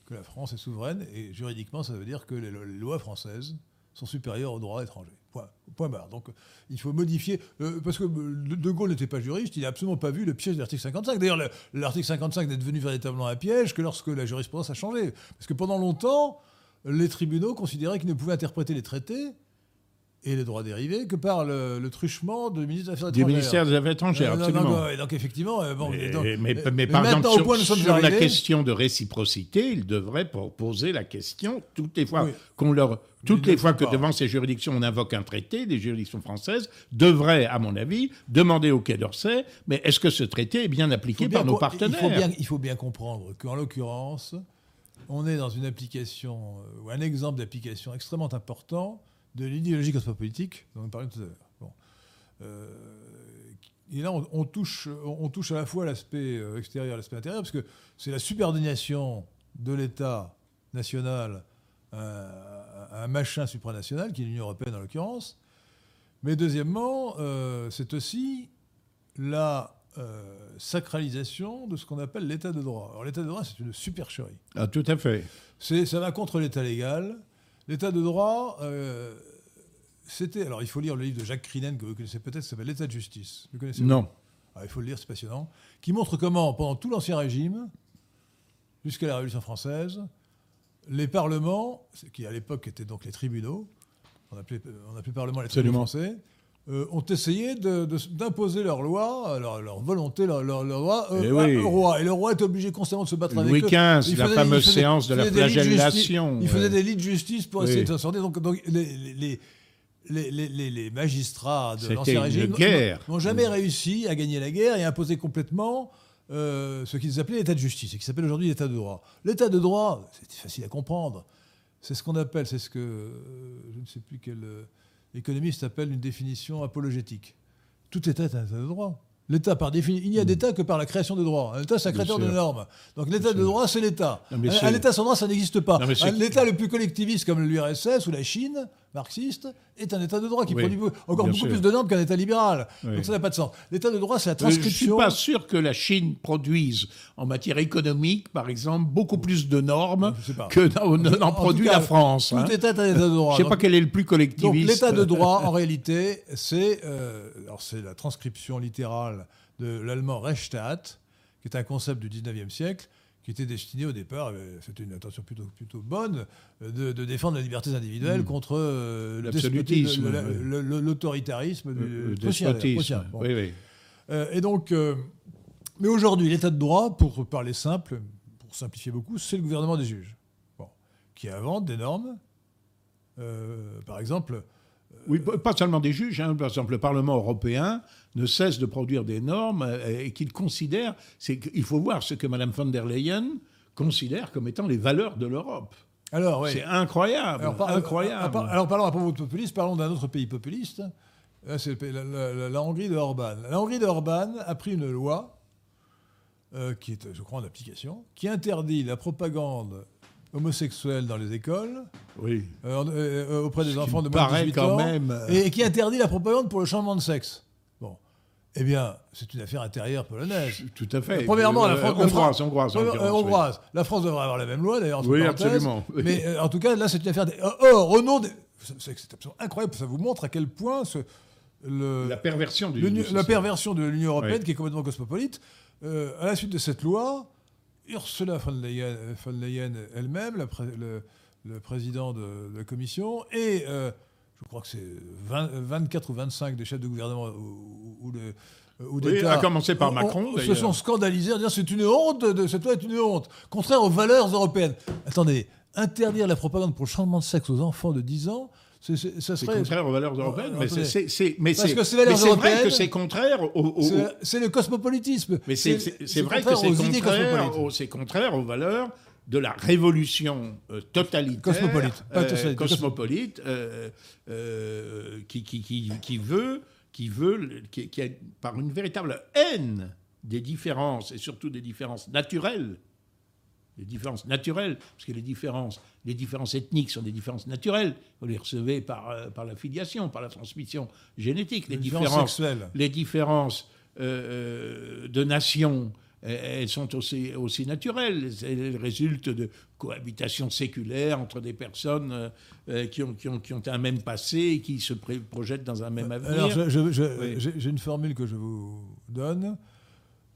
que la France est souveraine, et juridiquement, ça veut dire que les, les lois françaises sont supérieures aux droits étrangers. Point, barre. Donc, il faut modifier. euh, parce que De De Gaulle n'était pas juriste, il n'a absolument pas vu le piège de l'article 55. D'ailleurs, le- l'article 55 n'est devenu véritablement un piège que lorsque la jurisprudence a changé. Parce que pendant longtemps, les tribunaux considéraient qu'ils ne pouvaient interpréter les traités et les droits dérivés que par le, le truchement du ministre des Affaires Du étrangères. ministère des Affaires étrangères, Euh, non, absolument. non, non, et donc effectivement, euh, bon, Mais, donc- mais- mais euh, par exemple, sur, point la question de réciprocité, il devrait pour poser la question toutes les fois Oui. qu'on leur, toutes les le fois que pas. devant ces juridictions on invoque un traité, des juridictions françaises devraient, à mon avis, demander au Quai d'Orsay, mais est-ce que ce traité est bien appliqué bien par nos partenaires Il faut, bien, il faut bien comprendre qu'en l'occurrence, on est dans une application, ou un exemple d'application extrêmement important de l'idéologie cosmopolitique dont nous parlions tout à l'heure. Bon. Euh, et là, on, on touche, on, on touche à la fois l'aspect euh, extérieur et l'aspect intérieur, parce que c'est la subordination de l'État national à, à un machin supranational, qui est l'Union européenne en l'occurrence. Mais deuxièmement, euh, c'est aussi la euh, sacralisation de ce qu'on appelle l'état de droit. Alors l'état de droit, c'est une supercherie. Ah, Tout à fait. C'est, ça va contre l'état légal. L'état de droit, euh, c'était... Alors il faut lire le livre de Jacques Crinen, que vous connaissez peut-être, qui s'appelle L'état de justice. Vous connaissez Non. Ah, il faut le lire, c'est passionnant. Qui montre comment, pendant tout l'Ancien Régime, jusqu'à la Révolution française, les parlements, qui à l'époque étaient donc les tribunaux, on appelait, on appelait parlement les tribunaux Absolument. français, euh, ont essayé d'imposer leurs lois, leur, leur volonté, leur, lois euh, Eh oui. au roi. Et le roi est obligé constamment de se battre Louis avec eux. XV, Il la fameuse séance de la flagellation. Il faisait des lits de justice pour Oui. essayer de s'en sortir. Donc, donc les, les- les- les- les- les magistrats de l'Ancien Régime n'ont- jamais réussi à gagner la guerre et à imposer complètement euh, ce qu'ils appelaient l'état de justice et qui s'appelle aujourd'hui l'état de droit. L'état de droit, c'est facile à comprendre. C'est ce qu'on appelle, c'est ce que euh, je ne sais plus quel euh, économiste appelle une définition apologétique. Tout État est un État de droit. L'État, par définition, il n'y a d'État que par la création de droits. Un État, c'est un créateur de normes. Donc l'État de droit, c'est l'État. Un, un État sans droit, ça n'existe pas. L'État le plus collectiviste comme l'URSS ou la Chine, marxiste, est un État de droit qui Oui, produit encore beaucoup sûr. plus de normes qu'un État libéral. Oui. Donc ça n'a pas de sens. L'État de droit, c'est la Euh, Je ne suis transcription. pas sûr que la Chine produise, en matière économique, par exemple, beaucoup plus de normes que n'en produit cas, la France. Tout hein. État est un État de droit. Je ne sais pas quel est le plus Donc collectiviste. l'état de droit, en réalité, c'est euh, la transcription littérale de l'allemand Rechtsstaat, qui est un concept du 19e siècle, qui était destiné au départ, euh, c'était une intention plutôt, plutôt bonne, euh, de, de défendre les libertés individuelles Mm. contre euh, L'absolutisme, l'autoritarisme Le- despotisme. Oui, oui. Euh, et donc, euh, mais aujourd'hui, l'état de droit, pour parler simple, pour simplifier beaucoup, c'est le gouvernement des juges, bon, qui invente des normes. Par exemple, Oui, pas seulement des juges. hein. Par exemple, le Parlement européen ne cesse de produire des normes euh, et qu'il considère. c'est qu'il faut voir ce que Mme von der Leyen considère comme étant les valeurs de l'Europe. alors. C'est incroyable. Alors, par- incroyable. alors, alors, parlons à propos de populiste, parlons d'un autre pays populiste. Là, c'est la Hongrie de Orban. La Hongrie de Orban a pris une loi, euh, qui est, je crois, en application, qui interdit la propagande homosexuelle dans les écoles, oui. euh, euh, auprès des Ce enfants de moins de paraît 18 quand ans, même, euh, et, qui interdit la propagande pour le changement de sexe. Bon. Eh bien, c'est une affaire intérieure polonaise. Tout à fait. Premièrement, la Euh, France, la hongroise, France- hongroise, Euh, l'occurrence, oui. hongroise. La France devrait avoir la même loi, d'ailleurs. Oui, absolument, oui. Mais euh, en tout cas, là, c'est une affaire. Or, au nom des- C'est absolument incroyable. Ça vous montre à quel point ce- le, La perversion du, la de l'Union européenne, Oui. qui est complètement cosmopolite, euh, à la suite de cette loi, Ursula von Leyen, von Leyen elle-même, le, le président de, la Commission, et euh, je crois que c'est 20 24 ou 25 des chefs de gouvernement ou, ou de- ou Oui, à commencer par Macron, ont- se sont scandalisés en disant c'est une honte, de, cette loi est une honte, contraire aux valeurs européennes. Attendez, interdire la propagande pour le changement de sexe aux enfants de 10 ans, C'est, serait- contraire aux valeurs européennes. Euh, mais c'est, vrai que c'est contraire au. au- au- c'est, le cosmopolitisme. mais c'est, vrai que c'est contraire, contraire aux valeurs de la révolution euh, totalitaire, Cosmopolite, euh, cosmopolite, euh, qui, qui, qui, qui veut, qui veut, qui, qui a, par une véritable haine des différences et surtout des différences naturelles, les différences naturelles, parce que les différences, les différences ethniques sont des différences naturelles. Vous les recevez par, euh, par la filiation, par la transmission génétique. Les, Les différences différences, sexuelles. les différences euh, euh, de nations, euh, elles sont aussi, aussi naturelles. Elles résultent de cohabitation séculaire entre des personnes euh, qui, ont, qui, ont, qui ont un même passé et qui se projettent dans un même avenir. Alors, je- je- je- Oui. j'ai, j'ai une formule que je vous donne.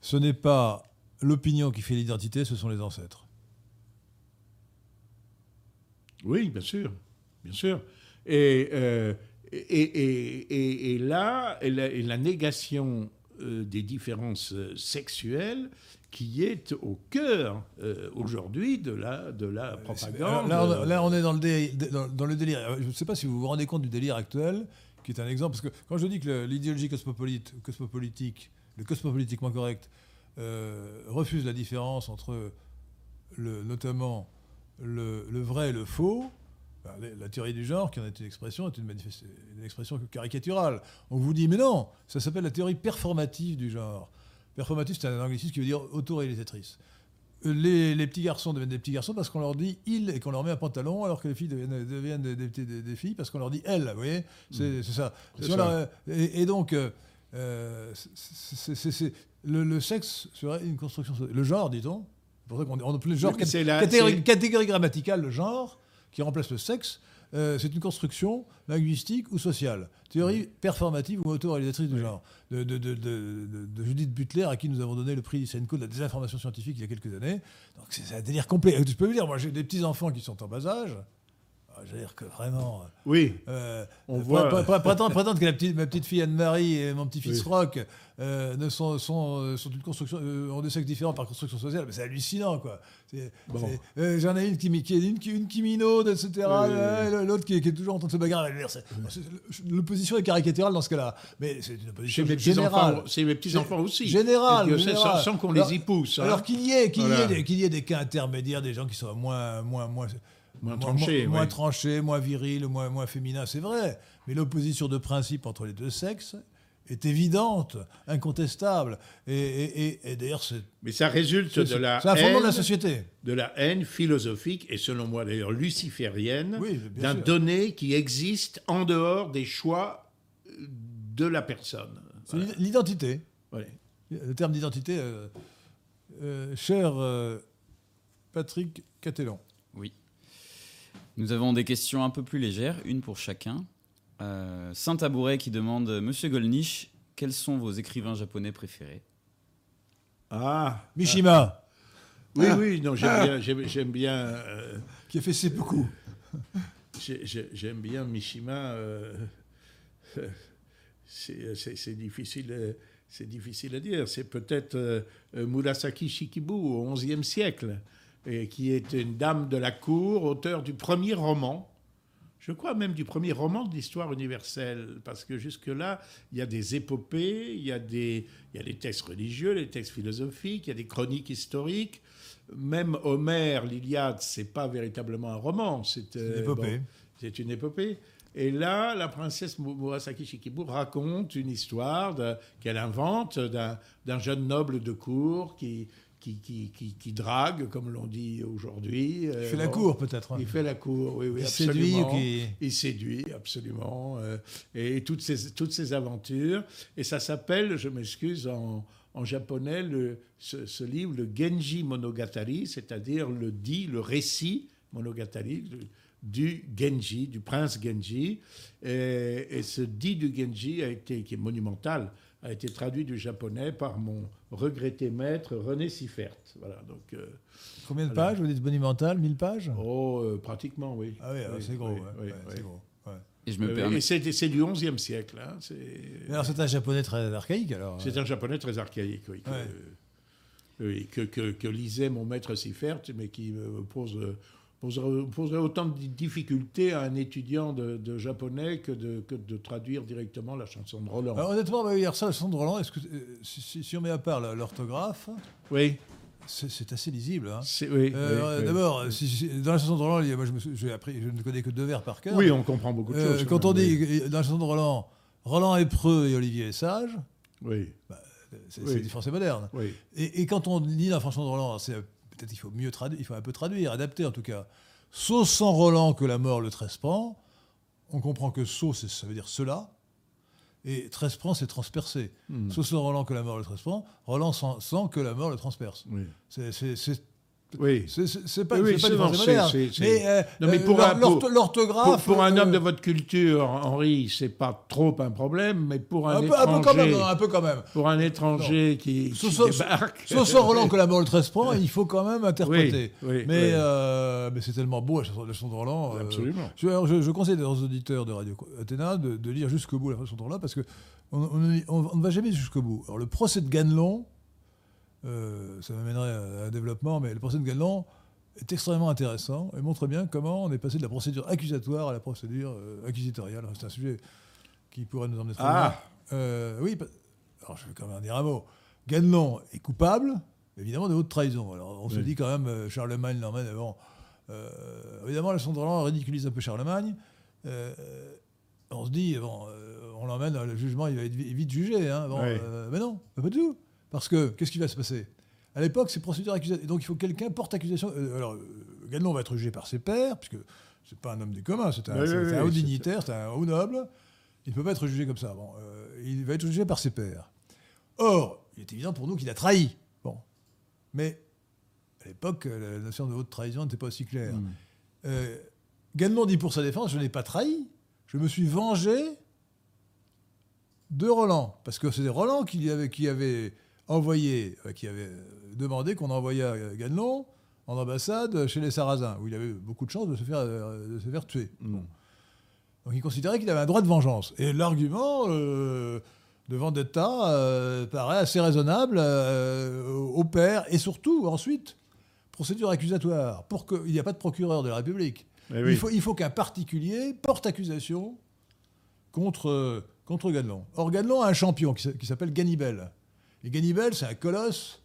Ce n'est pas l'opinion qui fait l'identité, ce sont les ancêtres. Oui, bien sûr, bien sûr. Et, euh, et, et- et- là, la, négation euh, des différences euh, sexuelles qui est au cœur euh, aujourd'hui de la, de la propagande. Là, on, là, on est dans le, dé- dans, dans le délire. Je ne sais pas si vous vous rendez compte du délire actuel, qui est un exemple. Parce que quand je dis que l'idéologie cosmopolite, cosmopolitique, le cosmopolitiquement correct, refuse la différence entre le, notamment le, le vrai et le faux, la- théorie du genre, qui en est une expression, est une, expression caricaturale. On vous dit, mais non, ça s'appelle la théorie performative du genre. Performative, c'est un anglicisme qui veut dire autoréalisatrice. Les, les petits garçons deviennent des petits garçons parce qu'on leur dit il et qu'on leur met un pantalon, alors que les filles deviennent, deviennent des, des- des- des filles parce qu'on leur dit elle. Vous voyez? C'est c'est ça. Leur- et, et donc, euh, euh, c'est- le, le sexe serait une construction. Le genre, dit-on C'est pour ça qu'on on appelle le genre Oui, la- catégorie, grammaticale, le genre, qui remplace le sexe. euh, c'est une construction linguistique ou sociale. Théorie performative ou auto-réalisatrice du genre. De, de, de- Judith Butler, à qui nous avons donné le prix Lysenko de la désinformation scientifique il y a quelques années. Donc c'est c'est un délire complet. Je peux vous dire, moi j'ai des petits-enfants qui sont en bas âge. Ah, Je veux dire que vraiment. Oui, euh, On voit- pr- pr- prétendre, prétendre que la petite, ma petite fille Anne-Marie et mon petit-fils Oui. Rock euh, ne sont, sont, euh, sont une construction, euh, ont des sexes différents par construction sociale, mais c'est hallucinant, quoi. Bon. euh, J'en ai une qui, qui est une, qui, une qui minaude, etc. oui, euh, L'autre qui, est- qui est toujours en train de se bagarrer. L'opposition est caricaturale dans ce cas-là. Mais c'est une opposition mes générale. c'est mes petits-enfants aussi. Général, Et Dieu sait, général. sans, sans qu'on les y pousse. hein. Alors qu'il y ait, qu'il y, Voilà. des- qu'il y ait des cas intermédiaires, des gens qui sont moins, moins, moins, Moins tranchés, moins, moins virils, moins, moins féminins, c'est vrai. Mais l'opposition de principe entre les deux sexes est évidente, incontestable. Et, et- et- et d'ailleurs, c'est Mais ça résulte de la c'est un fondement de la haine société. de la haine philosophique et selon moi d'ailleurs luciférienne Oui, d'un donné qui existe en dehors des choix de la personne. Voilà. l'identité. Le terme d'identité, euh, euh, cher euh, Patrick Catellon. Nous avons des questions un peu plus légères, une pour chacun. Euh, Saint-Tabouret qui demande Monsieur Golnisch, quels sont vos écrivains japonais préférés? Ah, Mishima, oui, oui, non, j'aime bien, j'aime, j'aime bien, euh, qui a fait seppuku. j'ai- j'ai- j'aime bien Mishima. euh, [laughs] c'est, c'est- c'est difficile, euh, c'est difficile à dire. C'est peut-être euh, euh, Murasaki Shikibu au XIe siècle, et qui est une dame de la cour, auteur du premier roman. Je crois même du premier roman de l'histoire universelle, parce que jusque-là, il y a des épopées, il y a des, il y a des textes religieux, des textes philosophiques, il y a des chroniques historiques. Même Homère, l'Iliade, c'est pas véritablement un roman, c'est une euh, épopée. bon, c'est une épopée. Et là, la princesse Mu- Murasaki Shikibu raconte une histoire qu'elle invente d'un jeune noble de cour qui, qui, qui, qui, qui drague, comme l'on dit aujourd'hui. Il euh, fait la bon. cour, peut-être. hein. Il fait la cour, oui, oui, Il absolument. séduit. Il séduit, absolument. euh, et toutes ces, toutes ces aventures. Et ça s'appelle, je m'excuse, en, en japonais, le, ce, ce livre, le Genji Monogatari, c'est-à-dire le dit, le récit Monogatari le- du Genji, du prince Genji. Et, et ce dit du Genji, a été, qui est monumental, a été traduit du japonais par mon regretté maître René Siffert. Voilà, donc, euh, Combien de pages Vous dites monumental 1000 pages? Oh, euh, pratiquement, oui. Ah oui, c'est gros. oui, ouais, oui, ouais, oui. c'est gros. ouais. Et je me Euh, permets. Et c'est du XIe siècle. hein, c'est- Mais Alors c'est un japonais très archaïque alors. C'est un japonais très archaïque, oui. Que, que, que- que lisait mon maître Siffert, mais qui me pose, poserait, poserait autant de difficultés à un étudiant de, de japonais que de, que de traduire directement la chanson de Roland. Alors, honnêtement, bah, hier ça, la chanson de Roland, que, euh, si, si- on met à part l'orthographe, oui, c'est assez lisible. hein. oui, Euh, oui. D'abord, si- dans la chanson de Roland, il y a- moi, je, appris, je ne connais que deux vers par cœur. Oui, on comprend beaucoup de Euh, choses. quand on dit dans la chanson de Roland, Roland est preux et Olivier est sage, Oui, c'est Oui. c'est du français moderne. oui. Et, et quand on lit la chanson de Roland, c'est peut-être qu'il faut mieux traduire, il faut un peu traduire, adapter en tout cas. Sauf sans Roland que la mort le trespent, on comprend que saut, ça veut dire cela, et trespent, c'est transpercer. Hmm. Sauf sans Roland que la mort le trespent, Roland sans, sans que la mort le transperce. Oui. C'est- oui. c'est- pas, Oui, pas du c'est- français moderne. c'est- c'est- Mais, euh, Non, mais euh, pour un- pour- l'ortho- l'orthographe. Pour, pour un euh, homme de votre culture, Henri, c'est pas trop un problème, mais pour un, un peu, étranger, un peu quand même, non, un peu quand même. pour un étranger qui, qui Sauf- sauf- débarque, Sauf sans Roland que la mort le trespent, il faut quand même interpréter. Oui, oui, mais euh, c'est tellement beau la chanson, de Roland. Absolument. Je, je- je conseille aux auditeurs de Radio Athéna de, de lire jusqu'au bout la chanson de Roland parce que on, on- on- on ne va jamais jusqu'au bout. Alors le procès de Ganelon, euh, ça m'amènerait à un développement, mais le procès de Ganelon est extrêmement intéressant et montre bien comment on est passé de la procédure accusatoire à la procédure euh, inquisitoriale. C'est un sujet qui pourrait nous emmener très Ah. loin. Euh, oui, alors je vais quand même en dire un mot. Ganelon est coupable, évidemment, de haute trahison. Alors on se dit quand même, euh, Charlemagne l'emmène avant. Euh, évidemment, Roland ridiculise un peu Charlemagne. Euh, on se dit, bon, euh, on l'emmène, le jugement, il va être vi- vite jugé. Hein, bon, mais non, pas du tout. Parce que, qu'est-ce qui va se passer? À l'époque, c'est procédure accusatoire. Donc, il faut que quelqu'un porte accusation. Euh, alors, euh, Ganelon va être jugé par ses pairs, puisque c'est pas un homme des communs, c'est un, Oui, oui, haut dignitaire, c'est un haut noble. Il ne peut pas être jugé comme ça. Bon, euh, il va être jugé par ses pairs. Or, il est évident pour nous qu'il a trahi. Bon. Mais, à l'époque, la notion de haute trahison n'était pas aussi claire. Mm. Euh, Ganelon dit pour sa défense, je n'ai pas trahi, je me suis vengé de Roland. Parce que c'était Roland qui avait, qui avait envoyé, euh, qui avait euh, demandé qu'on envoyât euh, Ganelon en ambassade chez les Sarrasins, où il avait beaucoup de chances de se faire, de se faire tuer. Mm. Donc il considérait qu'il avait un droit de vengeance. Et l'argument euh, de vendetta euh, paraît assez raisonnable euh, au père, et surtout, ensuite, procédure accusatoire, pour qu'il n'y a pas de procureur de la République. Eh oui. Il faut, il faut qu'un particulier porte accusation contre, contre Ganelon. Or, Ganelon a un champion qui s'appelle Ganibel. Et Ganibel, c'est un colosse,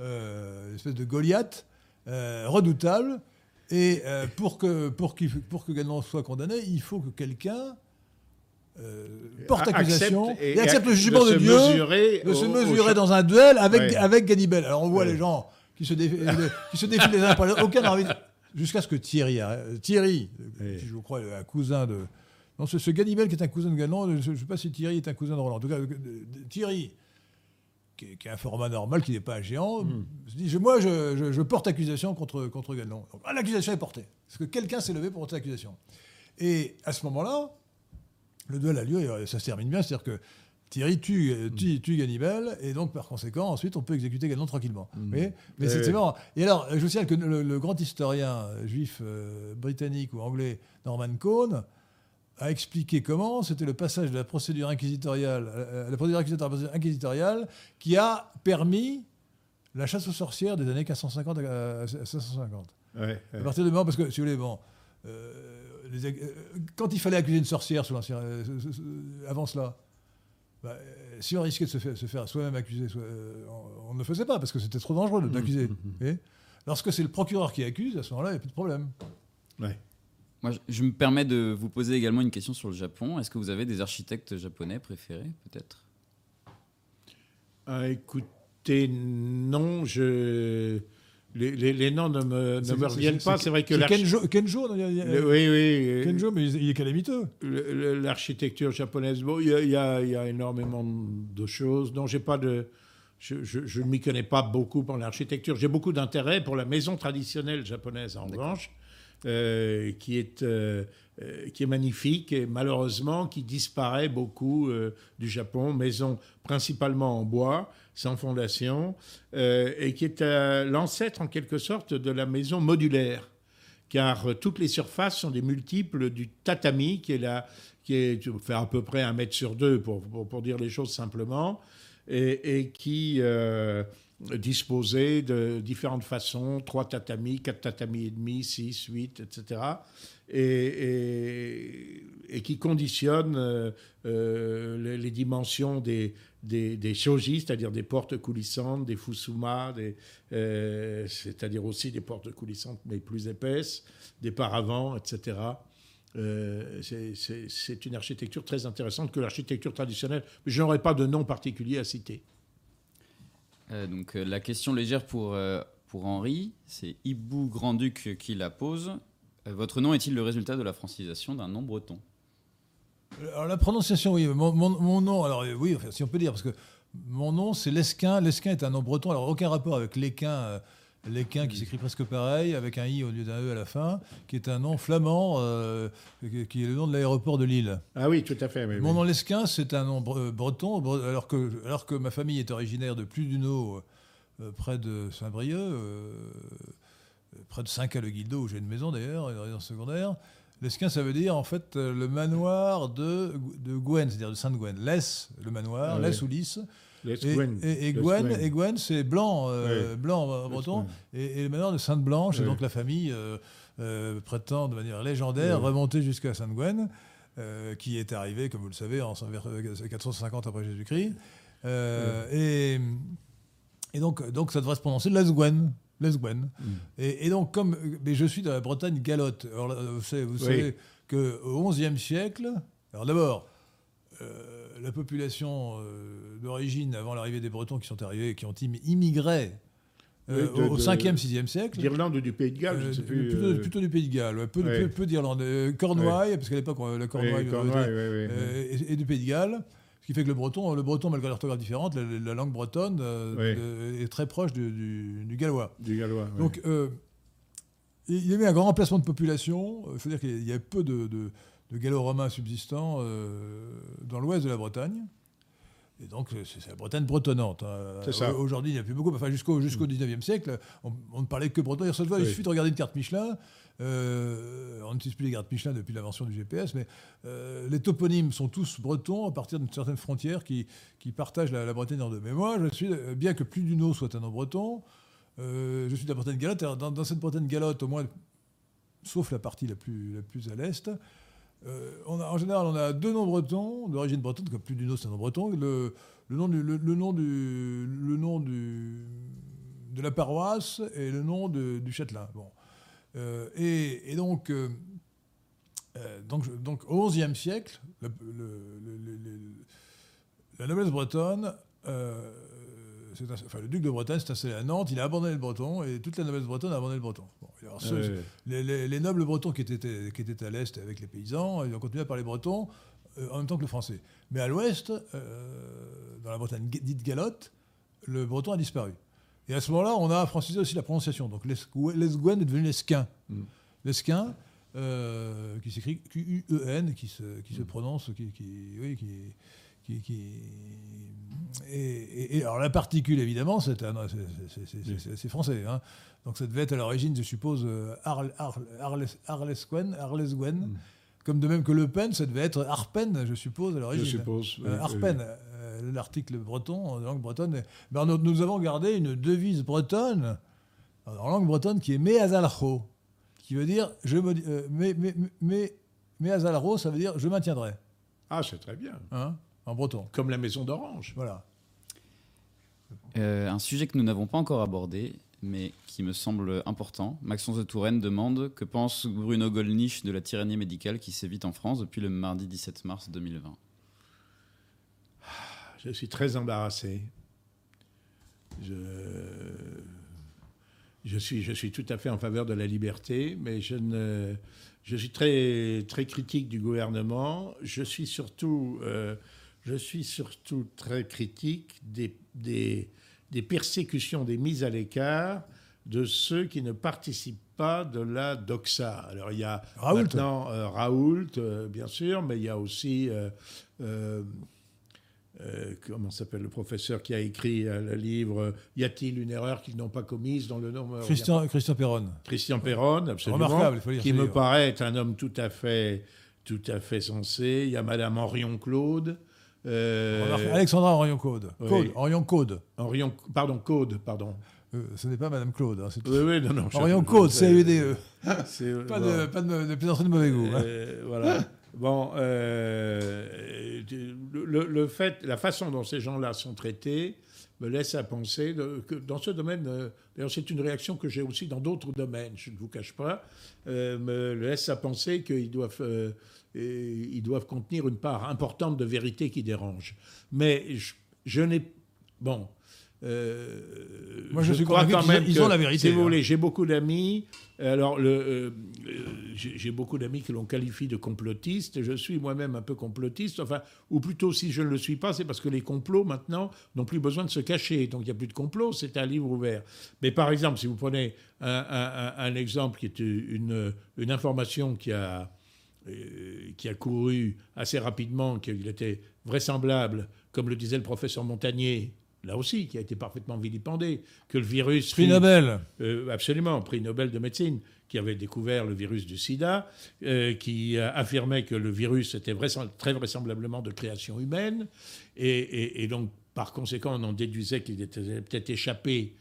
euh, une espèce de Goliath, euh, redoutable. Et euh, pour, que, pour, que Ganelon soit condamné, il faut que quelqu'un euh, porte Accepte accusation et- et, accepte le jugement de Dieu de se au- mesurer dans un duel avec, Ouais. avec Ganibel. Alors on voit Ouais. les gens qui se, défi- euh, [laughs] qui se défilent les uns par les autres. Aucun n'a envie de- Jusqu'à ce que Thierry, Thierry Ouais. qui je crois est un cousin de... Non, ce, ce Ganibel qui est un cousin de Ganelon, je ne sais pas si Thierry est un cousin de Roland. En tout cas, Thierry, qui est, qui est un format normal, qui n'est pas un géant, Hmm. se dit, je- moi, je, je- je porte accusation contre, contre Ganelon. Ah, L'accusation est portée. Parce que quelqu'un s'est levé pour porter l'accusation. Et à ce moment-là, le duel a lieu et euh, ça se termine bien. C'est-à-dire que Thierry tue, euh, Hmm. tue, tue Ganibel et donc par conséquent, ensuite, on peut exécuter Ganelon tranquillement. Voyez? Mais Eh c'est marrant. Et alors, je vous signale que le, le grand historien euh, juif euh, britannique ou anglais Norman Cohn a expliqué comment c'était le passage de la procédure inquisitoriale, euh, la procédure inquisitoriale, à la procédure inquisitoriale qui a permis la chasse aux sorcières des années 1550 à à 1650. Ouais, ouais. À partir du moment, parce que si vous voulez, bon, euh, les euh, quand il fallait accuser une sorcière sous euh, avant cela, bah, euh, si on risquait de se faire, se faire soi-même accuser, soit- euh, on, on ne le faisait pas parce que c'était trop dangereux de- d'accuser. Vous voyez Lorsque c'est le procureur qui accuse, à ce moment-là, il n'y a plus de problème. Ouais. Moi, je- me permets de vous poser également une question sur le Japon. Est-ce que vous avez des architectes japonais préférés, peut-être? Ah, écoutez, non, je... les, les- les noms ne me, ne me reviennent pas. c'est- vrai que Kenjo, Kenjo, non, il y a- il y a- le- oui, oui, euh, Kenjo, mais il est calamiteux. l'architecture japonaise, bon, il y, a- il y a- il y a énormément de choses. Non, j'ai pas de... Je, je- je ne m'y connais pas beaucoup en l'architecture. J'ai beaucoup d'intérêt pour la maison traditionnelle japonaise, en revanche, euh, qui, est, euh, euh, qui est magnifique et malheureusement qui disparaît beaucoup du Japon. Maison principalement en bois, sans fondation, et qui est l'ancêtre en quelque sorte de la maison modulaire car toutes les surfaces sont des multiples du tatami, qui est là, qui est, tu fais à peu près un mètre sur deux, pour, pour, dire les choses simplement, et, et qui, disposés de différentes façons, trois tatamis, quatre tatamis et demi, six, huit, etc. Et, qui conditionnent euh, euh, les, dimensions des, des, des shoji, c'est-à-dire des portes coulissantes, des fusuma, euh, c'est-à-dire aussi des portes coulissantes mais plus épaisses, des paravents, etc. c'est une architecture très intéressante que l'architecture traditionnelle, je n'aurais pas de nom particulier à citer. Euh, donc euh, la question légère pour, euh, pour Henri, c'est Hibou Grand-Duc qui la pose. votre nom est-il le résultat de la francisation d'un nom breton? Alors, la prononciation, oui. Mon, nom, alors oui, si on peut dire, parce que mon nom, c'est Lesquin. Lesquin est un nom breton. Alors, aucun rapport avec l'Équin, Léquin qui s'écrit presque pareil, avec un i au lieu d'un e à la fin, qui est un nom flamand, euh, qui est le nom de l'aéroport de Lille. Ah oui, tout à fait. Mon nom Lesquin, c'est un nom breton, alors que, alors que ma famille est originaire de plus d'une eau, euh, près de Saint-Brieuc, euh, près de Saint-Caloguildo, où j'ai une maison d'ailleurs, une résidence secondaire. Lesquin, ça veut dire en fait le manoir de, de Gwen, c'est-à-dire de Sainte-Gwen. Lès, le manoir, ah, ou Lys. Et, Gwen, c'est blanc, euh, blanc en breton. Et, le manoir de Sainte-Blanche, et donc la famille euh, euh, prétend de manière légendaire remonter jusqu'à Sainte-Gwen, qui est arrivée, comme vous le savez, en 450 après Jésus-Christ. Et, donc, donc ça devrait se prononcer Lesgwen. Lesgwen. Mm. Et, donc, comme mais je suis de la Bretagne galotte, alors, vous savez, vous savez qu'au XIe siècle, alors d'abord, la population euh, d'origine, avant l'arrivée des Bretons qui sont arrivés, qui ont immigré euh, au 5e, 6e siècle. D'Irlande ou du Pays de Galles, je ne sais euh, plus. Plutôt, du Pays de Galles, peu, peu, d'Irlande. Cornouailles, parce qu'à l'époque, la Cornouaille, et, et, du Pays de Galles. Ce qui fait que le breton, le breton malgré l'orthographe différente, la, langue bretonne est très proche du, du, gallois. Du gallois. Donc, il y avait un grand remplacement de population. Il faut dire qu'il y a peu de, de gallo-romains subsistants euh, dans l'ouest de la Bretagne. Et donc, c'est la Bretagne bretonnante. Hein. Aujourd'hui, il n'y a plus beaucoup. Enfin, jusqu'au jusqu'au 19e mm. siècle, on, ne parlait que breton. Il suffit de regarder une carte Michelin. Euh, on n'utilise plus les cartes Michelin depuis l'invention du GPS, mais euh, les toponymes sont tous bretons à partir d'une certaine frontière qui, qui partagent la, Bretagne en deux. Mais moi, je suis, bien que plus d'une eau soit un nom breton, je suis de la Bretagne galotte. Dans, dans, cette Bretagne galotte, au moins, sauf la partie la plus, la plus à l'est, euh, en général, on a deux noms bretons, d'origine bretonne, comme plus d'une autre, c'est un nom breton. Le, nom, du, le, nom, du, le nom du, de la paroisse et le nom du châtelain. Bon. Euh, et, donc, euh, donc, donc, au XIe siècle, la noblesse bretonne enfin, le duc de Bretagne s'est installé à Nantes, il a abandonné le breton, et toute la noblesse bretonne a abandonné le breton. les, nobles bretons qui étaient, qui étaient à l'est avec les paysans, ils ont continué à parler breton euh, en même temps que le français. Mais à l'ouest, euh, dans la Bretagne dite galotte, le breton a disparu. Et à ce moment-là, on a francisé aussi la prononciation. Donc l'esguen est devenu l'esquin. Mm. L'esquin, euh, qui s'écrit Q-U-E-N, qui se, qui se prononce, qui, oui, qui, qui, et, alors la particule, évidemment, c'est français. Hein. Donc ça devait être à l'origine, je suppose, euh, Arlesguen, Arlesguen. Mm. Comme de même que Le Pen, ça devait être Arpen, je suppose, à l'origine. Je suppose. Euh, Arpen, euh, l'article breton, en langue bretonne. Ben, nous, avons gardé une devise bretonne, en langue bretonne, qui est Meazalro, qui veut dire je me, Meazalro, ça veut dire je maintiendrai. Ah, c'est très bien. Hein? En breton. Comme la maison d'Orange. Voilà. Euh, un sujet que nous n'avons pas encore abordé, mais qui me semble important. Maxence de Touraine demande que pense Bruno Gollnisch de la tyrannie médicale qui sévit en France depuis le mardi 17 mars 2020 Je suis très embarrassé. Je, je, suis, je suis tout à fait en faveur de la liberté, mais je ne, je suis très, très critique du gouvernement. Je suis surtout euh, je suis surtout très critique des, des, persécutions, des mises à l'écart de ceux qui ne participent pas de la doxa. Alors il y a Raoult. maintenant euh, Raoult, euh, bien sûr, mais il y a aussi euh, comment s'appelle le professeur qui a écrit le livre Y a-t-il une erreur qu'ils n'ont pas commise dans le nom Christian, Christian Perron. Christian Perron, absolument. Remarquable, il faut dire, qui me paraît être un homme tout à fait, tout à fait sensé. Il y a Madame Henrion Claude. Euh, Alexandra Orion-Code. Oui. Orion-Code. Orion, pardon, Code, pardon. Euh, ce n'est pas Madame Claude. hein, c'est- Oui, oui, non, non. Orion-Code, je- C-A-U-D-E. c'est- E. Pas bon. de, pas de, de plaisanterie de mauvais goût. hein. Euh, voilà. Bon, euh, le, fait, la façon dont ces gens-là sont traités me laisse à penser de- que dans ce domaine, euh, d'ailleurs c'est une réaction que j'ai aussi dans d'autres domaines, je ne vous cache pas, euh, me laisse à penser qu'ils doivent, euh, et ils doivent contenir une part importante de vérité qui dérange. Mais je, je n'ai... Bon. euh, Moi, je suis crois convaincu quand qu'ils- même ils que, ont la vérité, Si vous hein. voulez, j'ai beaucoup d'amis. Alors, euh, j'ai beaucoup d'amis qui l'on qualifie de complotiste. Je suis moi-même un peu complotiste. Enfin, ou plutôt, si je ne le suis pas, c'est parce que les complots maintenant n'ont plus besoin de se cacher. Donc, il n'y a plus de complot. C'est un livre ouvert. Mais par exemple, si vous prenez un, un- un- un exemple qui est une, une information qui a qui a couru assez rapidement, qu'il était vraisemblable, comme le disait le professeur Montagnier, là aussi, qui a été parfaitement vilipendé, que le virus... Prix Nobel. euh, absolument, prix Nobel de médecine, qui avait découvert le virus du sida, euh, qui euh, affirmait que le virus était vraisem- très vraisemblablement de création humaine, et, et- et donc par conséquent on en déduisait qu'il était peut-être échappé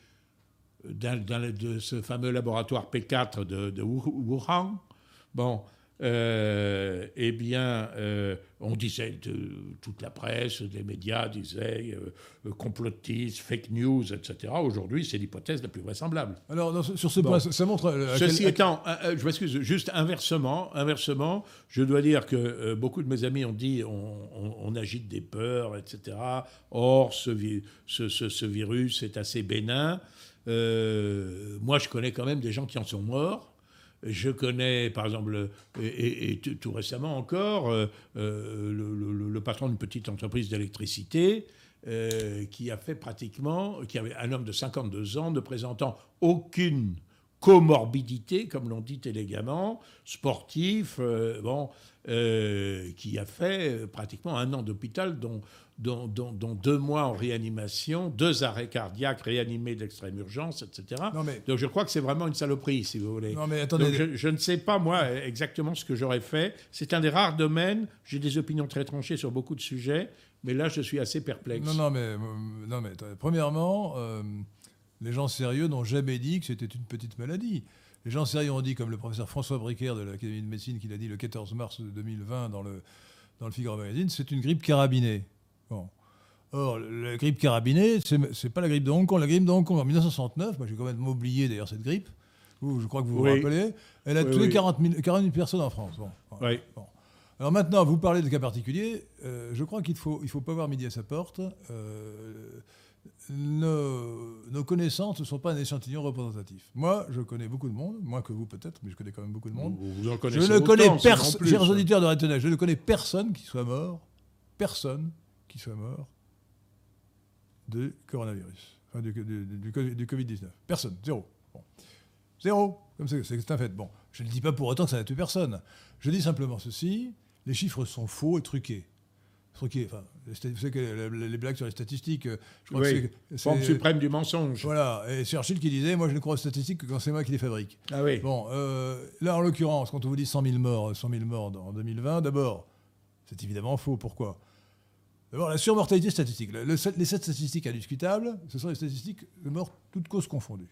d'un- de ce fameux laboratoire P4 de, de Wu- Wuhan. Bon, euh, eh bien, euh, on disait, de, toute la presse, les médias disaient euh, euh, complotistes, fake news, etc. Aujourd'hui, c'est l'hypothèse la plus vraisemblable. Alors, sur ce Bon. point, ça, montre. à Ceci quel- étant, je m'excuse, juste inversement, inversement, je dois dire que beaucoup de mes amis ont dit on, on- on agite des peurs, etc. Or, ce, vi- ce- ce- ce virus est assez bénin. Moi, je connais quand même des gens qui en sont morts. Je connais, par exemple, et, tout récemment encore, euh, euh, le, patron d'une petite entreprise d'électricité euh, qui a fait pratiquement, qui avait un homme de 52 ans ne présentant aucune comorbidité, comme l'on dit élégamment, sportif, qui a fait pratiquement un an d'hôpital, dont, dont, dont- dont deux mois en réanimation, deux arrêts cardiaques réanimés d'extrême urgence, etc. Non, mais- Donc je crois que c'est vraiment une saloperie, si vous voulez. Non, mais attendez. Donc, je, je ne sais pas, moi, exactement ce que j'aurais fait. C'est un des rares domaines. J'ai des opinions très tranchées sur beaucoup de sujets, mais là, je suis assez perplexe. Non, non, mais, euh, non, mais premièrement, euh, les gens sérieux n'ont jamais dit que c'était une petite maladie. Les gens sérieux ont dit, comme le professeur François Bricaire de l'Académie de médecine, qui l'a dit le 14 mars 2020 dans le, dans le Figaro Magazine, c'est une grippe carabinée. Bon. Or, la grippe carabinée, c'est c'est pas la grippe de Hong Kong. La grippe de Hong Kong en 1969, moi j'ai quand même oublié d'ailleurs cette grippe, vous, je crois que vous Oui. vous rappelez, elle a Oui, tué oui. 40 000, 40 000 personnes en France. Bon. Alors maintenant, vous parlez de cas particuliers. euh, je crois qu'il ne faut, il faut pas voir midi à sa porte. Euh, nos, nos connaissances ne sont pas un échantillon représentatif. Moi, je connais beaucoup de monde, moins que vous peut-être, mais je connais quand même beaucoup de monde. Vous, vous en Je connaissez ne connais personne, chers auditeurs de Radio je ne connais personne qui soit mort, personne qui soit mort de coronavirus, enfin, du, du- du- du- du Covid-19. Personne, zéro. Bon. Zéro, comme c'est c'est un fait. Bon, je ne dis pas pour autant que ça n'a tué personne. Je dis simplement ceci, les chiffres sont faux et truqués. Truqués, enfin, vous savez que les, blagues sur les statistiques, euh, je crois Oui. que c'est- Forme suprême du mensonge. Voilà, et c'est Churchill qui disait, moi je ne crois aux statistiques que quand c'est moi qui les fabrique. Ah oui. Bon, euh, là, en l'occurrence, quand on vous dit 100 000 morts, 100 000 morts en 2020, d'abord, c'est évidemment faux. Pourquoi? D'abord, la surmortalité statistique. Le- le- les sept statistiques indiscutables, ce sont les statistiques de morts toutes causes confondues.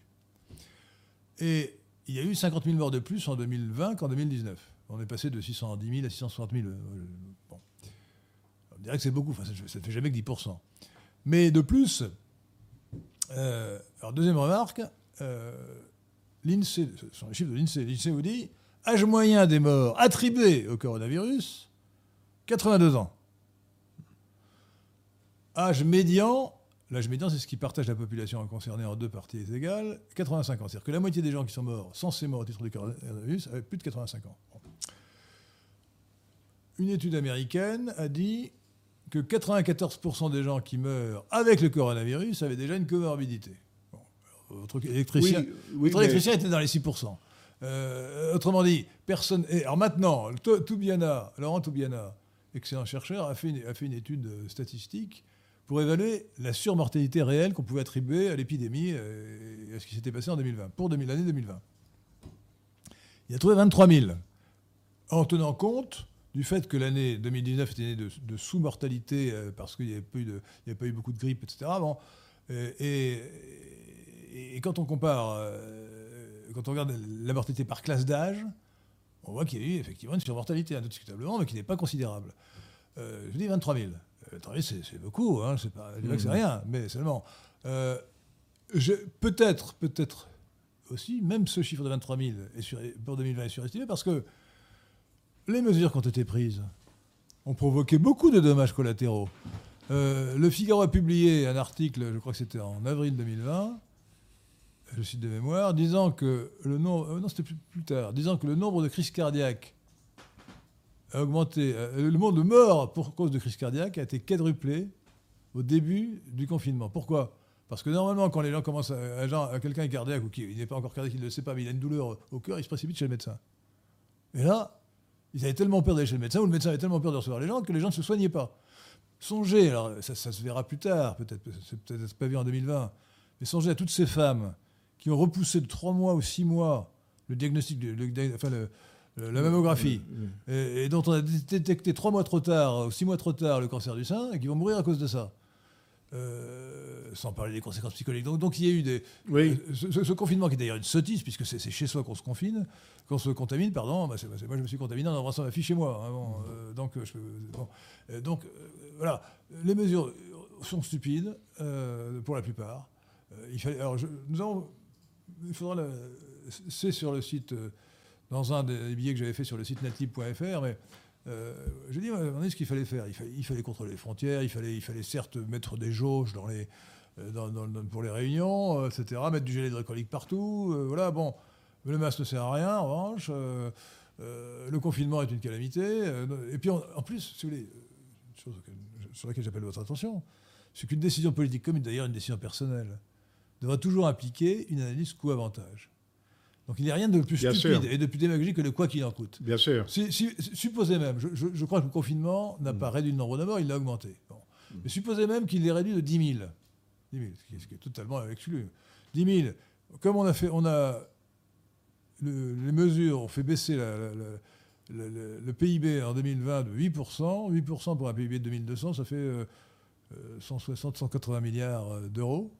Et il y a eu 50 000 morts de plus en 2020 qu'en 2019. On est passé de 610 000 à 660 000. euh, Bon. On dirait que c'est beaucoup, enfin, ça ne fait jamais que 10%. Mais de plus, euh, alors deuxième remarque, euh, ce sont les chiffres de l'INSEE, l'INSEE vous dit, âge moyen des morts attribués au coronavirus, 82 ans. Âge médian, l'âge médian c'est ce qui partage la population concernée en deux parties égales, 85 ans. C'est-à-dire que la moitié des gens qui sont morts censément au titre du coronavirus avaient plus de 85 ans. Bon. Une étude américaine a dit que 94% des gens qui meurent avec le coronavirus avaient déjà une comorbidité. Bon. Votre électricien, Oui, oui, votre mais- électricien était dans les 6%. Euh, autrement dit, personne. et alors maintenant, To- Toubiana, Laurent Toubiana, excellent chercheur, a fait une, a fait une étude euh, statistique pour évaluer la surmortalité réelle qu'on pouvait attribuer à l'épidémie euh, et à ce qui s'était passé en 2020, pour 2000 l'année 2020. Il a trouvé 23 000, en tenant compte du fait que l'année 2019 était une année de, sous-mortalité euh, parce qu'il n'y avait, pas eu beaucoup de grippe, etc. Bon, et, et, quand on compare, euh, quand on regarde la mortalité par classe d'âge, on voit qu'il y a eu effectivement une surmortalité, indiscutablement, mais qui n'est pas considérable. Euh, je dis 23 000. 23 000, c'est beaucoup, hein, c'est mmh. rien, mais seulement. peut-être, peut-être aussi, même ce chiffre de 23 000 est pour 2020 est surestimé parce que les mesures qui ont été prises ont provoqué beaucoup de dommages collatéraux. Euh, le Figaro a publié un article, je crois que c'était en avril 2020, je cite de mémoire, disant que le nombre, euh, non c'était plus, tard, disant que le nombre de crises cardiaques a augmenté, euh, le nombre de morts pour cause de crise cardiaque a été quadruplé au début du confinement. Pourquoi? Parce que normalement, quand les gens commencent à, à, quelqu'un est cardiaque ou qui n'est pas encore cardiaque, il ne le sait pas, mais il a une douleur au cœur, il se précipite chez le médecin. Et là, ils avaient tellement peur d'aller chez le médecin, ou le médecin avait tellement peur de recevoir les gens, que les gens ne se soignaient pas. Songez, alors ça, se verra plus tard, peut-être, c'est peut-être pas vu en 2020, mais songez à toutes ces femmes qui ont repoussé de 3 mois ou 6 mois le diagnostic, la mammographie, et, dont on a détecté 3 mois trop tard ou 6 mois trop tard le cancer du sein, et qui vont mourir à cause de ça. Euh, sans parler des conséquences psychologiques. Donc, donc il y a eu des. Oui. Euh, ce, confinement qui est d'ailleurs une sottise, puisque c'est chez soi qu'on se confine, qu'on se contamine, pardon. Bah, moi, je me suis contaminé en embrassant ma fille chez moi. Hein, euh, donc, je, donc voilà. Les mesures sont stupides, pour la plupart. il fallait, alors, nous avons. Il faudra. C'est sur le site. Dans un des billets que j'avais fait sur le site natlib.fr, mais euh, je dis, on est ce qu'il fallait faire. Il fallait, contrôler les frontières, il fallait, certes mettre des jauges euh, pour les réunions, euh, etc., mettre du gel hydroalcoolique partout. voilà, bon, le masque ne sert à rien, en revanche. le confinement est une calamité. et puis, en plus, si vous voulez, une chose sur laquelle j'appelle votre attention, c'est qu'une décision politique, comme d'ailleurs une décision personnelle, devra toujours impliquer une analyse coût-avantage. Donc il n'y a rien de plus stupide et de plus démagogique que le quoi qu'il en coûte. Bien sûr. supposez même, je, crois que le confinement n'a pas réduit le nombre de morts, il l'a augmenté. Mais supposez même qu'il l'ait réduit de 10 000. 10 000, ce qui est totalement exclu. 10 000. Comme on a fait, on a les mesures ont fait baisser le, PIB en 2020 de 8%. 8% pour un PIB de 2200, ça fait 160, euh, 180 milliards euh, d'euros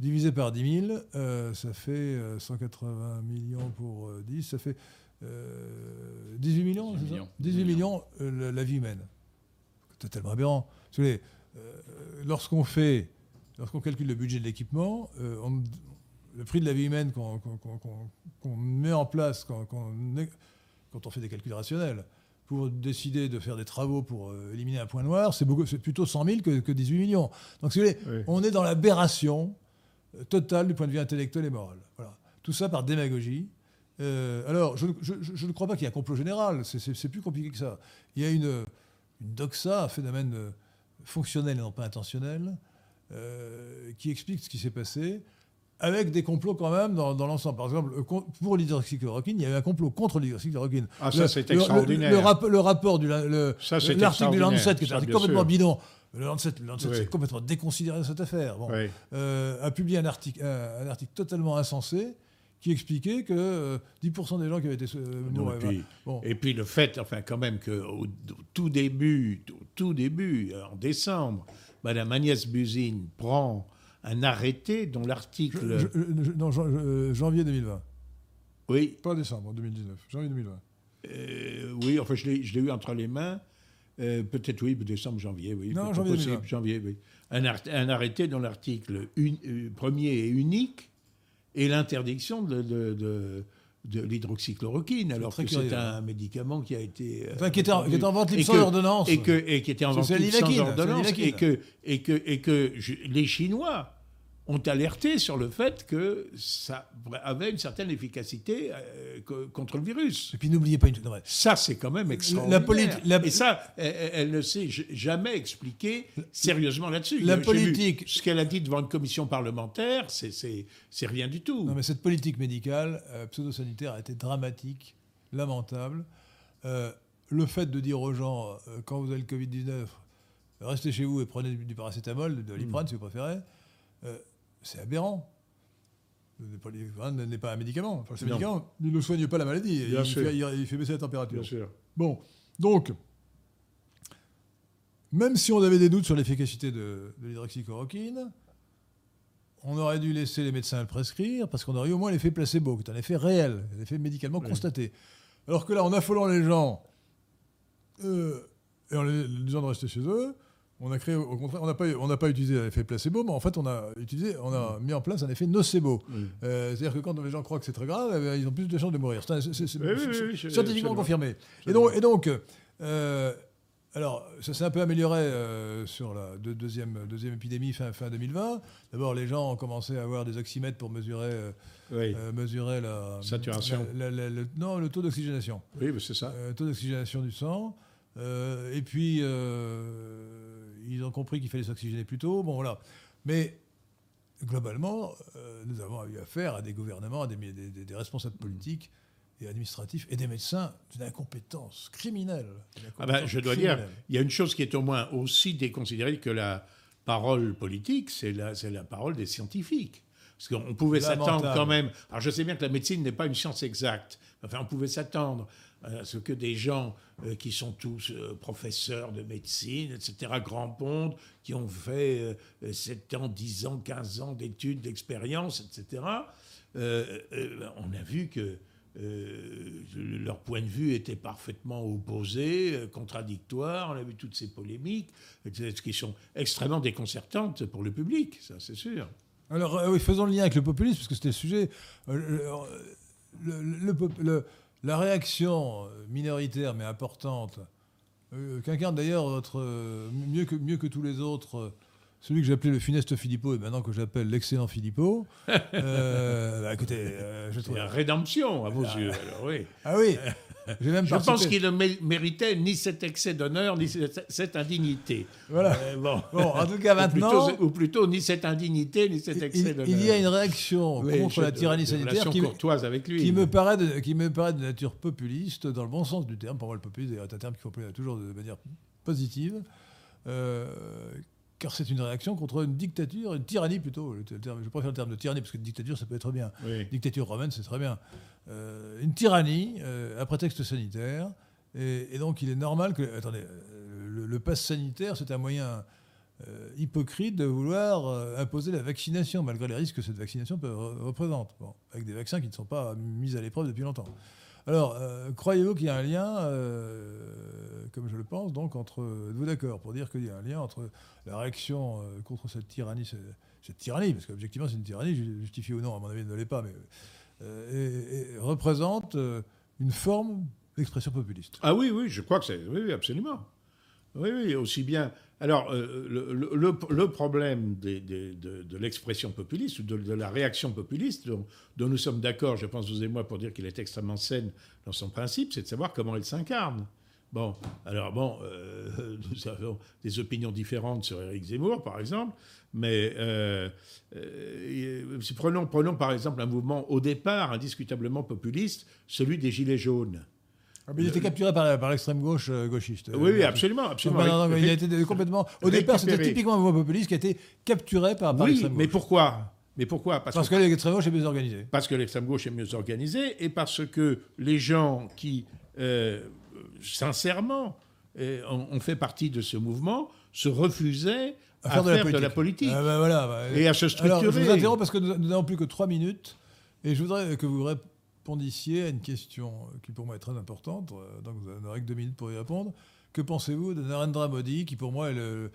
divisé par 10 000, euh, ça fait 180 euh, millions pour 10, euh, ça fait 18 millions, 18 millions, 18 millions la, vie humaine. Totalement aberrant. lorsqu'on fait, lorsqu'on calcule le budget de l'équipement, le prix de la vie humaine qu'on met en place quand, quand, on fait des calculs rationnels pour décider de faire des travaux pour éliminer un point noir, c'est plutôt 100 000 que, 18 millions. Donc, si vous voulez, on est dans l'aberration total du point de vue intellectuel et moral. Voilà. Tout ça par démagogie. Euh, alors, je, ne crois pas qu'il y ait un complot général, c'est plus compliqué que ça. Il y a une, doxa, un phénomène euh, fonctionnel et non pas intentionnel, euh, qui explique ce qui s'est passé, avec des complots quand même dans, l'ensemble. Par exemple, pour l'hydroxychloroquine, il y a eu un complot contre l'hydroxychloroquine. Ah, ça, c'est extraordinaire. Le, rapport du l'article du Lancet, qui est complètement bidon, le Lancet, s'est complètement déconsidéré de cette affaire. Bon, euh, a publié un article, un, article totalement insensé qui expliquait que 10% euh, des gens qui avaient été euh, et, puis, le fait, enfin quand même qu'au tout début, tout début, en décembre, Madame Agnès Buzine prend un arrêté dont l'article... Non, janvier 2020. Oui. Pas décembre 2019, janvier 2020. oui, enfin je l'ai eu entre les mains. Euh, peut-être oui, décembre, janvier, oui. Non, janvier, janvier, oui. Un, un, arrêté dont l'article euh, premier et unique est l'interdiction de, de, de, l'hydroxychloroquine, alors que c'est un médicament qui a été... Euh, enfin, qui, était en, qui était en vente libre sans ordonnance. Et, que, et qui était en vente libre sans ordonnance. Et que, et que, et que les Chinois ont alerté sur le fait que ça avait une certaine efficacité euh, contre le virus. Et puis n'oubliez pas une chose. Ça, c'est quand même extraordinaire. La Et ça, elle, ne s'est jamais expliqué sérieusement là-dessus. La politique. ce qu'elle a dit devant une commission parlementaire, c'est rien du tout. Non, mais cette politique médicale euh, pseudo-sanitaire a été dramatique, lamentable. Euh, le fait de dire aux gens, quand vous avez le Covid-19, restez chez vous et prenez du, paracétamol, de l'iprane mm. si vous préférez c'est aberrant. n'est pas un médicament. Enfin, ce médicament ne soigne pas la maladie. Il fait, il, fait, baisser la température. Bien sûr. Bon. Donc, même si on avait des doutes sur l'efficacité de, de l'hydroxychloroquine, on aurait dû laisser les médecins le prescrire parce qu'on aurait eu au moins l'effet placebo, qui est un effet réel, un effet médicalement constaté. Alors que là, en affolant les gens euh, et en les disant de rester chez eux, on a créé, au contraire, on n'a pas, on n'a pas utilisé l'effet placebo, mais en fait, on a utilisé, on a mis en place un effet nocebo. Euh, c'est-à-dire que quand les gens croient que c'est très grave, eh bien, ils ont plus de chances de mourir. C'est, c'est- c'est- Oui, oui, oui, c'est je- scientifiquement confirmé. Et donc, et donc euh, alors, ça s'est un peu amélioré euh, sur la deux- deuxième, deuxième épidémie fin, fin 2020. D'abord, les gens ont commencé à avoir des oxymètres pour mesurer, euh, Oui, euh, mesurer la Saturation. la- la- la- le, non, le taux d'oxygénation. oui c'est ça. Euh, taux d'oxygénation du sang. Et puis, ils ont compris qu'il fallait s'oxygéner plus tôt. Bon, voilà. Mais globalement, euh, nous avons eu affaire à des gouvernements, à des, des- des- des responsables politiques et administratifs et des médecins d'une incompétence criminelle. Ah ben, je dois dire, il y a une chose qui est au moins aussi déconsidérée que la parole politique, c'est la, parole des scientifiques. Parce qu'on pouvait s'attendre quand même. Alors je sais bien que la médecine n'est pas une science exacte. Enfin, on pouvait s'attendre ce que des gens euh, qui sont tous euh, professeurs de médecine, etc., grands pontes, qui ont fait euh, 7 ans, 10 ans, 15 ans d'études, d'expérience, etc., euh, euh, on a vu que euh, leur point de vue était parfaitement opposé, euh, contradictoire. On a vu toutes ces polémiques qui sont extrêmement déconcertantes pour le public, ça c'est sûr. Alors, euh, oui, faisons le lien avec le populisme, parce que c'était le sujet. Euh, la réaction minoritaire, mais importante, euh, qu'incarne d'ailleurs votre, euh, mieux, que, mieux que tous les autres, euh, celui que j'appelais le funeste Philippot, et maintenant que j'appelle l'excellent Philippot. [laughs] Euh, bah, écoutez, euh, je trouve. La rédemption à vos yeux. alors, oui. Ah oui [laughs] Je pense qu'il ne mé- méritait ni cet excès d'honneur, ni cette, indignité. Voilà. Euh, bon. Bon, en tout cas, [laughs] Ou plutôt- maintenant. ou plutôt, ni cette indignité, ni cet excès d'honneur. il y a une réaction Oui, contre la tyrannie sanitaire qui, courtoises avec lui. qui me paraît de, qui me paraît de nature populiste dans le bon sens du terme. Pour moi, le populisme est un terme qu'il faut employer toujours de manière positive, euh, car c'est une réaction contre une dictature, une tyrannie plutôt. Le terme- je préfère le terme de tyrannie parce que dictature, ça peut être bien. Oui. Dictature romaine, c'est très bien. Euh, une tyrannie euh, à prétexte sanitaire. Et, et donc, il est normal que. Attendez, euh, le, le pass sanitaire, c'est un moyen euh, hypocrite de vouloir euh, imposer la vaccination, malgré les risques que cette vaccination peut, re- représente. Bon, avec des vaccins qui ne sont pas mis à l'épreuve depuis longtemps. Alors, euh, croyez-vous qu'il y a un lien, euh, comme je le pense, donc, entre. Êtes-vous d'accord pour dire qu'il y a un lien entre la réaction euh, contre cette tyrannie, cette, tyrannie, parce qu'objectivement, c'est une tyrannie, ju- justifiée ou non, à mon avis, ne l'est pas, mais. et- représente une forme d'expression populiste. Ah oui, oui, je crois que c'est. Oui, absolument. Oui, oui, aussi bien. Alors, euh, le, problème de, l'expression populiste, ou de, la réaction populiste, dont, nous sommes d'accord, je pense, vous et moi, pour dire qu'il est extrêmement saine dans son principe, c'est de savoir comment elle s'incarne. Bon, alors bon, euh, [laughs] nous avons des opinions différentes sur Éric Zemmour, par exemple, mais euh, prenons par exemple un mouvement au départ indiscutablement populiste, celui des Gilets jaunes. Ah, mais il était capturé par, par l'extrême gauche euh, gauchiste. Oui, oui, Euh, absolument, absolument. non, non, mais il a été complètement. Au départ, c'était typiquement un mouvement populiste qui a été capturé par, par Oui, l'extrême mais gauche. pourquoi? Mais pourquoi? Parce, Parce que, que l'extrême gauche est mieux organisée. parce que l'extrême gauche est mieux organisée et parce que les gens qui, euh, sincèrement, euh, ont, fait partie de ce mouvement se refusaient à, faire, de, la politique Ah, bah, voilà, bah, et à se Alors, je structurer. vous interromps parce que nous nous n'avons plus que trois minutes et je voudrais que vous répondiez à une question qui pour moi est très importante. euh, Donc vous n'aurez que deux minutes pour y répondre. Que pensez-vous de Narendra Modi, qui pour moi est le,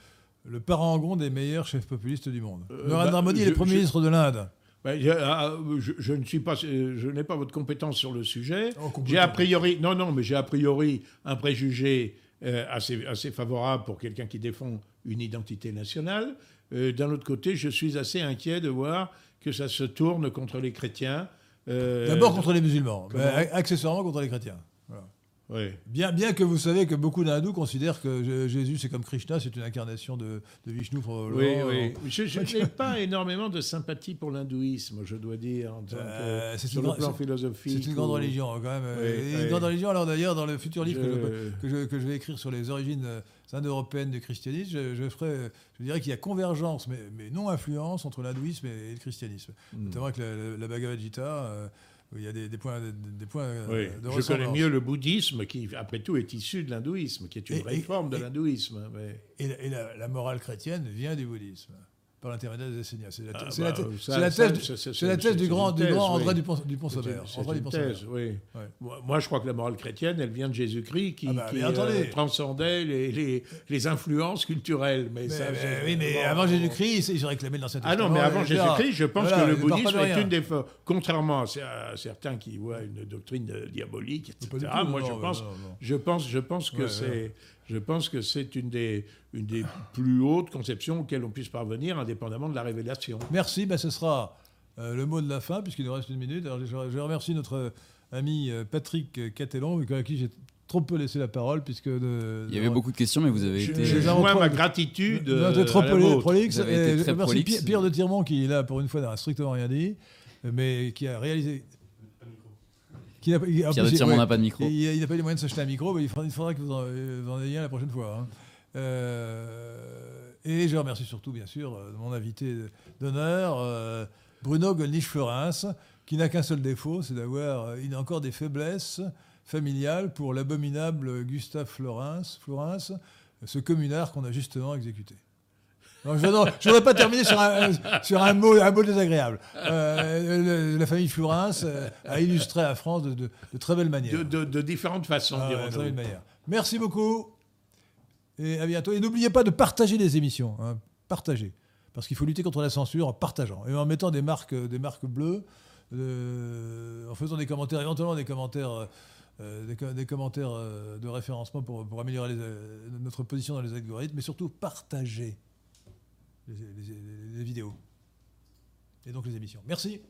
le parangon des meilleurs chefs populistes du monde? Euh, Narendra bah, Modi est le Premier je- ministre de l'Inde. Ben, je, ah, je- ne suis pas, euh, je n'ai pas votre compétence sur le sujet. Oh, j'ai a priori, non, non, mais j'ai a priori un préjugé euh, assez, assez favorable pour quelqu'un qui défend une identité nationale. Euh, D'un autre côté, je suis assez inquiet de voir que ça se tourne contre les chrétiens. Euh, D'abord contre les musulmans, mais accessoirement contre les chrétiens. Voilà. oui. Bien, bien que vous savez que beaucoup d'hindous considèrent que Jésus, c'est comme Krishna, c'est une incarnation de, de Vishnu. Oui, oui. Je, je n'ai pas énormément de sympathie pour l'hindouisme, je dois dire, en tant que- Euh, sur une le plan philosophique. C'est une grande ou- religion, quand même. Oui, Et une grande religion, alors d'ailleurs, dans le futur livre que, Je- je, que, je, que je vais écrire sur les origines euh, indo-européennes du christianisme, je, je ferai, je dirais qu'il y a convergence, mais, mais non influence entre l'hindouisme et, et le christianisme. Hmm. Notamment avec la, la- la Bhagavad Gita. euh, où il y a des, des points, des, des points euh, Oui, de je connais mieux le bouddhisme qui, après tout, est issu de l'hindouisme, qui est une Et- de l'hindouisme. mais- Et, la, et la- la morale chrétienne vient du bouddhisme, par l'intermédiaire des Essénias. C'est la, Ah, bah, la thèse- la thèse, thèse du grand, une du thèse, grand André oui. Dupont-Sauveur. Thèse, oui. Ouais. Moi, je crois que la morale chrétienne, elle vient de Jésus-Christ qui, Ah bah, qui, euh, transcendait les, les- les influences culturelles. Mais, Mais, ça, mais- c'est- oui, mais bon, avant bon. Jésus-Christ, ils se réclamaient de l'Ancien Ah non, mais avant. Jésus-Christ, je pense Voilà, que le bouddhisme est une des contrairement à cer- à certains qui voient une doctrine euh, diabolique, etc. Moi, je pense, que c'est. Je pense que c'est une des, une des plus hautes conceptions auxquelles on puisse parvenir, indépendamment de la révélation. Merci, ben ce sera euh, le mot de la fin, puisqu'il nous reste une minute. Alors, je, je remercie notre ami euh, Patrick Catelon, à qui j'ai trop peu laissé la parole, puisque... de- Il y avait beaucoup de questions, mais vous avez Je, été. je joins ma gratitude Vous euh, êtes trop prolixe. Et très prolixe. Pierre, Pierre de Tirmont, qui est là pour une fois n'a strictement rien dit, mais qui a réalisé... Qui n'a- en Pierre plus, de il- Tirmont ouais, n'a pas de micro. Il n'a pas les moyens de s'acheter un micro, mais il faudra, il faudra que vous en, euh, vous en ayez un la prochaine fois. hein. Euh, et je remercie surtout, bien sûr, euh, mon invité d'honneur, euh, Bruno Gollnisch-Florens, qui n'a qu'un seul défaut, c'est d'avoir il a encore des faiblesses familiales pour l'abominable Gustave Florens, Florens, ce communard qu'on a justement exécuté. Je ne voudrais pas terminer sur un, sur un, mot, un mot désagréable. Euh, le- la famille Florens euh, a illustré la France de, de- de très belle manière. de, différentes façons, Ah ouais, très. Merci beaucoup et à bientôt. Et n'oubliez pas de partager les émissions. hein. Partagez. Parce qu'il faut lutter contre la censure en partageant et en mettant des marques, des marques bleues, euh, en faisant des commentaires, éventuellement des commentaires, euh, des, co- des commentaires euh, de référencement pour, pour améliorer les, euh, notre position dans les algorithmes, mais surtout partagez les- les, vidéos et donc les émissions. Merci.